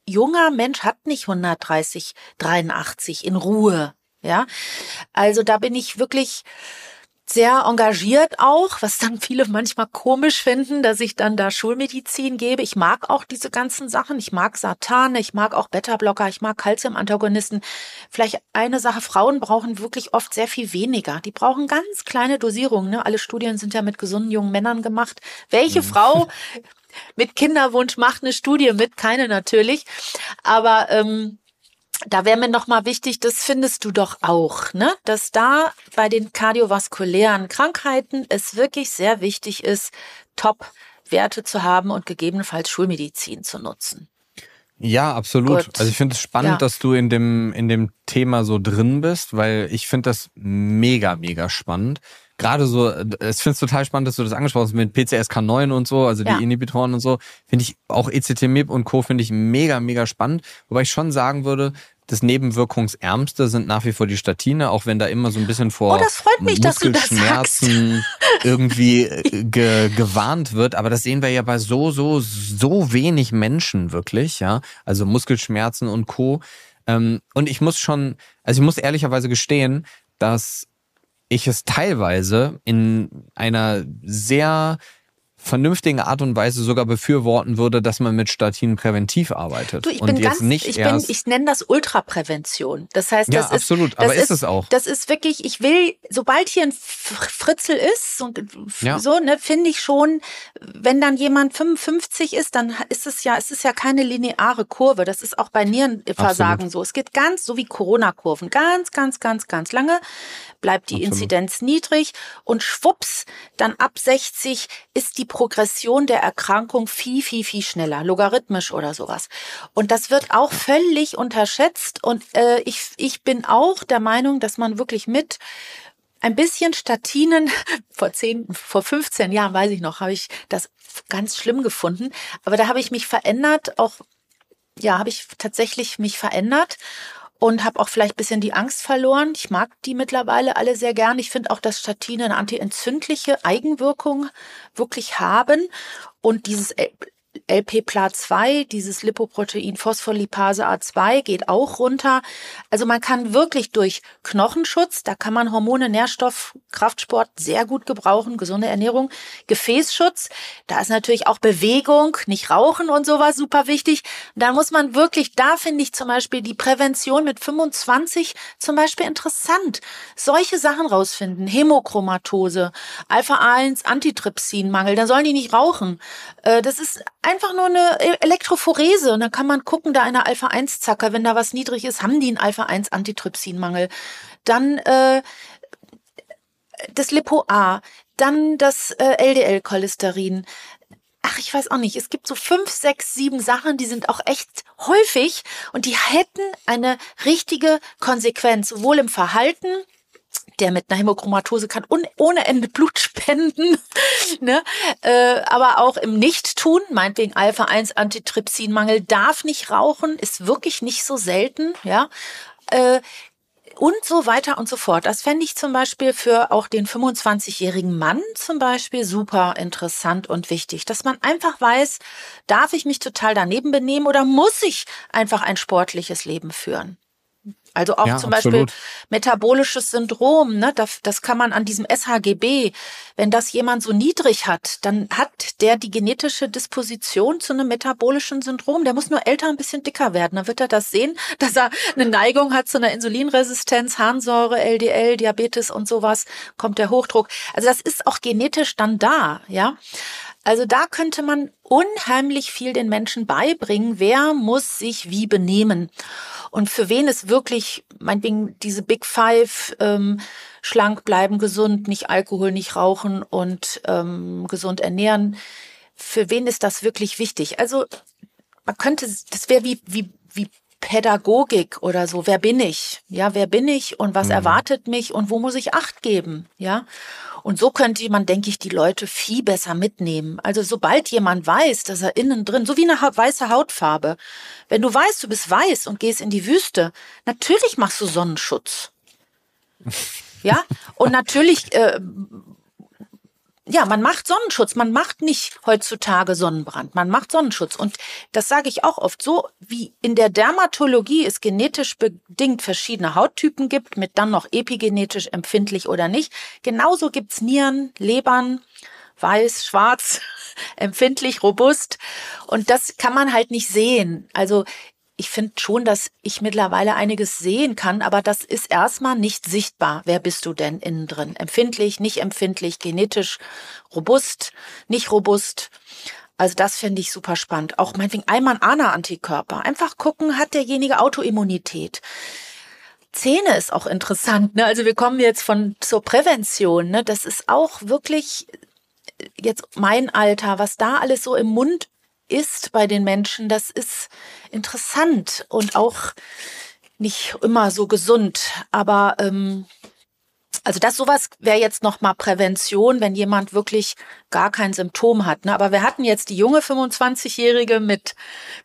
junger Mensch hat nicht 130, 83 in Ruhe. Ja, also da bin ich wirklich sehr engagiert auch, was dann viele manchmal komisch finden, dass ich dann da Schulmedizin gebe. Ich mag auch diese ganzen Sachen. Ich mag Satane, ich mag auch Beta-Blocker, ich mag Calcium-Antagonisten. Vielleicht eine Sache, Frauen brauchen wirklich oft sehr viel weniger. Die brauchen ganz kleine Dosierungen. Ne? Alle Studien sind ja mit gesunden jungen Männern gemacht. Welche mhm. Frau mit Kinderwunsch macht eine Studie mit? Keine natürlich. Aber ähm, da wäre mir noch mal wichtig, das findest du doch auch, ne? Dass da bei den kardiovaskulären Krankheiten es wirklich sehr wichtig ist, Top-Werte zu haben und gegebenenfalls Schulmedizin zu nutzen. Ja, absolut. Gut. Also ich finde es spannend, ja. dass du in dem, in dem Thema so drin bist, weil ich finde das mega, mega spannend. Gerade so, ich finde es total spannend, dass du das angesprochen hast mit PCSK9 und so, also ja. die Inhibitoren und so. Finde ich auch ECT-MIP und Co. finde ich mega, mega spannend. Wobei ich schon sagen würde, das Nebenwirkungsärmste sind nach wie vor die Statine, auch wenn da immer so ein bisschen vor oh, mich, Muskelschmerzen irgendwie äh, ge gewarnt wird. Aber das sehen wir ja bei so, so, so wenig Menschen wirklich, ja. Also Muskelschmerzen und Co. Ähm, und ich muss schon, also ich muss ehrlicherweise gestehen, dass ich es teilweise in einer sehr vernünftigen Art und Weise sogar befürworten würde, dass man mit Statinen präventiv arbeitet. Du, ich und bin jetzt ganz, nicht ich bin, ich nenne das Ultraprävention. Das heißt, das ja, absolut, ist, das aber ist, ist, es auch. Das ist wirklich, ich will, sobald hier ein Fritzel ist und ja. so, ne, finde ich schon, wenn dann jemand 55 ist, dann ist es ja, es ist ja keine lineare Kurve. Das ist auch bei Nierenversagen absolut. so. Es geht ganz, so wie Corona-Kurven, ganz, ganz, ganz, ganz lange bleibt die absolut. Inzidenz niedrig und schwupps, dann ab 60 ist die Progression der Erkrankung viel, viel, viel schneller, logarithmisch oder sowas. Und das wird auch völlig unterschätzt. Und äh, ich, ich bin auch der Meinung, dass man wirklich mit ein bisschen Statinen, vor zehn, vor 15 Jahren, weiß ich noch, habe ich das ganz schlimm gefunden. Aber da habe ich mich verändert, auch, ja, habe ich tatsächlich mich verändert und habe auch vielleicht bisschen die Angst verloren. Ich mag die mittlerweile alle sehr gern. Ich finde auch, dass Statine eine antientzündliche Eigenwirkung wirklich haben und dieses LP-Pla2, dieses Lipoprotein Phospholipase A2 geht auch runter. Also man kann wirklich durch Knochenschutz, da kann man Hormone, Nährstoff, Kraftsport sehr gut gebrauchen, gesunde Ernährung, Gefäßschutz, da ist natürlich auch Bewegung, nicht Rauchen und sowas super wichtig. Da muss man wirklich, da finde ich zum Beispiel die Prävention mit 25 zum Beispiel interessant. Solche Sachen rausfinden, Hämochromatose, Alpha-1, Antitrypsinmangel, da sollen die nicht rauchen. Äh, das ist einfach nur eine e- Elektrophorese und dann kann man gucken, da eine Alpha-1-Zacker, wenn da was niedrig ist, haben die einen Alpha-1-Antitrypsinmangel. Dann äh, das Lipo-A, dann das äh, LDL-Cholesterin. Ach, ich weiß auch nicht. Es gibt so fünf, sechs, sieben Sachen, die sind auch echt häufig und die hätten eine richtige Konsequenz, sowohl im Verhalten der mit einer Hämochromatose kann ohne Ende Blut spenden, ne? Äh, aber auch im Nichttun, meinetwegen Alpha-1-Antitrypsinmangel, darf nicht rauchen, ist wirklich nicht so selten, ja. Äh, und so weiter und so fort. Das fände ich zum Beispiel für auch den 25-jährigen Mann zum Beispiel super interessant und wichtig, dass man einfach weiß, darf ich mich total daneben benehmen oder muss ich einfach ein sportliches Leben führen? Also auch ja, zum absolut. Beispiel metabolisches Syndrom, ne? Das, das kann man an diesem SHGB, wenn das jemand so niedrig hat, dann hat der die genetische Disposition zu einem metabolischen Syndrom. Der muss nur älter ein bisschen dicker werden. Dann wird er das sehen, dass er eine Neigung hat zu einer Insulinresistenz, Harnsäure, LDL, Diabetes und sowas, kommt der Hochdruck. Also das ist auch genetisch dann da, ja. Also da könnte man unheimlich viel den Menschen beibringen, wer muss sich wie benehmen. Und für wen ist wirklich, meinetwegen, diese Big Five, ähm, schlank bleiben, gesund, nicht Alkohol, nicht rauchen und ähm, gesund ernähren, für wen ist das wirklich wichtig? Also man könnte, das wäre wie, wie, wie Pädagogik oder so. Wer bin ich? Ja, wer bin ich und was mhm. erwartet mich und wo muss ich Acht geben? Ja. Und so könnte man, denke ich, die Leute viel besser mitnehmen. Also sobald jemand weiß, dass er innen drin, so wie eine weiße Hautfarbe, wenn du weißt, du bist weiß und gehst in die Wüste, natürlich machst du Sonnenschutz. Ja, und natürlich äh, ja, man macht Sonnenschutz. Man macht nicht heutzutage Sonnenbrand. Man macht Sonnenschutz. Und das sage ich auch oft. So wie in der Dermatologie es genetisch bedingt verschiedene Hauttypen gibt, mit dann noch epigenetisch empfindlich oder nicht. Genauso gibt's Nieren, Lebern, weiß, schwarz, empfindlich, robust. Und das kann man halt nicht sehen. Also ich finde schon, dass ich mittlerweile einiges sehen kann, aber das ist erstmal nicht sichtbar. Wer bist du denn innen drin? Empfindlich, nicht empfindlich, genetisch, robust, nicht robust. Also das finde ich super spannend. Auch meinetwegen einmal ANA-Antikörper. Einfach gucken, hat derjenige Autoimmunität. Zähne ist auch interessant. Ne? Also wir kommen jetzt von zur Prävention. Ne? Das ist auch wirklich jetzt mein Alter, was da alles so im Mund ist bei den Menschen, das ist interessant und auch nicht immer so gesund. Aber ähm, also das sowas wäre jetzt noch mal Prävention, wenn jemand wirklich gar kein Symptom hat. Ne? Aber wir hatten jetzt die junge 25-Jährige mit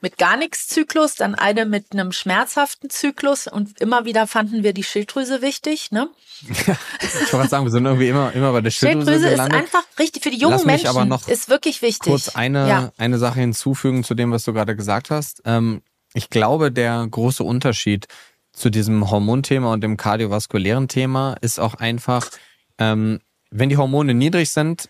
mit gar nichts Zyklus, dann eine mit einem schmerzhaften Zyklus und immer wieder fanden wir die Schilddrüse wichtig. Ne? ich wollte sagen, wir sind irgendwie immer immer bei der Schilddrüse, Schilddrüse gelandet. ist einfach richtig für die jungen Menschen. Ist wirklich wichtig. Kurz eine ja. eine Sache hinzufügen zu dem, was du gerade gesagt hast. Ähm, ich glaube, der große Unterschied zu diesem Hormonthema und dem kardiovaskulären Thema ist auch einfach, ähm, wenn die Hormone niedrig sind,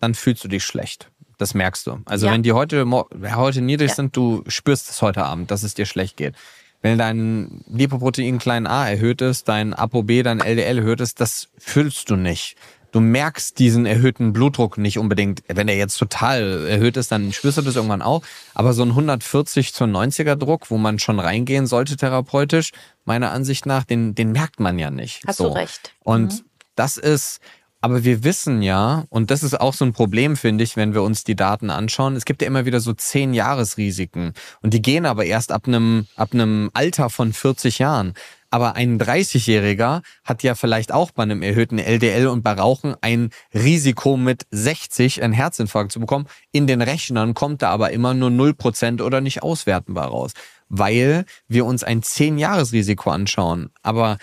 dann fühlst du dich schlecht. Das merkst du. Also ja. wenn die heute, heute niedrig ja. sind, du spürst es heute Abend, dass es dir schlecht geht. Wenn dein Lipoprotein klein a erhöht ist, dein ApoB, dein LDL erhöht ist, das fühlst du nicht du merkst diesen erhöhten Blutdruck nicht unbedingt. Wenn er jetzt total erhöht ist, dann spürst du das irgendwann auch. Aber so ein 140 zu 90er Druck, wo man schon reingehen sollte therapeutisch, meiner Ansicht nach, den, den merkt man ja nicht. Hast so. du recht. Und mhm. das ist, aber wir wissen ja, und das ist auch so ein Problem, finde ich, wenn wir uns die Daten anschauen. Es gibt ja immer wieder so zehn Jahresrisiken. Und die gehen aber erst ab einem, ab einem Alter von 40 Jahren. Aber ein 30-Jähriger hat ja vielleicht auch bei einem erhöhten LDL und bei Rauchen ein Risiko mit 60 einen Herzinfarkt zu bekommen. In den Rechnern kommt da aber immer nur 0% oder nicht auswertenbar raus, weil wir uns ein 10-Jahres-Risiko anschauen. Aber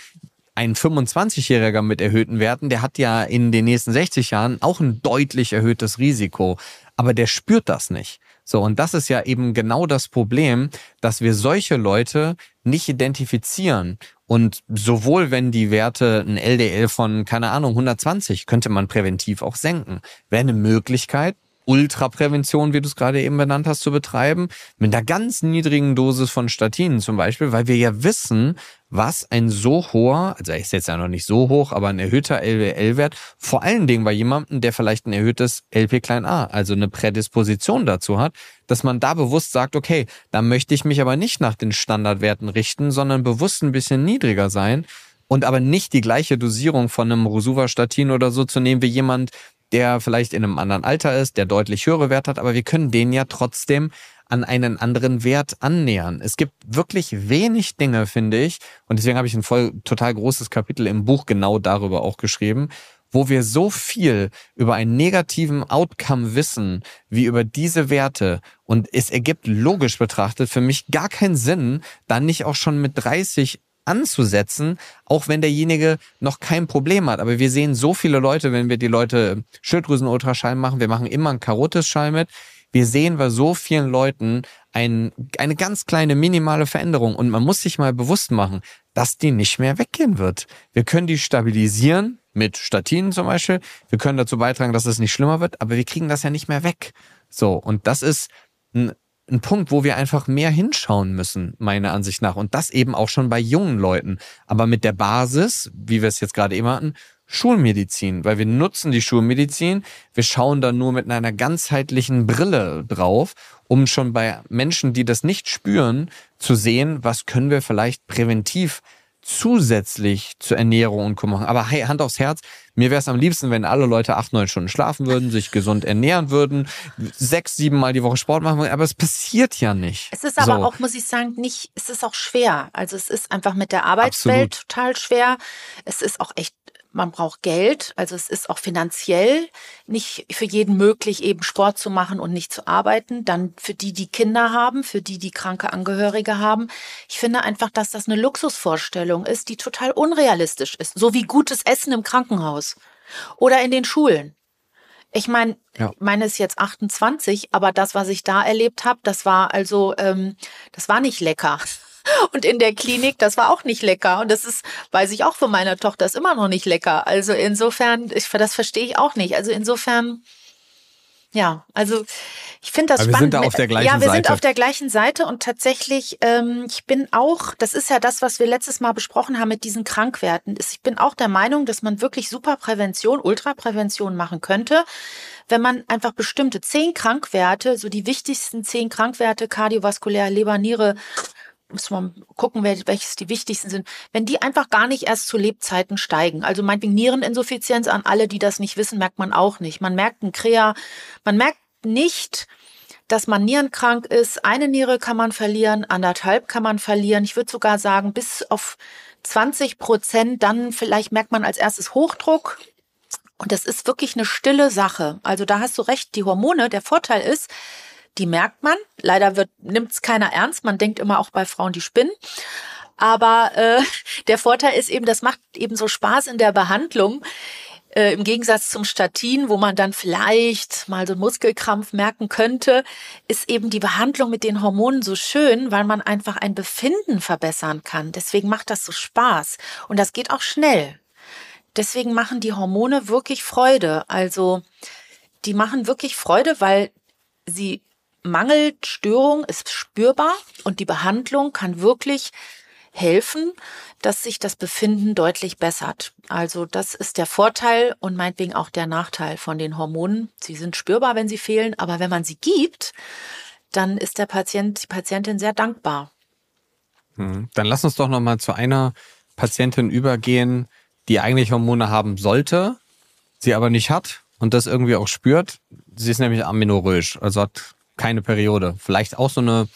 ein 25-Jähriger mit erhöhten Werten, der hat ja in den nächsten 60 Jahren auch ein deutlich erhöhtes Risiko. Aber der spürt das nicht. So, und das ist ja eben genau das Problem, dass wir solche Leute nicht identifizieren und sowohl wenn die Werte ein LDL von, keine Ahnung, 120, könnte man präventiv auch senken. Wäre eine Möglichkeit, Ultraprävention, wie du es gerade eben benannt hast, zu betreiben, mit einer ganz niedrigen Dosis von Statinen zum Beispiel, weil wir ja wissen, was ein so hoher, also er ist jetzt ja noch nicht so hoch, aber ein erhöhter LDL-Wert, vor allen Dingen bei jemandem, der vielleicht ein erhöhtes LP-a, also eine Prädisposition dazu hat, dass man da bewusst sagt, okay, da möchte ich mich aber nicht nach den Standardwerten richten, sondern bewusst ein bisschen niedriger sein und aber nicht die gleiche Dosierung von einem Rosuvastatin oder so zu nehmen wie jemand, der vielleicht in einem anderen Alter ist, der deutlich höhere Wert hat, aber wir können den ja trotzdem an einen anderen Wert annähern. Es gibt wirklich wenig Dinge, finde ich, und deswegen habe ich ein voll total großes Kapitel im Buch genau darüber auch geschrieben, wo wir so viel über einen negativen Outcome wissen, wie über diese Werte. Und es ergibt logisch betrachtet für mich gar keinen Sinn, dann nicht auch schon mit 30 anzusetzen, auch wenn derjenige noch kein Problem hat. Aber wir sehen so viele Leute, wenn wir die Leute Schilddrüsenultraschall machen, wir machen immer einen Karotisschall mit. Wir sehen bei so vielen Leuten ein, eine ganz kleine minimale Veränderung und man muss sich mal bewusst machen, dass die nicht mehr weggehen wird. Wir können die stabilisieren mit Statinen zum Beispiel. Wir können dazu beitragen, dass es nicht schlimmer wird, aber wir kriegen das ja nicht mehr weg. So. Und das ist ein ein Punkt, wo wir einfach mehr hinschauen müssen, meiner Ansicht nach. Und das eben auch schon bei jungen Leuten. Aber mit der Basis, wie wir es jetzt gerade eben hatten, Schulmedizin, weil wir nutzen die Schulmedizin, wir schauen da nur mit einer ganzheitlichen Brille drauf, um schon bei Menschen, die das nicht spüren, zu sehen, was können wir vielleicht präventiv zusätzlich zur Ernährung und Co. machen. Aber hey, Hand aufs Herz, mir wäre es am liebsten, wenn alle Leute acht, neun Stunden schlafen würden, sich gesund ernähren würden, sechs, sieben Mal die Woche Sport machen würden, aber es passiert ja nicht. Es ist aber so. auch, muss ich sagen, nicht, es ist auch schwer. Also es ist einfach mit der Arbeitswelt Absolut. total schwer. Es ist auch echt man braucht Geld, also es ist auch finanziell nicht für jeden möglich, eben Sport zu machen und nicht zu arbeiten. Dann für die, die Kinder haben, für die, die kranke Angehörige haben. Ich finde einfach, dass das eine Luxusvorstellung ist, die total unrealistisch ist. So wie gutes Essen im Krankenhaus oder in den Schulen. Ich meine, ja. meine ist jetzt 28, aber das, was ich da erlebt habe, das war also, ähm, das war nicht lecker. Und in der Klinik, das war auch nicht lecker. Und das ist, weiß ich auch von meiner Tochter, ist immer noch nicht lecker. Also insofern, ich, das verstehe ich auch nicht. Also insofern, ja, also ich finde das Aber spannend. Wir sind da auf der gleichen ja, wir Seite. sind auf der gleichen Seite und tatsächlich, ähm, ich bin auch, das ist ja das, was wir letztes Mal besprochen haben mit diesen Krankwerten. Ich bin auch der Meinung, dass man wirklich super Prävention, Ultraprävention machen könnte, wenn man einfach bestimmte zehn Krankwerte, so die wichtigsten zehn Krankwerte, kardiovaskulär, Leber, Niere, muss man gucken, welches die wichtigsten sind, wenn die einfach gar nicht erst zu Lebzeiten steigen. Also meinetwegen Niereninsuffizienz an alle, die das nicht wissen, merkt man auch nicht. Man merkt ein Krea, man merkt nicht, dass man nierenkrank ist. Eine Niere kann man verlieren, anderthalb kann man verlieren. Ich würde sogar sagen, bis auf 20 Prozent, dann vielleicht merkt man als erstes Hochdruck. Und das ist wirklich eine stille Sache. Also da hast du recht, die Hormone, der Vorteil ist, die merkt man. Leider nimmt es keiner ernst. Man denkt immer auch bei Frauen, die spinnen. Aber äh, der Vorteil ist eben, das macht eben so Spaß in der Behandlung. Äh, Im Gegensatz zum Statin, wo man dann vielleicht mal so einen Muskelkrampf merken könnte, ist eben die Behandlung mit den Hormonen so schön, weil man einfach ein Befinden verbessern kann. Deswegen macht das so Spaß. Und das geht auch schnell. Deswegen machen die Hormone wirklich Freude. Also die machen wirklich Freude, weil sie Mangelstörung ist spürbar und die Behandlung kann wirklich helfen, dass sich das Befinden deutlich bessert. Also das ist der Vorteil und meinetwegen auch der Nachteil von den Hormonen. Sie sind spürbar, wenn sie fehlen, aber wenn man sie gibt, dann ist der Patient, die Patientin sehr dankbar. Hm. Dann lass uns doch noch mal zu einer Patientin übergehen, die eigentlich Hormone haben sollte, sie aber nicht hat und das irgendwie auch spürt. Sie ist nämlich amenorrhoisch, also hat keine Periode. Vielleicht auch so eine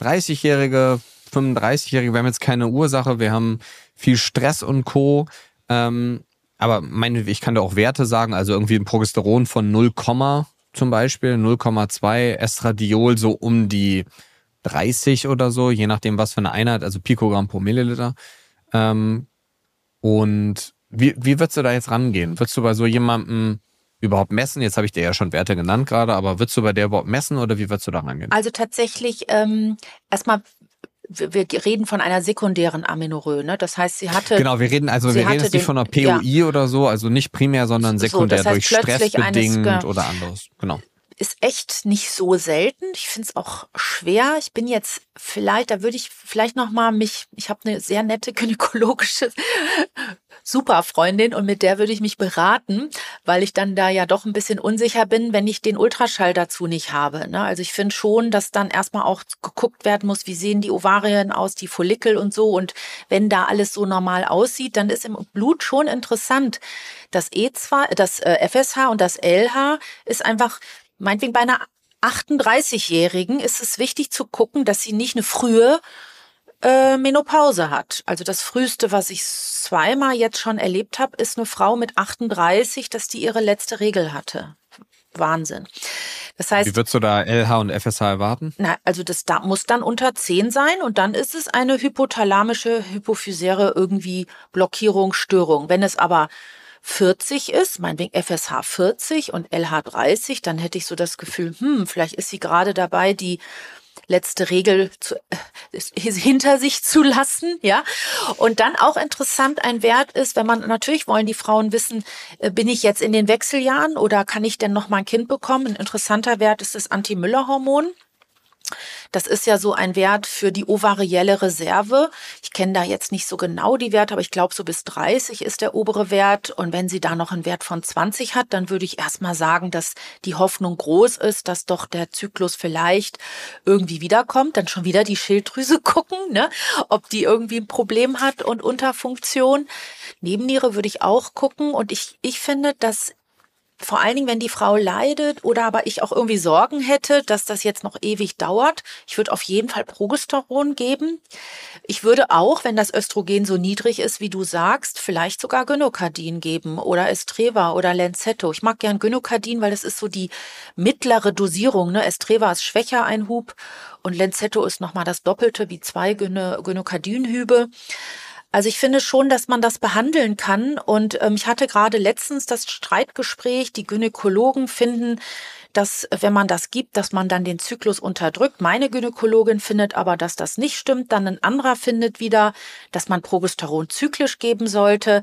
30-jährige, 35-jährige, wir haben jetzt keine Ursache, wir haben viel Stress und Co. Ähm, aber meine, ich kann da auch Werte sagen, also irgendwie ein Progesteron von 0, zum Beispiel, 0,2, Estradiol so um die 30 oder so, je nachdem, was für eine Einheit, also Pikogramm pro Milliliter. Ähm, und wie, wie würdest du da jetzt rangehen? Würdest du bei so jemandem überhaupt messen? Jetzt habe ich dir ja schon Werte genannt gerade, aber würdest du bei der überhaupt messen oder wie würdest du da rangehen? Also tatsächlich ähm, erstmal wir reden von einer sekundären Amenorrhoe, ne? Das heißt, sie hatte Genau, wir reden also wir reden jetzt nicht von einer POI ja. oder so, also nicht primär, sondern sekundär so, das heißt, durch Stress bedingt eines, oder anderes. Genau ist echt nicht so selten. Ich finde es auch schwer. Ich bin jetzt vielleicht, da würde ich vielleicht noch mal mich, ich habe eine sehr nette gynäkologische Superfreundin und mit der würde ich mich beraten, weil ich dann da ja doch ein bisschen unsicher bin, wenn ich den Ultraschall dazu nicht habe. Ne? Also ich finde schon, dass dann erstmal auch geguckt werden muss, wie sehen die Ovarien aus, die Follikel und so. Und wenn da alles so normal aussieht, dann ist im Blut schon interessant. Das E2, das FSH äh, und das LH ist einfach meinetwegen bei einer 38-Jährigen ist es wichtig zu gucken, dass sie nicht eine frühe äh, Menopause hat. Also das früheste, was ich zweimal jetzt schon erlebt habe, ist eine Frau mit 38, dass die ihre letzte Regel hatte. Wahnsinn. Das heißt, wie würdest du da LH und FSH erwarten? Na, also das da muss dann unter 10 sein und dann ist es eine hypothalamische hypophysäre irgendwie Blockierung, Störung. Wenn es aber 40 ist, meinetwegen FSH 40 und LH 30, dann hätte ich so das Gefühl, hm, vielleicht ist sie gerade dabei, die letzte Regel zu, äh, hinter sich zu lassen, ja. Und dann auch interessant ein Wert ist, wenn man natürlich wollen die Frauen wissen, äh, bin ich jetzt in den Wechseljahren oder kann ich denn noch mal ein Kind bekommen? Ein interessanter Wert ist das Anti-Müller-Hormon. Das ist ja so ein Wert für die ovarielle Reserve. Ich kenne da jetzt nicht so genau die Werte, aber ich glaube, so bis 30 ist der obere Wert. Und wenn sie da noch einen Wert von 20 hat, dann würde ich erstmal sagen, dass die Hoffnung groß ist, dass doch der Zyklus vielleicht irgendwie wiederkommt. Dann schon wieder die Schilddrüse gucken, ne? ob die irgendwie ein Problem hat und Unterfunktion. Nebenniere würde ich auch gucken. Und ich, ich finde, dass vor allen Dingen, wenn die Frau leidet oder aber ich auch irgendwie Sorgen hätte, dass das jetzt noch ewig dauert. Ich würde auf jeden Fall Progesteron geben. Ich würde auch, wenn das Östrogen so niedrig ist, wie du sagst, vielleicht sogar Gynokardin geben oder Estreva oder Lenzetto. Ich mag gern Gynokardin, weil das ist so die mittlere Dosierung. Ne? Estreva ist schwächer ein Hub und Lenzetto ist nochmal das Doppelte wie zwei Gynokardinhübe. Also ich finde schon, dass man das behandeln kann. Und ähm, ich hatte gerade letztens das Streitgespräch, die Gynäkologen finden, dass wenn man das gibt, dass man dann den Zyklus unterdrückt. Meine Gynäkologin findet aber, dass das nicht stimmt. Dann ein anderer findet wieder, dass man Progesteron zyklisch geben sollte.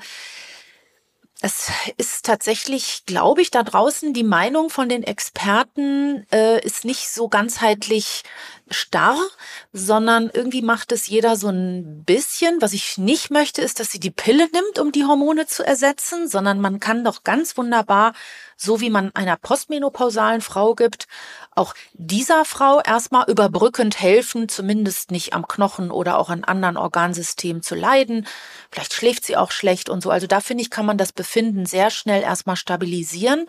Es ist tatsächlich, glaube ich, da draußen die Meinung von den Experten äh, ist nicht so ganzheitlich starr, sondern irgendwie macht es jeder so ein bisschen. Was ich nicht möchte, ist, dass sie die Pille nimmt, um die Hormone zu ersetzen, sondern man kann doch ganz wunderbar, so wie man einer postmenopausalen Frau gibt, auch dieser Frau erstmal überbrückend helfen, zumindest nicht am Knochen oder auch an anderen Organsystemen zu leiden. Vielleicht schläft sie auch schlecht und so. Also da finde ich, kann man das Befinden sehr schnell erstmal stabilisieren.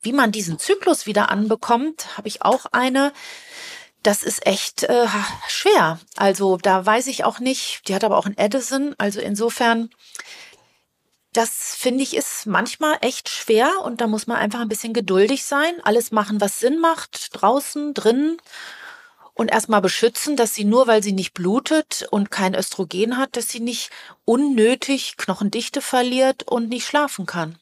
Wie man diesen Zyklus wieder anbekommt, habe ich auch eine das ist echt äh, schwer. Also da weiß ich auch nicht. Die hat aber auch ein Edison. Also insofern, das finde ich ist manchmal echt schwer und da muss man einfach ein bisschen geduldig sein. Alles machen, was Sinn macht, draußen, drinnen und erstmal beschützen, dass sie nur, weil sie nicht blutet und kein Östrogen hat, dass sie nicht unnötig Knochendichte verliert und nicht schlafen kann.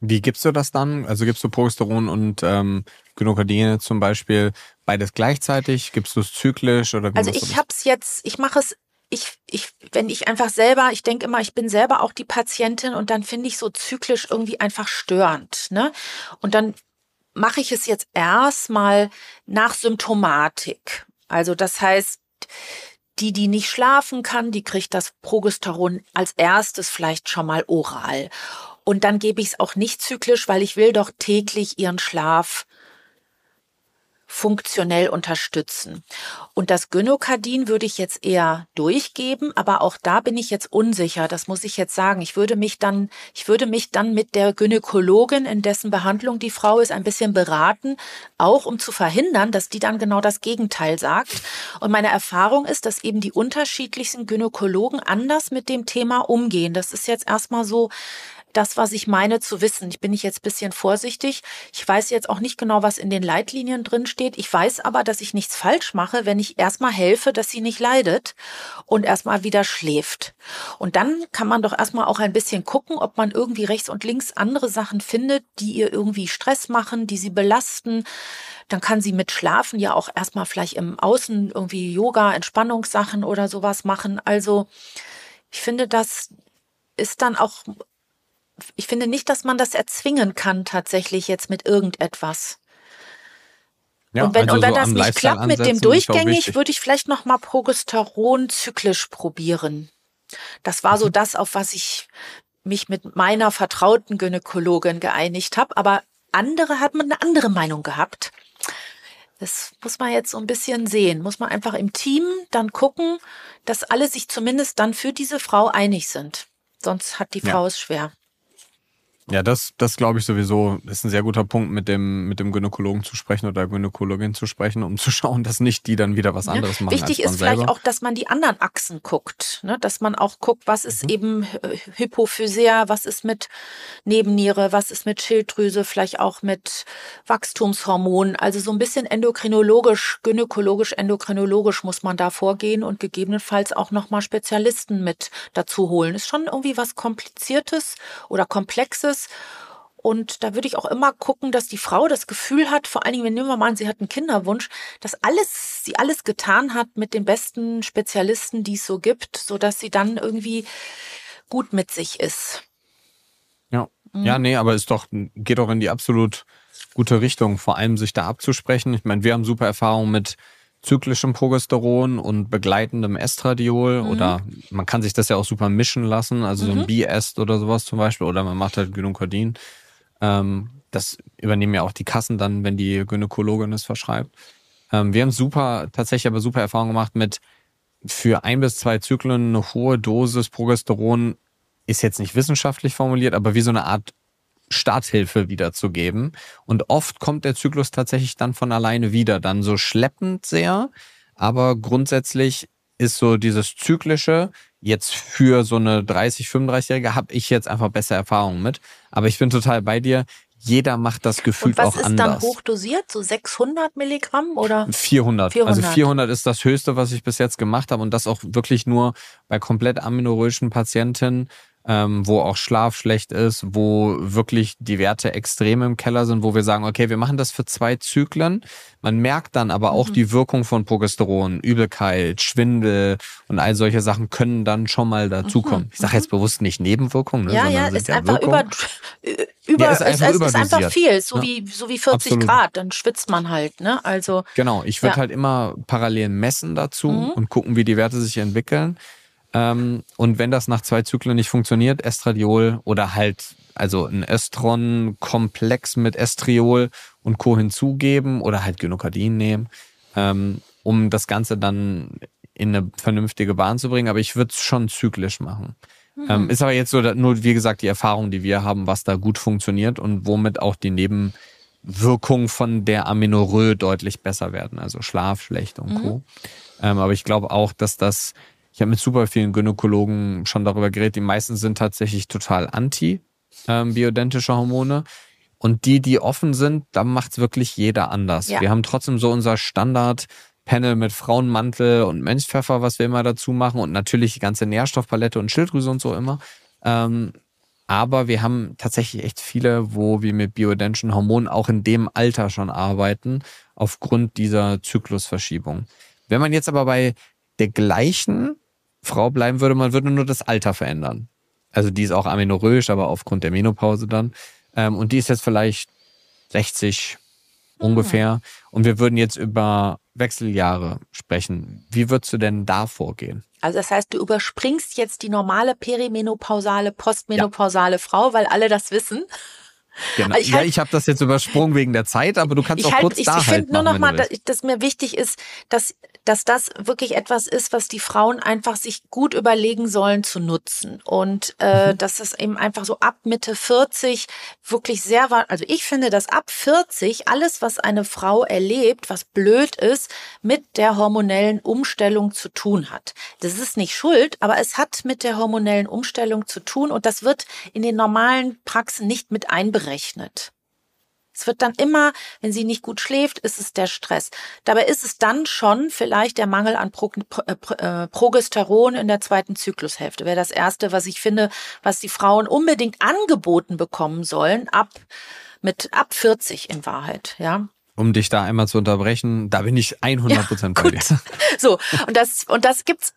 Wie gibst du das dann? Also gibst du Progesteron und ähm, Gynokardine zum Beispiel beides gleichzeitig? Gibst du es zyklisch oder wie Also ich habe es jetzt, ich mache es, ich, ich, wenn ich einfach selber, ich denke immer, ich bin selber auch die Patientin und dann finde ich so zyklisch irgendwie einfach störend. Ne? Und dann mache ich es jetzt erstmal nach Symptomatik. Also das heißt, die, die nicht schlafen kann, die kriegt das Progesteron als erstes vielleicht schon mal oral. Und dann gebe ich es auch nicht zyklisch, weil ich will doch täglich ihren Schlaf funktionell unterstützen. Und das Gynokardin würde ich jetzt eher durchgeben, aber auch da bin ich jetzt unsicher. Das muss ich jetzt sagen. Ich würde mich dann, ich würde mich dann mit der Gynäkologin, in dessen Behandlung die Frau ist, ein bisschen beraten, auch um zu verhindern, dass die dann genau das Gegenteil sagt. Und meine Erfahrung ist, dass eben die unterschiedlichsten Gynäkologen anders mit dem Thema umgehen. Das ist jetzt erstmal so das, was ich meine zu wissen. Ich bin ich jetzt bisschen vorsichtig. Ich weiß jetzt auch nicht genau, was in den Leitlinien drin steht. Ich weiß aber, dass ich nichts falsch mache, wenn ich erstmal helfe, dass sie nicht leidet und erstmal wieder schläft. Und dann kann man doch erstmal auch ein bisschen gucken, ob man irgendwie rechts und links andere Sachen findet, die ihr irgendwie Stress machen, die sie belasten dann kann sie mit Schlafen ja auch erstmal vielleicht im Außen irgendwie Yoga, Entspannungssachen oder sowas machen. Also ich finde, das ist dann auch ich finde nicht, dass man das erzwingen kann tatsächlich jetzt mit irgendetwas. Ja, und wenn, also und wenn so das nicht klappt mit dem durchgängig, würde ich vielleicht noch mal Progesteron zyklisch probieren. Das war mhm. so das, auf was ich mich mit meiner vertrauten Gynäkologin geeinigt habe. Aber andere hat man eine andere Meinung gehabt. Das muss man jetzt so ein bisschen sehen. Muss man einfach im Team dann gucken, dass alle sich zumindest dann für diese Frau einig sind. Sonst hat die Frau ja. es schwer. Ja, das, das glaube ich sowieso, ist ein sehr guter Punkt, mit dem, mit dem Gynäkologen zu sprechen oder Gynäkologin zu sprechen, um zu schauen, dass nicht die dann wieder was anderes ja, machen. Wichtig ist vielleicht selber. auch, dass man die anderen Achsen guckt, ne? dass man auch guckt, was ist mhm. eben äh, Hypophysea, was ist mit Nebenniere, was ist mit Schilddrüse, vielleicht auch mit Wachstumshormonen. Also so ein bisschen endokrinologisch, gynäkologisch, endokrinologisch muss man da vorgehen und gegebenenfalls auch nochmal Spezialisten mit dazu holen. Ist schon irgendwie was Kompliziertes oder Komplexes ist. Und da würde ich auch immer gucken, dass die Frau das Gefühl hat, vor allen Dingen, wenn nehmen wir mal an, sie hat einen Kinderwunsch, dass alles, sie alles getan hat mit den besten Spezialisten, die es so gibt, so dass sie dann irgendwie gut mit sich ist. Ja. Mhm. Ja, nee, aber ist doch, geht doch in die absolut gute Richtung, vor allem sich da abzusprechen. Ich meine, wir haben super Erfahrungen mit zyklischem Progesteron und begleitendem Estradiol Mhm. oder man kann sich das ja auch super mischen lassen, also so Mhm. ein Biest oder sowas zum Beispiel oder man macht halt Gynokardin. Ähm, das übernehmen ja auch die Kassen dann, wenn die Gynäkologin es verschreibt. Ähm, wir haben super, tatsächlich aber super Erfahrung gemacht mit für ein bis zwei Zyklen eine hohe Dosis Progesteron ist jetzt nicht wissenschaftlich formuliert, aber wie so eine Art Starthilfe wiederzugeben. Und oft kommt der Zyklus tatsächlich dann von alleine wieder, dann so schleppend sehr, aber grundsätzlich ist so dieses zyklische jetzt für so eine 30, 35-Jährige habe ich jetzt einfach bessere Erfahrungen mit. Aber ich bin total bei dir. Jeder macht das Und gefühlt was auch ist anders. dann hochdosiert? So 600 Milligramm oder? 400. 400. Also 400 ist das Höchste, was ich bis jetzt gemacht habe und das auch wirklich nur bei komplett aminoröischen Patientinnen, ähm, wo auch Schlaf schlecht ist, wo wirklich die Werte extrem im Keller sind, wo wir sagen, okay, wir machen das für zwei Zyklen. Man merkt dann aber auch Mhm. die Wirkung von Progesteron, Übelkeit, Schwindel und all solche Sachen können dann schon mal dazukommen. Ich sage jetzt bewusst nicht Nebenwirkungen, ne, Mhm. Ja, sondern ja, sind ist einfach Wirkungen. über, über, Ja, ist, einfach ist, ist einfach viel, so Ja. wie, so wie 40 Absolut. Grad, dann schwitzt man halt, ne? Also, Genau, ich würde Ja. halt immer parallel messen dazu Mhm. und gucken, wie die Werte sich entwickeln. Ähm, und wenn das nach zwei Zyklen nicht funktioniert, Estradiol oder halt also ein Estron-Komplex mit Estriol und Co. hinzugeben oder halt Gynokardin nehmen, ähm, um das Ganze dann in eine vernünftige Bahn zu bringen. Aber ich würde es schon zyklisch machen. Mhm. Ähm, ist aber jetzt so, nur wie gesagt, die Erfahrung, die wir haben, was da gut funktioniert und womit auch die Nebenwirkungen von der Aminorö deutlich besser werden. Also Schlaf schlecht und Co. Ähm, aber ich glaube auch, dass das, ich habe mit super vielen Gynäkologen schon darüber geredet, die meisten sind tatsächlich total anti ähm, bioidentische Hormone. Und die, die offen sind, da macht's wirklich jeder anders. Ja. Wir haben trotzdem so unser Standard-Panel mit Frauenmantel und Mönchspfeffer, was wir immer dazu machen und natürlich die ganze Nährstoffpalette und Schilddrüse und so immer. Ähm, aber wir haben tatsächlich echt viele, wo wir mit bioidentischen Hormonen auch in dem Alter schon arbeiten, aufgrund dieser Zyklusverschiebung. Wenn man jetzt aber bei der gleichen Frau bleiben würde, man würde nur das Alter verändern. Also die ist auch aminoröisch, aber aufgrund der Menopause dann. Ähm, und die ist jetzt vielleicht 60 ungefähr. Und wir würden jetzt über Wechseljahre sprechen. Wie würdest du denn da vorgehen? also das heißt, du überspringst jetzt die normale perimenopausale, postmenopausale Frau, weil alle das wissen. Genau. Also ich ja, halt- ich habe das jetzt übersprungen wegen der Zeit, aber du kannst auch halt, kurz ich, da ich halt finde nur noch mal, dass, dass mir wichtig ist, dass, dass das wirklich etwas ist, was die Frauen einfach sich gut überlegen sollen zu nutzen. Und äh, Mhm. dass es eben einfach so ab Mitte 40 wirklich sehr war. Also ich finde, dass ab 40 alles, was eine Frau erlebt, was blöd ist, mit der hormonellen Umstellung zu tun hat. Das ist nicht schuld, aber es hat mit der hormonellen Umstellung zu tun und das wird in den normalen Praxen nicht mit einberechnet. Es wird dann immer, wenn sie nicht gut schläft, ist es der Stress. Dabei ist es dann schon vielleicht der Mangel an Pro, äh, Pro- äh, Progesteron in der zweiten Zyklushälfte. Wäre das erste, was ich finde, was die Frauen unbedingt angeboten bekommen sollen, ab mit ab 40 in Wahrheit, ja. Um dich da einmal zu unterbrechen, da bin ich 100 Prozent bei dir. So, und das, und das gibt's,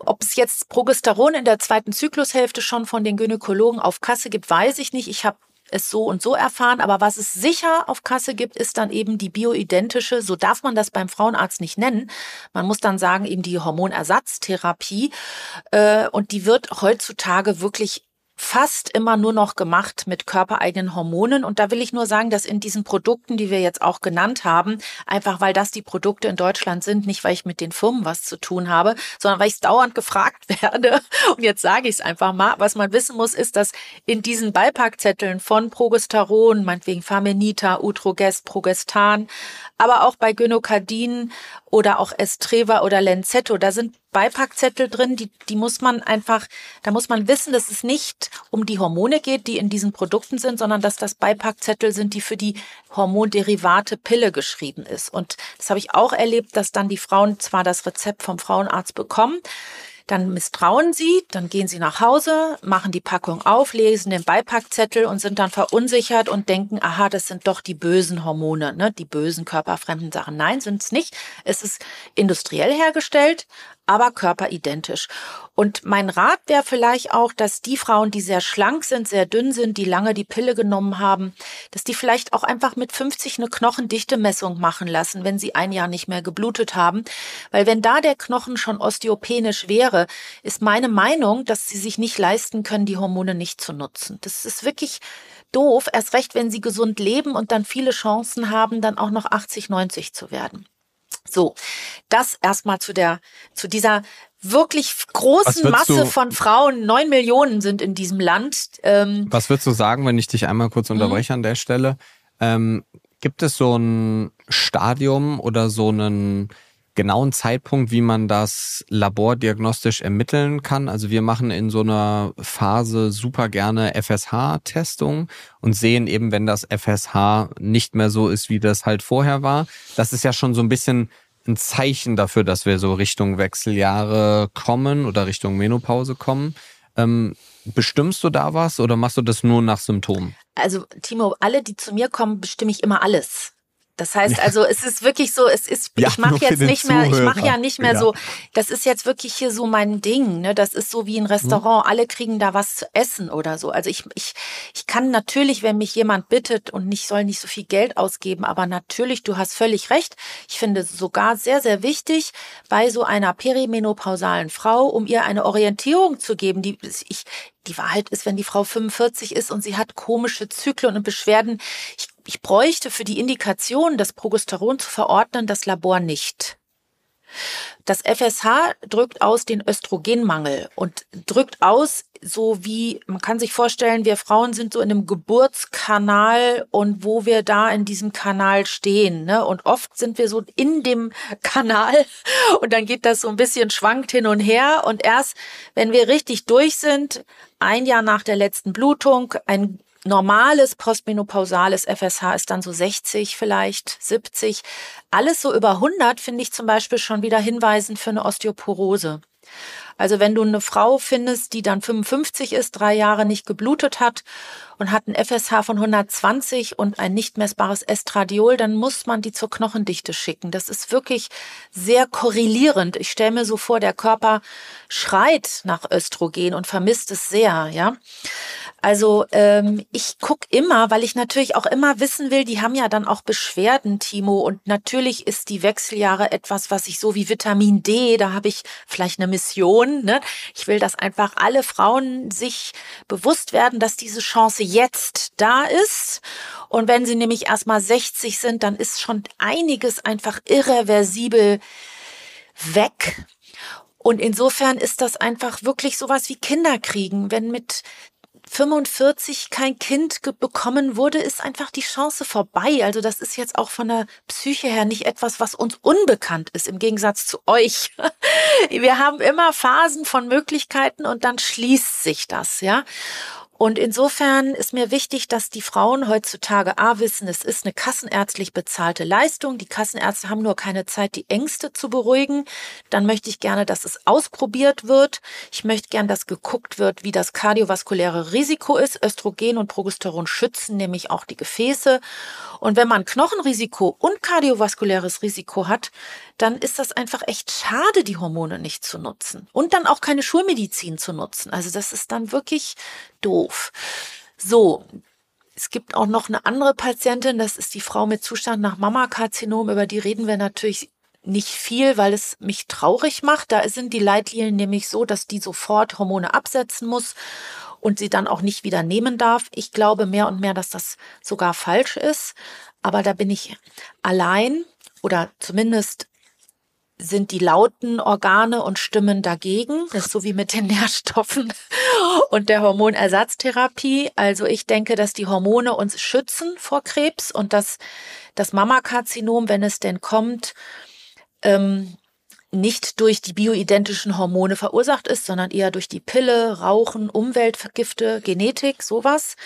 ob es jetzt Progesteron in der zweiten Zyklushälfte schon von den Gynäkologen auf Kasse gibt, weiß ich nicht. Ich habe es so und so erfahren, aber was es sicher auf Kasse gibt, ist dann eben die bioidentische, so darf man das beim Frauenarzt nicht nennen. Man muss dann sagen, eben die Hormonersatztherapie. Äh, und die wird heutzutage wirklich fast immer nur noch gemacht mit körpereigenen Hormonen. Und da will ich nur sagen, dass in diesen Produkten, die wir jetzt auch genannt haben, einfach weil das die Produkte in Deutschland sind, nicht weil ich mit den Firmen was zu tun habe, sondern weil ich dauernd gefragt werde. Und jetzt sage ich es einfach mal. Was man wissen muss, ist, dass in diesen Beipackzetteln von Progesteron, meinetwegen Farmenita, Utrogest, Progestan, aber auch bei Gynokardin oder auch Estreva oder Lenzetto, da sind Beipackzettel drin, die, die muss man einfach, da muss man wissen, dass es nicht um die Hormone geht, die in diesen Produkten sind, sondern dass das Beipackzettel sind, die für die Hormonderivate Pille geschrieben ist. Und das habe ich auch erlebt, dass dann die Frauen zwar das Rezept vom Frauenarzt bekommen, dann misstrauen sie, dann gehen sie nach Hause, machen die Packung auf, lesen den Beipackzettel und sind dann verunsichert und denken, aha, das sind doch die bösen Hormone, ne? die bösen körperfremden Sachen. Nein, sind es nicht. Es ist industriell hergestellt, aber körperidentisch. Und mein Rat wäre vielleicht auch, dass die Frauen, die sehr schlank sind, sehr dünn sind, die lange die Pille genommen haben, dass die vielleicht auch einfach mit 50 eine Knochendichte-Messung machen lassen, wenn sie ein Jahr nicht mehr geblutet haben. Weil wenn da der Knochen schon osteopenisch wäre, ist meine Meinung, dass sie sich nicht leisten können, die Hormone nicht zu nutzen. Das ist wirklich doof, erst recht, wenn sie gesund leben und dann viele Chancen haben, dann auch noch 80, 90 zu werden. So, das erstmal zu der, zu dieser wirklich großen Masse du, von Frauen. Neun Millionen sind in diesem Land. Ähm, was würdest du sagen, wenn ich dich einmal kurz unterbreche an der Stelle? Ähm, gibt es so ein Stadium oder so einen genauen Zeitpunkt, wie man das labordiagnostisch ermitteln kann. Also wir machen in so einer Phase super gerne FSH-Testung und sehen eben, wenn das FSH nicht mehr so ist, wie das halt vorher war. Das ist ja schon so ein bisschen ein Zeichen dafür, dass wir so Richtung Wechseljahre kommen oder Richtung Menopause kommen. Ähm, bestimmst du da was oder machst du das nur nach Symptomen? Also Timo, alle, die zu mir kommen, bestimme ich immer alles. Das heißt also, es ist wirklich so, es ist, ja, ich mache jetzt nicht mehr, ich mache ja nicht mehr ja. so, das ist jetzt wirklich hier so mein Ding, ne? Das ist so wie ein Restaurant, mhm. alle kriegen da was zu essen oder so. Also ich, ich, ich kann natürlich, wenn mich jemand bittet und nicht soll nicht so viel Geld ausgeben, aber natürlich, du hast völlig recht. Ich finde sogar sehr, sehr wichtig bei so einer perimenopausalen Frau, um ihr eine Orientierung zu geben, die ich, die Wahrheit ist, wenn die Frau 45 ist und sie hat komische Zyklen und Beschwerden, ich ich bräuchte für die Indikation, das Progesteron zu verordnen, das Labor nicht. Das FSH drückt aus den Östrogenmangel und drückt aus, so wie, man kann sich vorstellen, wir Frauen sind so in einem Geburtskanal und wo wir da in diesem Kanal stehen. Ne? Und oft sind wir so in dem Kanal und dann geht das so ein bisschen schwankt hin und her. Und erst, wenn wir richtig durch sind, ein Jahr nach der letzten Blutung, ein normales postmenopausales FSH ist dann so 60 vielleicht, 70. Alles so über 100 finde ich zum Beispiel schon wieder hinweisend für eine Osteoporose. Also wenn du eine Frau findest, die dann 55 ist, drei Jahre nicht geblutet hat und hat ein FSH von 120 und ein nicht messbares Estradiol, dann muss man die zur Knochendichte schicken. Das ist wirklich sehr korrelierend. Ich stelle mir so vor, der Körper schreit nach Östrogen und vermisst es sehr, ja. Also ähm, ich guck immer, weil ich natürlich auch immer wissen will, die haben ja dann auch Beschwerden, Timo. Und natürlich ist die Wechseljahre etwas, was ich so wie Vitamin D, da habe ich vielleicht eine Mission. Ne? Ich will, dass einfach alle Frauen sich bewusst werden, dass diese Chance jetzt da ist. Und wenn sie nämlich erstmal 60 sind, dann ist schon einiges einfach irreversibel weg. Und insofern ist das einfach wirklich sowas wie Kinderkriegen. Wenn mit 45 kein Kind bekommen wurde, ist einfach die Chance vorbei. Also das ist jetzt auch von der Psyche her nicht etwas, was uns unbekannt ist, im Gegensatz zu euch. Wir haben immer Phasen von Möglichkeiten und dann schließt sich das, ja. Und insofern ist mir wichtig, dass die Frauen heutzutage A wissen, es ist eine kassenärztlich bezahlte Leistung. Die Kassenärzte haben nur keine Zeit, die Ängste zu beruhigen. Dann möchte ich gerne, dass es ausprobiert wird. Ich möchte gerne, dass geguckt wird, wie das kardiovaskuläre Risiko ist. Östrogen und Progesteron schützen nämlich auch die Gefäße. Und wenn man Knochenrisiko und kardiovaskuläres Risiko hat, dann ist das einfach echt schade, die Hormone nicht zu nutzen. Und dann auch keine Schulmedizin zu nutzen. Also das ist dann wirklich doof. So. Es gibt auch noch eine andere Patientin, das ist die Frau mit Zustand nach Mammakarzinom, über die reden wir natürlich nicht viel, weil es mich traurig macht. Da sind die Leitlinien nämlich so, dass die sofort Hormone absetzen muss und sie dann auch nicht wieder nehmen darf. Ich glaube mehr und mehr, dass das sogar falsch ist. Aber da bin ich allein oder zumindest sind die lauten Organe und Stimmen dagegen. Das ist so wie mit den Nährstoffen und der Hormonersatztherapie. Also ich denke, dass die Hormone uns schützen vor Krebs und dass das Mammakarzinom, wenn es denn kommt, ähm, nicht durch die bioidentischen Hormone verursacht ist, sondern eher durch die Pille, Rauchen, Umweltgifte, Genetik, sowas.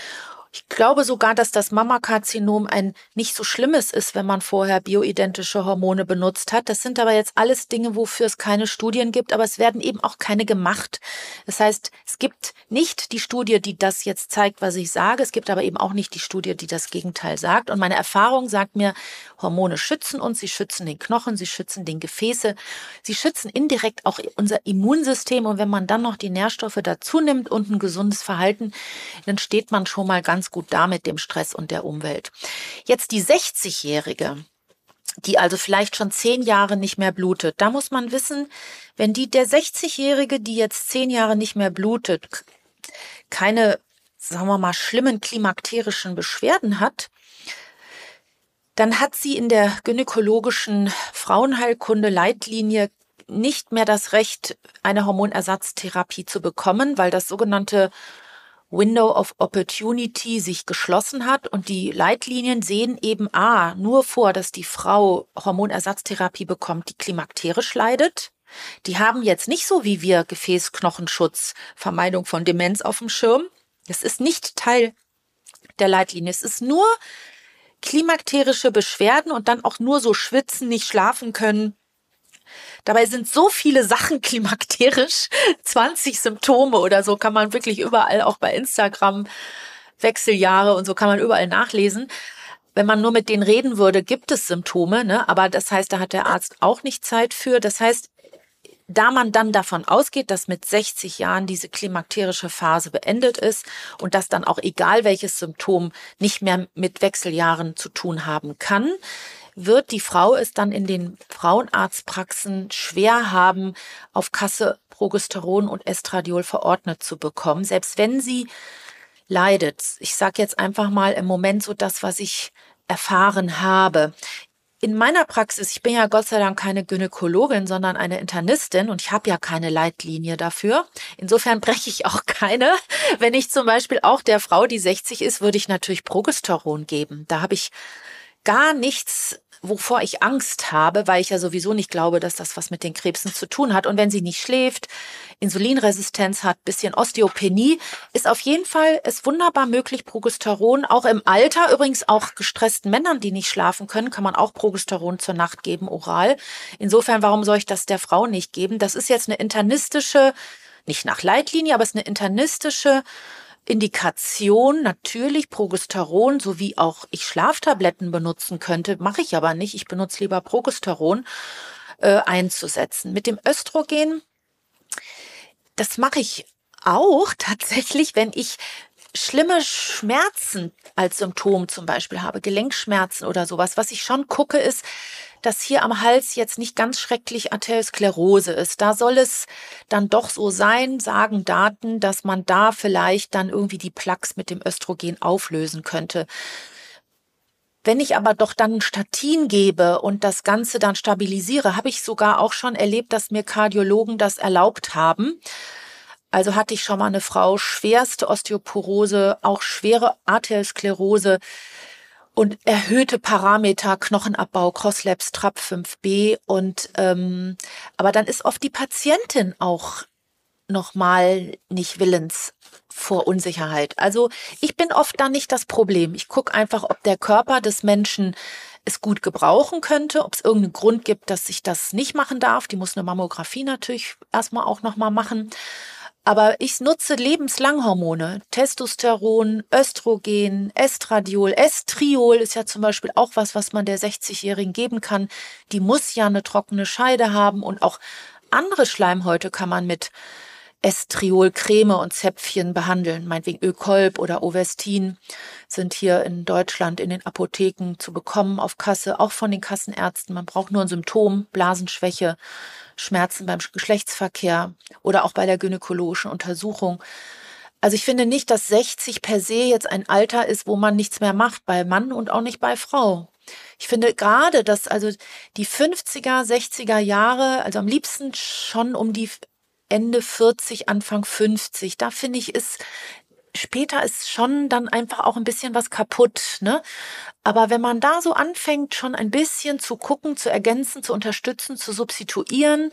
Ich glaube sogar, dass das Mammakarzinom ein nicht so schlimmes ist, wenn man vorher bioidentische Hormone benutzt hat. Das sind aber jetzt alles Dinge, wofür es keine Studien gibt, aber es werden eben auch keine gemacht. Das heißt, es gibt nicht die Studie, die das jetzt zeigt, was ich sage. Es gibt aber eben auch nicht die Studie, die das Gegenteil sagt. Und meine Erfahrung sagt mir, Hormone schützen uns, sie schützen den Knochen, sie schützen den Gefäße, sie schützen indirekt auch unser Immunsystem. Und wenn man dann noch die Nährstoffe dazu nimmt und ein gesundes Verhalten, dann steht man schon mal ganz gut da mit dem Stress und der Umwelt. Jetzt die 60-Jährige, die also vielleicht schon zehn Jahre nicht mehr blutet. Da muss man wissen, wenn die der 60-Jährige, die jetzt zehn Jahre nicht mehr blutet, keine, sagen wir mal, schlimmen klimakterischen Beschwerden hat, dann hat sie in der gynäkologischen Frauenheilkunde Leitlinie nicht mehr das Recht, eine Hormonersatztherapie zu bekommen, weil das sogenannte Window of Opportunity sich geschlossen hat und die Leitlinien sehen eben A, nur vor, dass die Frau Hormonersatztherapie bekommt, die klimakterisch leidet. Die haben jetzt nicht so wie wir Gefäßknochenschutz, Vermeidung von Demenz auf dem Schirm. Das ist nicht Teil der Leitlinie. Es ist nur klimakterische Beschwerden und dann auch nur so schwitzen, nicht schlafen können, Dabei sind so viele Sachen klimakterisch, 20 Symptome oder so kann man wirklich überall, auch bei Instagram, Wechseljahre und so kann man überall nachlesen. Wenn man nur mit denen reden würde, gibt es Symptome, ne? aber das heißt, da hat der Arzt auch nicht Zeit für. Das heißt, da man dann davon ausgeht, dass mit 60 Jahren diese klimakterische Phase beendet ist und dass dann auch egal welches Symptom nicht mehr mit Wechseljahren zu tun haben kann, wird die Frau es dann in den Frauenarztpraxen schwer haben, auf Kasse Progesteron und Estradiol verordnet zu bekommen, selbst wenn sie leidet. Ich sage jetzt einfach mal im Moment so das, was ich erfahren habe. In meiner Praxis, ich bin ja Gott sei Dank keine Gynäkologin, sondern eine Internistin und ich habe ja keine Leitlinie dafür. Insofern breche ich auch keine. Wenn ich zum Beispiel auch der Frau, die 60 ist, würde ich natürlich Progesteron geben. Da habe ich gar nichts, wovor ich Angst habe, weil ich ja sowieso nicht glaube, dass das was mit den Krebsen zu tun hat. Und wenn sie nicht schläft, Insulinresistenz hat, bisschen Osteopenie, ist auf jeden Fall es wunderbar möglich, Progesteron auch im Alter, übrigens auch gestressten Männern, die nicht schlafen können, kann man auch Progesteron zur Nacht geben, oral. Insofern, warum soll ich das der Frau nicht geben? Das ist jetzt eine internistische, nicht nach Leitlinie, aber es ist eine internistische Indikation natürlich Progesteron sowie auch ich Schlaftabletten benutzen könnte, mache ich aber nicht. Ich benutze lieber Progesteron äh, einzusetzen. Mit dem Östrogen, das mache ich auch tatsächlich, wenn ich schlimme Schmerzen als Symptom zum Beispiel habe, Gelenkschmerzen oder sowas. Was ich schon gucke, ist, dass hier am Hals jetzt nicht ganz schrecklich Arteriosklerose ist. Da soll es dann doch so sein, sagen Daten, dass man da vielleicht dann irgendwie die Plaques mit dem Östrogen auflösen könnte. Wenn ich aber doch dann Statin gebe und das Ganze dann stabilisiere, habe ich sogar auch schon erlebt, dass mir Kardiologen das erlaubt haben. Also hatte ich schon mal eine Frau schwerste Osteoporose, auch schwere Arteriosklerose, und erhöhte Parameter, Knochenabbau, Crosslabs, TRAP 5b und ähm, aber dann ist oft die Patientin auch nochmal nicht willens vor Unsicherheit. Also ich bin oft da nicht das Problem. Ich gucke einfach, ob der Körper des Menschen es gut gebrauchen könnte, ob es irgendeinen Grund gibt, dass ich das nicht machen darf. Die muss eine Mammographie natürlich erstmal auch nochmal machen. Aber ich nutze lebenslang Hormone. Testosteron, Östrogen, Estradiol, Estriol ist ja zum Beispiel auch was, was man der 60-Jährigen geben kann. Die muss ja eine trockene Scheide haben und auch andere Schleimhäute kann man mit Estriol-Creme und Zäpfchen behandeln. Meinetwegen Ökolb oder Ovestin sind hier in Deutschland in den Apotheken zu bekommen auf Kasse, auch von den Kassenärzten. Man braucht nur ein Symptom, Blasenschwäche, Schmerzen beim Geschlechtsverkehr oder auch bei der gynäkologischen Untersuchung. Also ich finde nicht, dass 60 per se jetzt ein Alter ist, wo man nichts mehr macht, bei Mann und auch nicht bei Frau. Ich finde gerade, dass also die 50er, 60er Jahre, also am liebsten schon um die Ende 40, Anfang 50, da finde ich, ist später ist schon dann einfach auch ein bisschen was kaputt, ne? Aber wenn man da so anfängt, schon ein bisschen zu gucken, zu ergänzen, zu unterstützen, zu substituieren,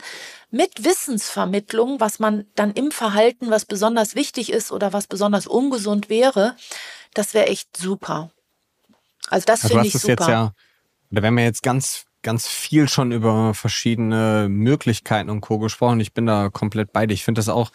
mit Wissensvermittlung, was man dann im Verhalten, was besonders wichtig ist oder was besonders ungesund wäre, Das wäre echt super. Also das also finde ich super. Jetzt ja, da werden wir jetzt ganz ganz viel schon über verschiedene Möglichkeiten und Co. gesprochen. Ich bin da komplett bei dir. Ich finde das auch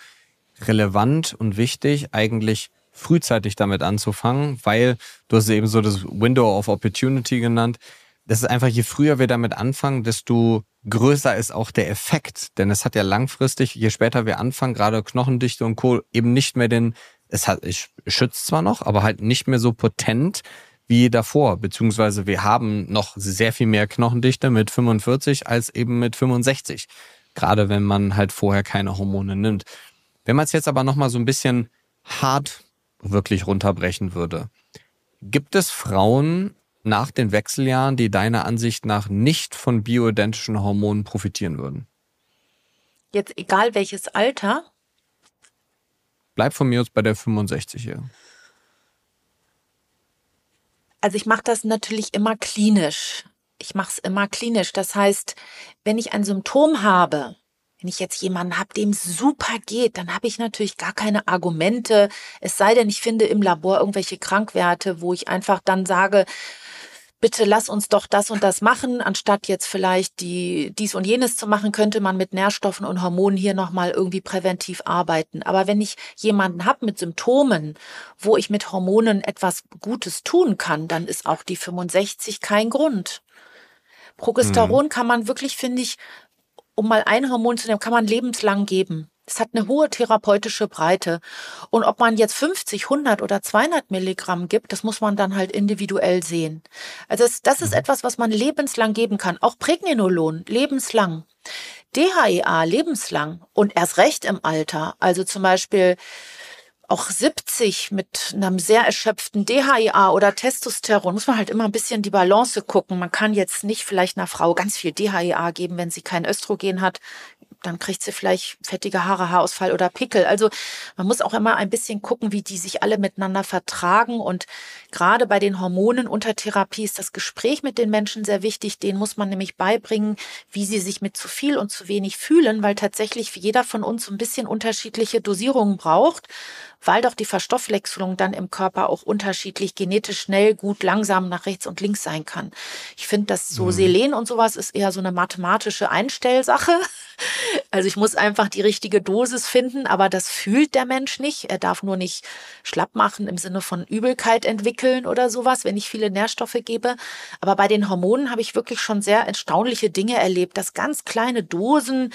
relevant und wichtig, eigentlich frühzeitig damit anzufangen, weil du hast eben so das Window of Opportunity genannt. Das ist einfach, je früher wir damit anfangen, desto größer ist auch der Effekt. Denn es hat ja langfristig, je später wir anfangen, gerade Knochendichte und Co., eben nicht mehr den, es hat, es schützt zwar noch, aber halt nicht mehr so potent wie davor, beziehungsweise wir haben noch sehr viel mehr Knochendichte mit 45 als eben mit 65. Gerade wenn man halt vorher keine Hormone nimmt. Wenn man es jetzt aber nochmal so ein bisschen hart wirklich runterbrechen würde, gibt es Frauen nach den Wechseljahren, die deiner Ansicht nach nicht von bioidentischen Hormonen profitieren würden? Jetzt egal welches Alter? Bleib von mir aus bei der 65 hier. Also ich mache das natürlich immer klinisch. Ich mache es immer klinisch. Das heißt, wenn ich ein Symptom habe, wenn ich jetzt jemanden habe, dem super geht, dann habe ich natürlich gar keine Argumente. Es sei denn, ich finde im Labor irgendwelche Krankwerte, wo ich einfach dann sage, bitte lass uns doch das und das machen, anstatt jetzt vielleicht die dies und jenes zu machen, könnte man mit Nährstoffen und Hormonen hier nochmal irgendwie präventiv arbeiten. Aber wenn ich jemanden habe mit Symptomen, wo ich mit Hormonen etwas Gutes tun kann, dann ist auch die 65 kein Grund. Progesteron hm. kann man wirklich, finde ich, um mal ein Hormon zu nehmen, kann man lebenslang geben. Es hat eine hohe therapeutische Breite. Und ob man jetzt 50, 100 oder 200 Milligramm gibt, das muss man dann halt individuell sehen. Also das, das ist mhm. etwas, was man lebenslang geben kann. Auch Pregnenolon, lebenslang. DHEA, lebenslang. Und erst recht im Alter. Also zum Beispiel auch 70 mit einem sehr erschöpften DHEA oder Testosteron muss man halt immer ein bisschen die Balance gucken. Man kann jetzt nicht vielleicht einer Frau ganz viel DHEA geben, wenn sie kein Östrogen hat dann kriegt sie vielleicht fettige Haare, Haarausfall oder Pickel. Also man muss auch immer ein bisschen gucken, wie die sich alle miteinander vertragen. Und gerade bei den Hormonen unter Therapie ist das Gespräch mit den Menschen sehr wichtig. Den muss man nämlich beibringen, wie sie sich mit zu viel und zu wenig fühlen, weil tatsächlich jeder von uns ein bisschen unterschiedliche Dosierungen braucht weil doch die Verstoffwechslung dann im Körper auch unterschiedlich genetisch schnell, gut, langsam nach rechts und links sein kann. Ich finde, dass so mhm. Selen und sowas ist eher so eine mathematische Einstellsache. Also ich muss einfach die richtige Dosis finden, aber das fühlt der Mensch nicht. Er darf nur nicht schlapp machen im Sinne von Übelkeit entwickeln oder sowas, wenn ich viele Nährstoffe gebe. Aber bei den Hormonen habe ich wirklich schon sehr erstaunliche Dinge erlebt, dass ganz kleine Dosen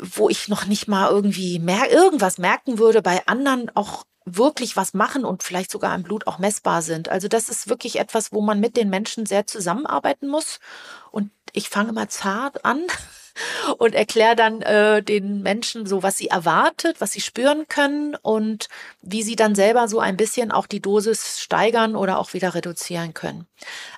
wo ich noch nicht mal irgendwie mer irgendwas merken würde, bei anderen auch wirklich was machen und vielleicht sogar im Blut auch messbar sind. Also das ist wirklich etwas, wo man mit den Menschen sehr zusammenarbeiten muss. Und ich fange mal zart an und erkläre dann äh, den Menschen so, was sie erwartet, was sie spüren können und wie sie dann selber so ein bisschen auch die Dosis steigern oder auch wieder reduzieren können.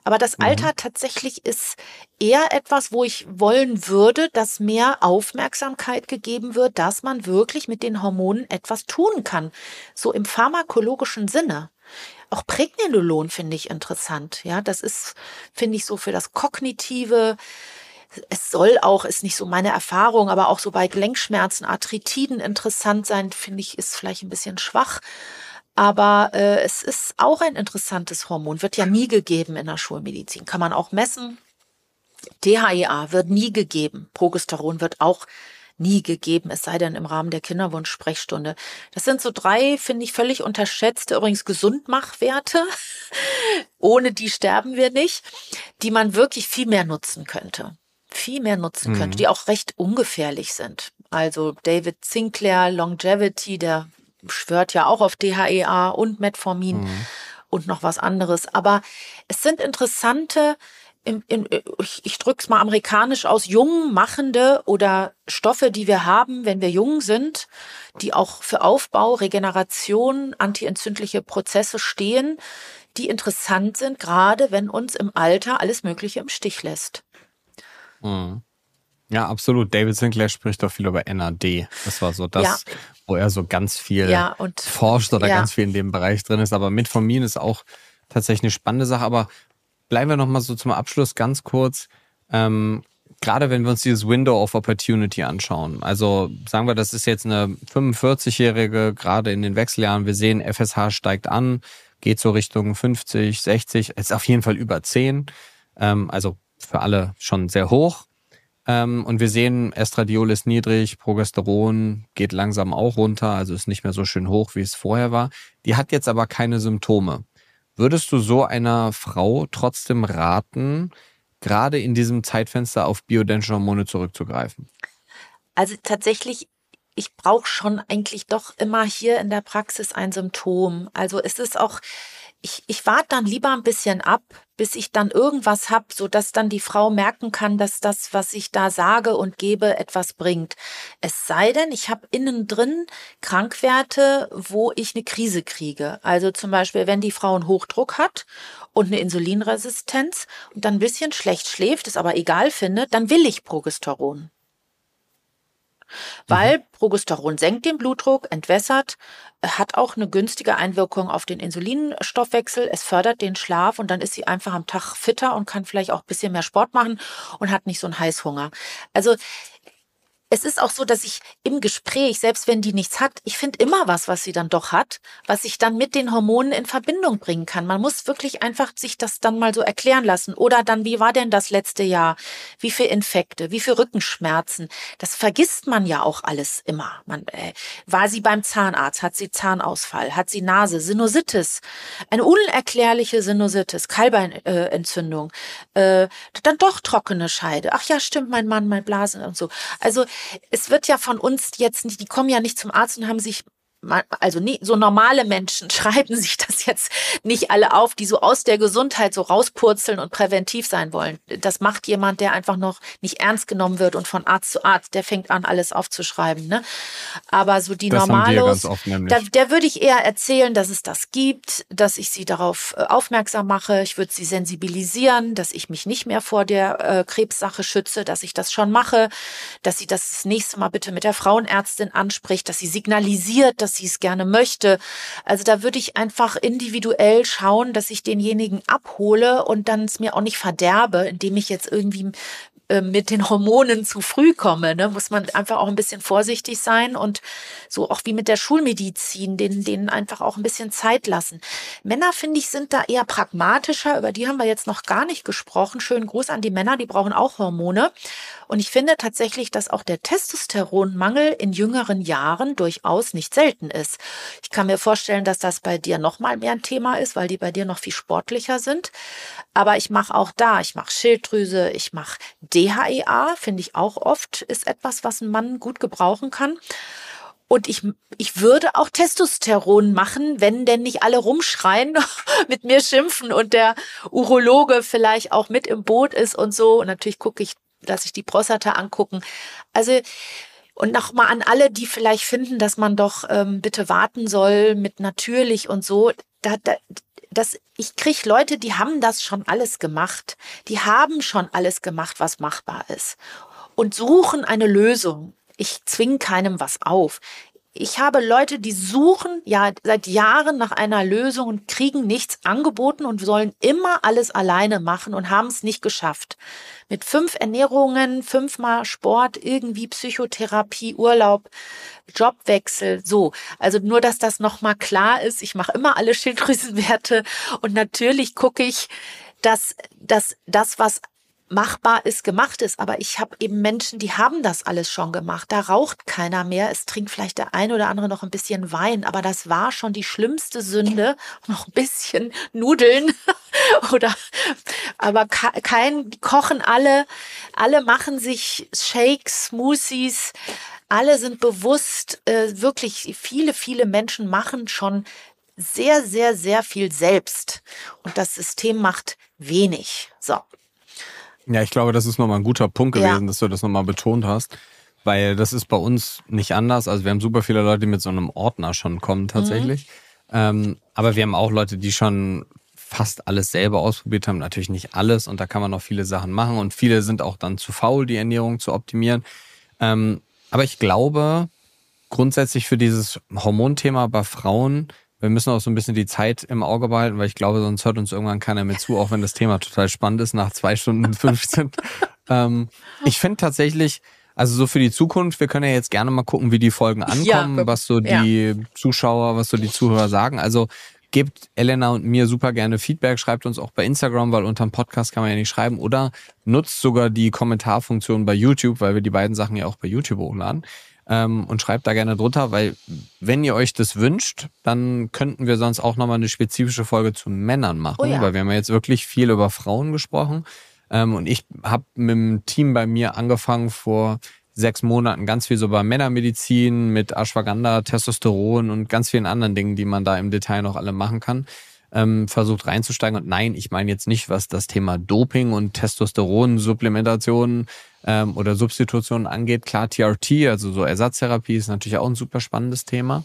Aber das mhm. Alter tatsächlich ist eher etwas, wo ich wollen würde, dass mehr Aufmerksamkeit gegeben wird, dass man wirklich mit den Hormonen etwas tun kann. So im pharmakologischen Sinne. Auch Pregnenolon finde ich interessant. Ja, das ist, finde ich, so für das Kognitive, es soll auch, ist nicht so meine Erfahrung, aber auch so bei Gelenkschmerzen, Arthritiden interessant sein, finde ich, ist vielleicht ein bisschen schwach. Aber äh, es ist auch ein interessantes Hormon, wird ja nie gegeben in der Schulmedizin, kann man auch messen. DHEA wird nie gegeben, Progesteron wird auch nie gegeben, es sei denn im Rahmen der Kinderwunsch-Sprechstunde. Das sind so drei, finde ich, völlig unterschätzte, übrigens Gesundmachwerte. Ohne die sterben wir nicht, die man wirklich viel mehr nutzen könnte viel mehr nutzen könnte, mhm. die auch recht ungefährlich sind. Also David Sinclair, Longevity, der schwört ja auch auf DHEA und Metformin mhm. und noch was anderes. Aber es sind interessante, in, in, ich, ich drücke es mal amerikanisch aus, jung machende oder Stoffe, die wir haben, wenn wir jung sind, die auch für Aufbau, Regeneration, antientzündliche Prozesse stehen, die interessant sind, gerade wenn uns im Alter alles Mögliche im Stich lässt. Mhm. Ja, absolut. David Sinclair spricht doch viel über NAD. Das war so das, ja. wo er so ganz viel ja, und, forscht oder ja. ganz viel in dem Bereich drin ist. Aber Metformin ist auch tatsächlich eine spannende Sache. Aber bleiben wir nochmal so zum Abschluss ganz kurz. Ähm, gerade wenn wir uns dieses Window of Opportunity anschauen. Also sagen wir, das ist jetzt eine 45-Jährige, gerade in den Wechseljahren. Wir sehen, FSH steigt an. geht so Richtung 50, 60, ist auf jeden Fall über 10. Ähm, also für alle schon sehr hoch. Ähm, und wir sehen, Estradiol ist niedrig, Progesteron geht langsam auch runter, also ist nicht mehr so schön hoch, wie es vorher war. Die hat jetzt aber keine Symptome. Würdest du so einer Frau trotzdem raten, gerade in diesem Zeitfenster auf bioidentische Hormone zurückzugreifen? Also tatsächlich ich brauche schon eigentlich doch immer hier in der Praxis ein Symptom. Also es ist auch, ich, ich warte dann lieber ein bisschen ab, bis ich dann irgendwas habe, so dass dann die Frau merken kann, dass das, was ich da sage und gebe, etwas bringt. Es sei denn, ich habe innen drin Krankwerte, wo ich eine Krise kriege. Also zum Beispiel, wenn die Frau einen Hochdruck hat und eine Insulinresistenz und dann ein bisschen schlecht schläft, es aber egal findet, dann will ich Progesteron. Weil mhm. Progesteron senkt den Blutdruck, entwässert, hat auch eine günstige Einwirkung auf den Insulinstoffwechsel, es fördert den Schlaf und dann ist sie einfach am Tag fitter und kann vielleicht auch ein bisschen mehr Sport machen und hat nicht so einen Heißhunger. Also es ist auch so, dass ich im Gespräch, selbst wenn die nichts hat, ich finde immer was, was sie dann doch hat, was ich dann mit den Hormonen in Verbindung bringen kann. Man muss wirklich einfach sich das dann mal so erklären lassen. Oder dann, wie war denn das letzte Jahr? Wie viel Infekte? Wie viel Rückenschmerzen? Das vergisst man ja auch alles immer. Man, äh, war sie beim Zahnarzt? Hat sie Zahnausfall? Hat sie Nase? Sinusitis? Eine unerklärliche Sinusitis, Kalbeinentzündung, äh, dann doch trockene Scheide. Ach ja, stimmt, mein Mann, mein Blasen und so. Also es wird ja von uns jetzt nicht, die kommen ja nicht zum Arzt und haben sich also nie, so normale Menschen schreiben sich das jetzt nicht alle auf, die so aus der Gesundheit so rauspurzeln und präventiv sein wollen. Das macht jemand, der einfach noch nicht ernst genommen wird und von Arzt zu Arzt, der fängt an, alles aufzuschreiben. Ne? Aber so die das Normalos, da, der würde ich eher erzählen, dass es das gibt, dass ich sie darauf äh, aufmerksam mache. Ich würde sie sensibilisieren, dass ich mich nicht mehr vor der äh, Krebssache schütze, dass ich das schon mache, dass sie das, das nächste Mal bitte mit der Frauenärztin anspricht, dass sie signalisiert, dass sie es gerne möchte. Also da würde ich einfach individuell schauen, dass ich denjenigen abhole und dann es mir auch nicht verderbe, indem ich jetzt irgendwie äh, mit den Hormonen zu früh komme, ne, muss man einfach auch ein bisschen vorsichtig sein und so auch wie mit der Schulmedizin, denen, denen einfach auch ein bisschen Zeit lassen. Männer, finde ich, sind da eher pragmatischer. Über die haben wir jetzt noch gar nicht gesprochen. Schönen Gruß an die Männer, die brauchen auch Hormone. Und ich finde tatsächlich, dass auch der Testosteronmangel in jüngeren Jahren durchaus nicht selten ist. Ich kann mir vorstellen, dass das bei dir noch mal mehr ein Thema ist, weil die bei dir noch viel sportlicher sind. Aber ich mache auch da, ich mache Schilddrüse, ich mache DHEA, finde ich auch oft, ist etwas, was ein Mann gut gebrauchen kann. Und ich, ich würde auch Testosteron machen, wenn denn nicht alle rumschreien, mit mir schimpfen und der Urologe vielleicht auch mit im Boot ist und so. Und natürlich gucke ich, dass ich die Prostata angucken. Also, und nochmal an alle, die vielleicht finden, dass man doch ähm, bitte warten soll mit natürlich und so. Da, da, das, ich krieg Leute, die haben das schon alles gemacht. Die haben schon alles gemacht, was machbar ist. Und suchen eine Lösung. Ich zwing keinem was auf ich habe Leute, die suchen ja seit Jahren nach einer Lösung und kriegen nichts angeboten und sollen immer alles alleine machen und haben es nicht geschafft. Mit fünf Ernährungen, fünfmal Sport, irgendwie Psychotherapie, Urlaub, Jobwechsel, so. Also nur, dass das nochmal klar ist. Ich mache immer alle Schilddrüsenwerte und natürlich gucke ich, dass, dass das, was machbar ist, gemacht ist. Aber ich habe eben Menschen, die haben das alles schon gemacht. Da raucht keiner mehr. Es trinkt vielleicht der eine oder andere noch ein bisschen Wein. Aber das war schon die schlimmste Sünde. Noch ein bisschen Nudeln oder, aber kein, die kochen alle. Alle machen sich Shakes, Smoothies. Alle sind bewusst, äh, wirklich viele, viele Menschen machen schon sehr, sehr, sehr viel selbst. Und das System macht wenig. So. Ja, ich glaube, das ist nochmal ein guter Punkt gewesen, ja. dass du das nochmal betont hast. Weil das ist bei uns nicht anders. Also wir haben super viele Leute, die mit so einem Ordner schon kommen tatsächlich. Mhm. Ähm, aber wir haben auch Leute, die schon fast alles selber ausprobiert haben. Natürlich nicht alles und da kann man noch viele Sachen machen. Und viele sind auch dann zu faul, die Ernährung zu optimieren. Ähm, aber ich glaube, grundsätzlich für dieses Hormonthema bei Frauen wir müssen auch so ein bisschen die Zeit im Auge behalten, weil ich glaube, sonst hört uns irgendwann keiner mehr zu, auch wenn das Thema total spannend ist, nach zwei Stunden 15. ähm, ich finde tatsächlich, also so für die Zukunft, wir können ja jetzt gerne mal gucken, wie die Folgen ankommen, ja, was so die ja. Zuschauer, was so die Zuhörer sagen. Also Gebt Elena und mir super gerne Feedback, schreibt uns auch bei Instagram, weil unter dem Podcast kann man ja nicht schreiben oder nutzt sogar die Kommentarfunktion bei YouTube, weil wir die beiden Sachen ja auch bei YouTube hochladen. Ähm, und schreibt da gerne drunter, weil wenn ihr euch das wünscht, dann könnten wir sonst auch nochmal eine spezifische Folge zu Männern machen, oh ja. weil wir haben ja jetzt wirklich viel über Frauen gesprochen. Ähm, und ich habe mit dem Team bei mir angefangen vor sechs Monaten ganz viel so bei Männermedizin mit Ashwagandha, Testosteron und ganz vielen anderen Dingen, die man da im Detail noch alle machen kann, ähm, versucht reinzusteigen. Und nein, ich meine jetzt nicht, was das Thema Doping und Testosteron-Supplementation ähm, oder Substitution angeht. Klar, TRT, also so Ersatztherapie, ist natürlich auch ein super spannendes Thema.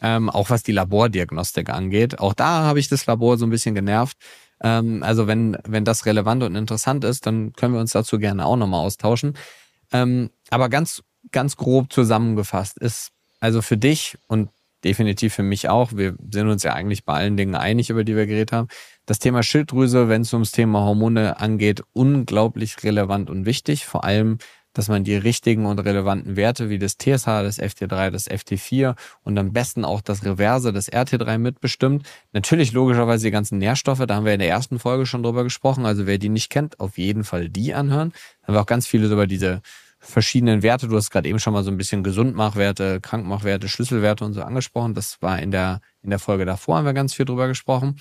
Ähm, auch was die Labordiagnostik angeht. Auch da habe ich das Labor so ein bisschen genervt. Ähm, also wenn, wenn das relevant und interessant ist, dann können wir uns dazu gerne auch nochmal austauschen. Ähm, aber ganz, ganz grob zusammengefasst ist also für dich und definitiv für mich auch, wir sind uns ja eigentlich bei allen Dingen einig, über die wir geredet haben, das Thema Schilddrüse, wenn es ums Thema Hormone angeht, unglaublich relevant und wichtig. Vor allem, dass man die richtigen und relevanten Werte wie das TSH, das FT3, das FT4 und am besten auch das Reverse, das RT3 mitbestimmt. Natürlich logischerweise die ganzen Nährstoffe, da haben wir in der ersten Folge schon drüber gesprochen. Also wer die nicht kennt, auf jeden Fall die anhören. Da haben wir auch ganz viele über diese verschiedenen Werte. Du hast gerade eben schon mal so ein bisschen Gesundmachwerte, Krankmachwerte, Schlüsselwerte und so angesprochen. Das war in der, in der Folge davor, haben wir ganz viel drüber gesprochen.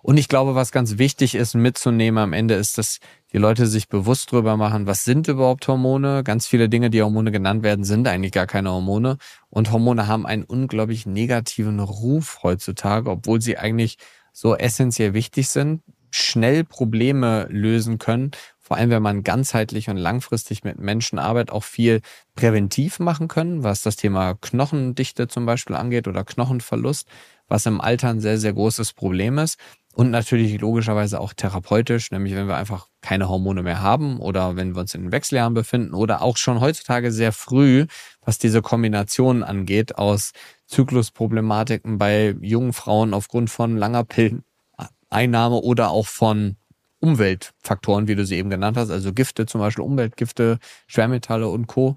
Und ich glaube, was ganz wichtig ist mitzunehmen am Ende ist, dass die Leute sich bewusst drüber machen, was sind überhaupt Hormone? Ganz viele Dinge, die Hormone genannt werden, sind eigentlich gar keine Hormone. Und Hormone haben einen unglaublich negativen Ruf heutzutage, obwohl sie eigentlich so essentiell wichtig sind, schnell Probleme lösen können vor allem wenn man ganzheitlich und langfristig mit Menschen arbeitet, auch viel präventiv machen können, was das Thema Knochendichte zum Beispiel angeht oder Knochenverlust, was im Alter ein sehr, sehr großes Problem ist. Und natürlich logischerweise auch therapeutisch, nämlich wenn wir einfach keine Hormone mehr haben oder wenn wir uns in den Wechseljahren befinden oder auch schon heutzutage sehr früh, was diese Kombination angeht aus Zyklusproblematiken bei jungen Frauen aufgrund von langer Pilleneinnahme oder auch von Umweltfaktoren, wie du sie eben genannt hast, also Gifte, zum Beispiel Umweltgifte, Schwermetalle und Co.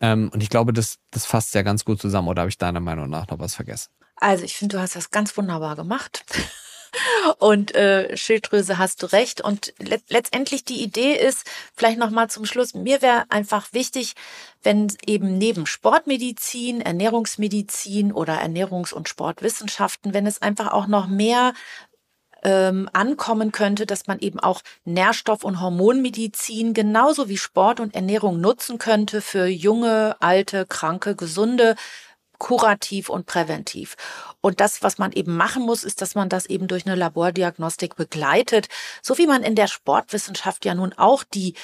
Ähm, und ich glaube, das, das fasst ja ganz gut zusammen. Oder habe ich deiner Meinung nach noch was vergessen? Also ich finde, du hast das ganz wunderbar gemacht. Und äh, Schilddrüse hast du recht. Und le letztendlich die Idee ist, vielleicht nochmal zum Schluss, mir wäre einfach wichtig, wenn eben neben Sportmedizin, Ernährungsmedizin oder Ernährungs- und Sportwissenschaften, wenn es einfach auch noch mehr ähm, ankommen könnte, dass man eben auch Nährstoff- und Hormonmedizin genauso wie Sport und Ernährung nutzen könnte für junge, alte, kranke, gesunde, kurativ und präventiv. Und das, was man eben machen muss, ist, dass man das eben durch eine Labordiagnostik begleitet, so wie man in der Sportwissenschaft ja nun auch die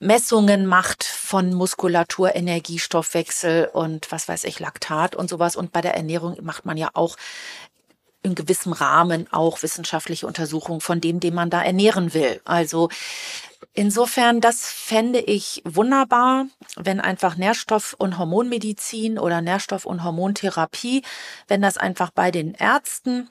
Messungen macht von Muskulatur, Energiestoffwechsel und was weiß ich, Laktat und sowas. Und bei der Ernährung macht man ja auch in gewissem Rahmen auch wissenschaftliche Untersuchungen von dem, den man da ernähren will. Also Insofern, das fände ich wunderbar, wenn einfach Nährstoff- und Hormonmedizin oder Nährstoff- und Hormontherapie, wenn das einfach bei den Ärzten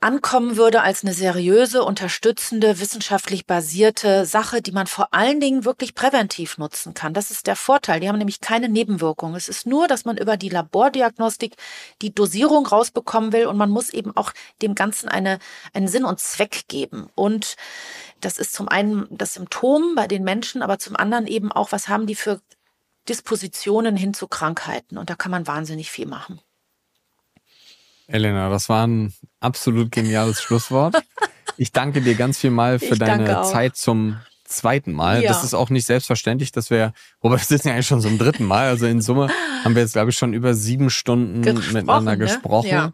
ankommen würde als eine seriöse, unterstützende, wissenschaftlich basierte Sache, die man vor allen Dingen wirklich präventiv nutzen kann. Das ist der Vorteil. Die haben nämlich keine Nebenwirkungen. Es ist nur, dass man über die Labordiagnostik die Dosierung rausbekommen will und man muss eben auch dem Ganzen eine, einen Sinn und Zweck geben. Und das ist zum einen das Symptom bei den Menschen, aber zum anderen eben auch, was haben die für Dispositionen hin zu Krankheiten. Und da kann man wahnsinnig viel machen. Elena, das war ein absolut geniales Schlusswort. Ich danke dir ganz viel mal für ich deine Zeit zum zweiten Mal. Ja. Das ist auch nicht selbstverständlich, dass wir, wobei wir sitzen ja eigentlich schon zum dritten Mal. Also in Summe haben wir jetzt, glaube ich, schon über sieben Stunden gesprochen, miteinander ne? gesprochen. Ja.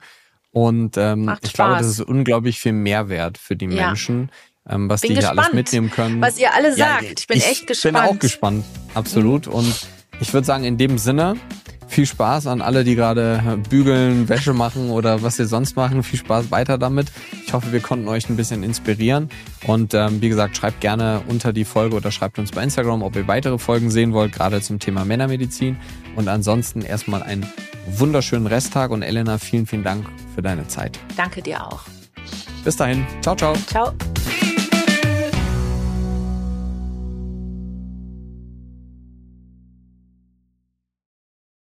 Und ähm, ich glaube, das ist unglaublich viel Mehrwert für die ja. Menschen, ähm, was bin die gespannt, hier alles mitnehmen können. Was ihr alle sagt. ich bin ich echt gespannt. Ich bin auch gespannt, absolut. Und ich würde sagen, in dem Sinne, viel Spaß an alle, die gerade bügeln, Wäsche machen oder was sie sonst machen. Viel Spaß weiter damit. Ich hoffe, wir konnten euch ein bisschen inspirieren. Und ähm, wie gesagt, schreibt gerne unter die Folge oder schreibt uns bei Instagram, ob ihr weitere Folgen sehen wollt, gerade zum Thema Männermedizin. Und ansonsten erstmal einen wunderschönen Resttag. Und Elena, vielen, vielen Dank für deine Zeit. Danke dir auch. Bis dahin. Ciao, ciao. Ciao.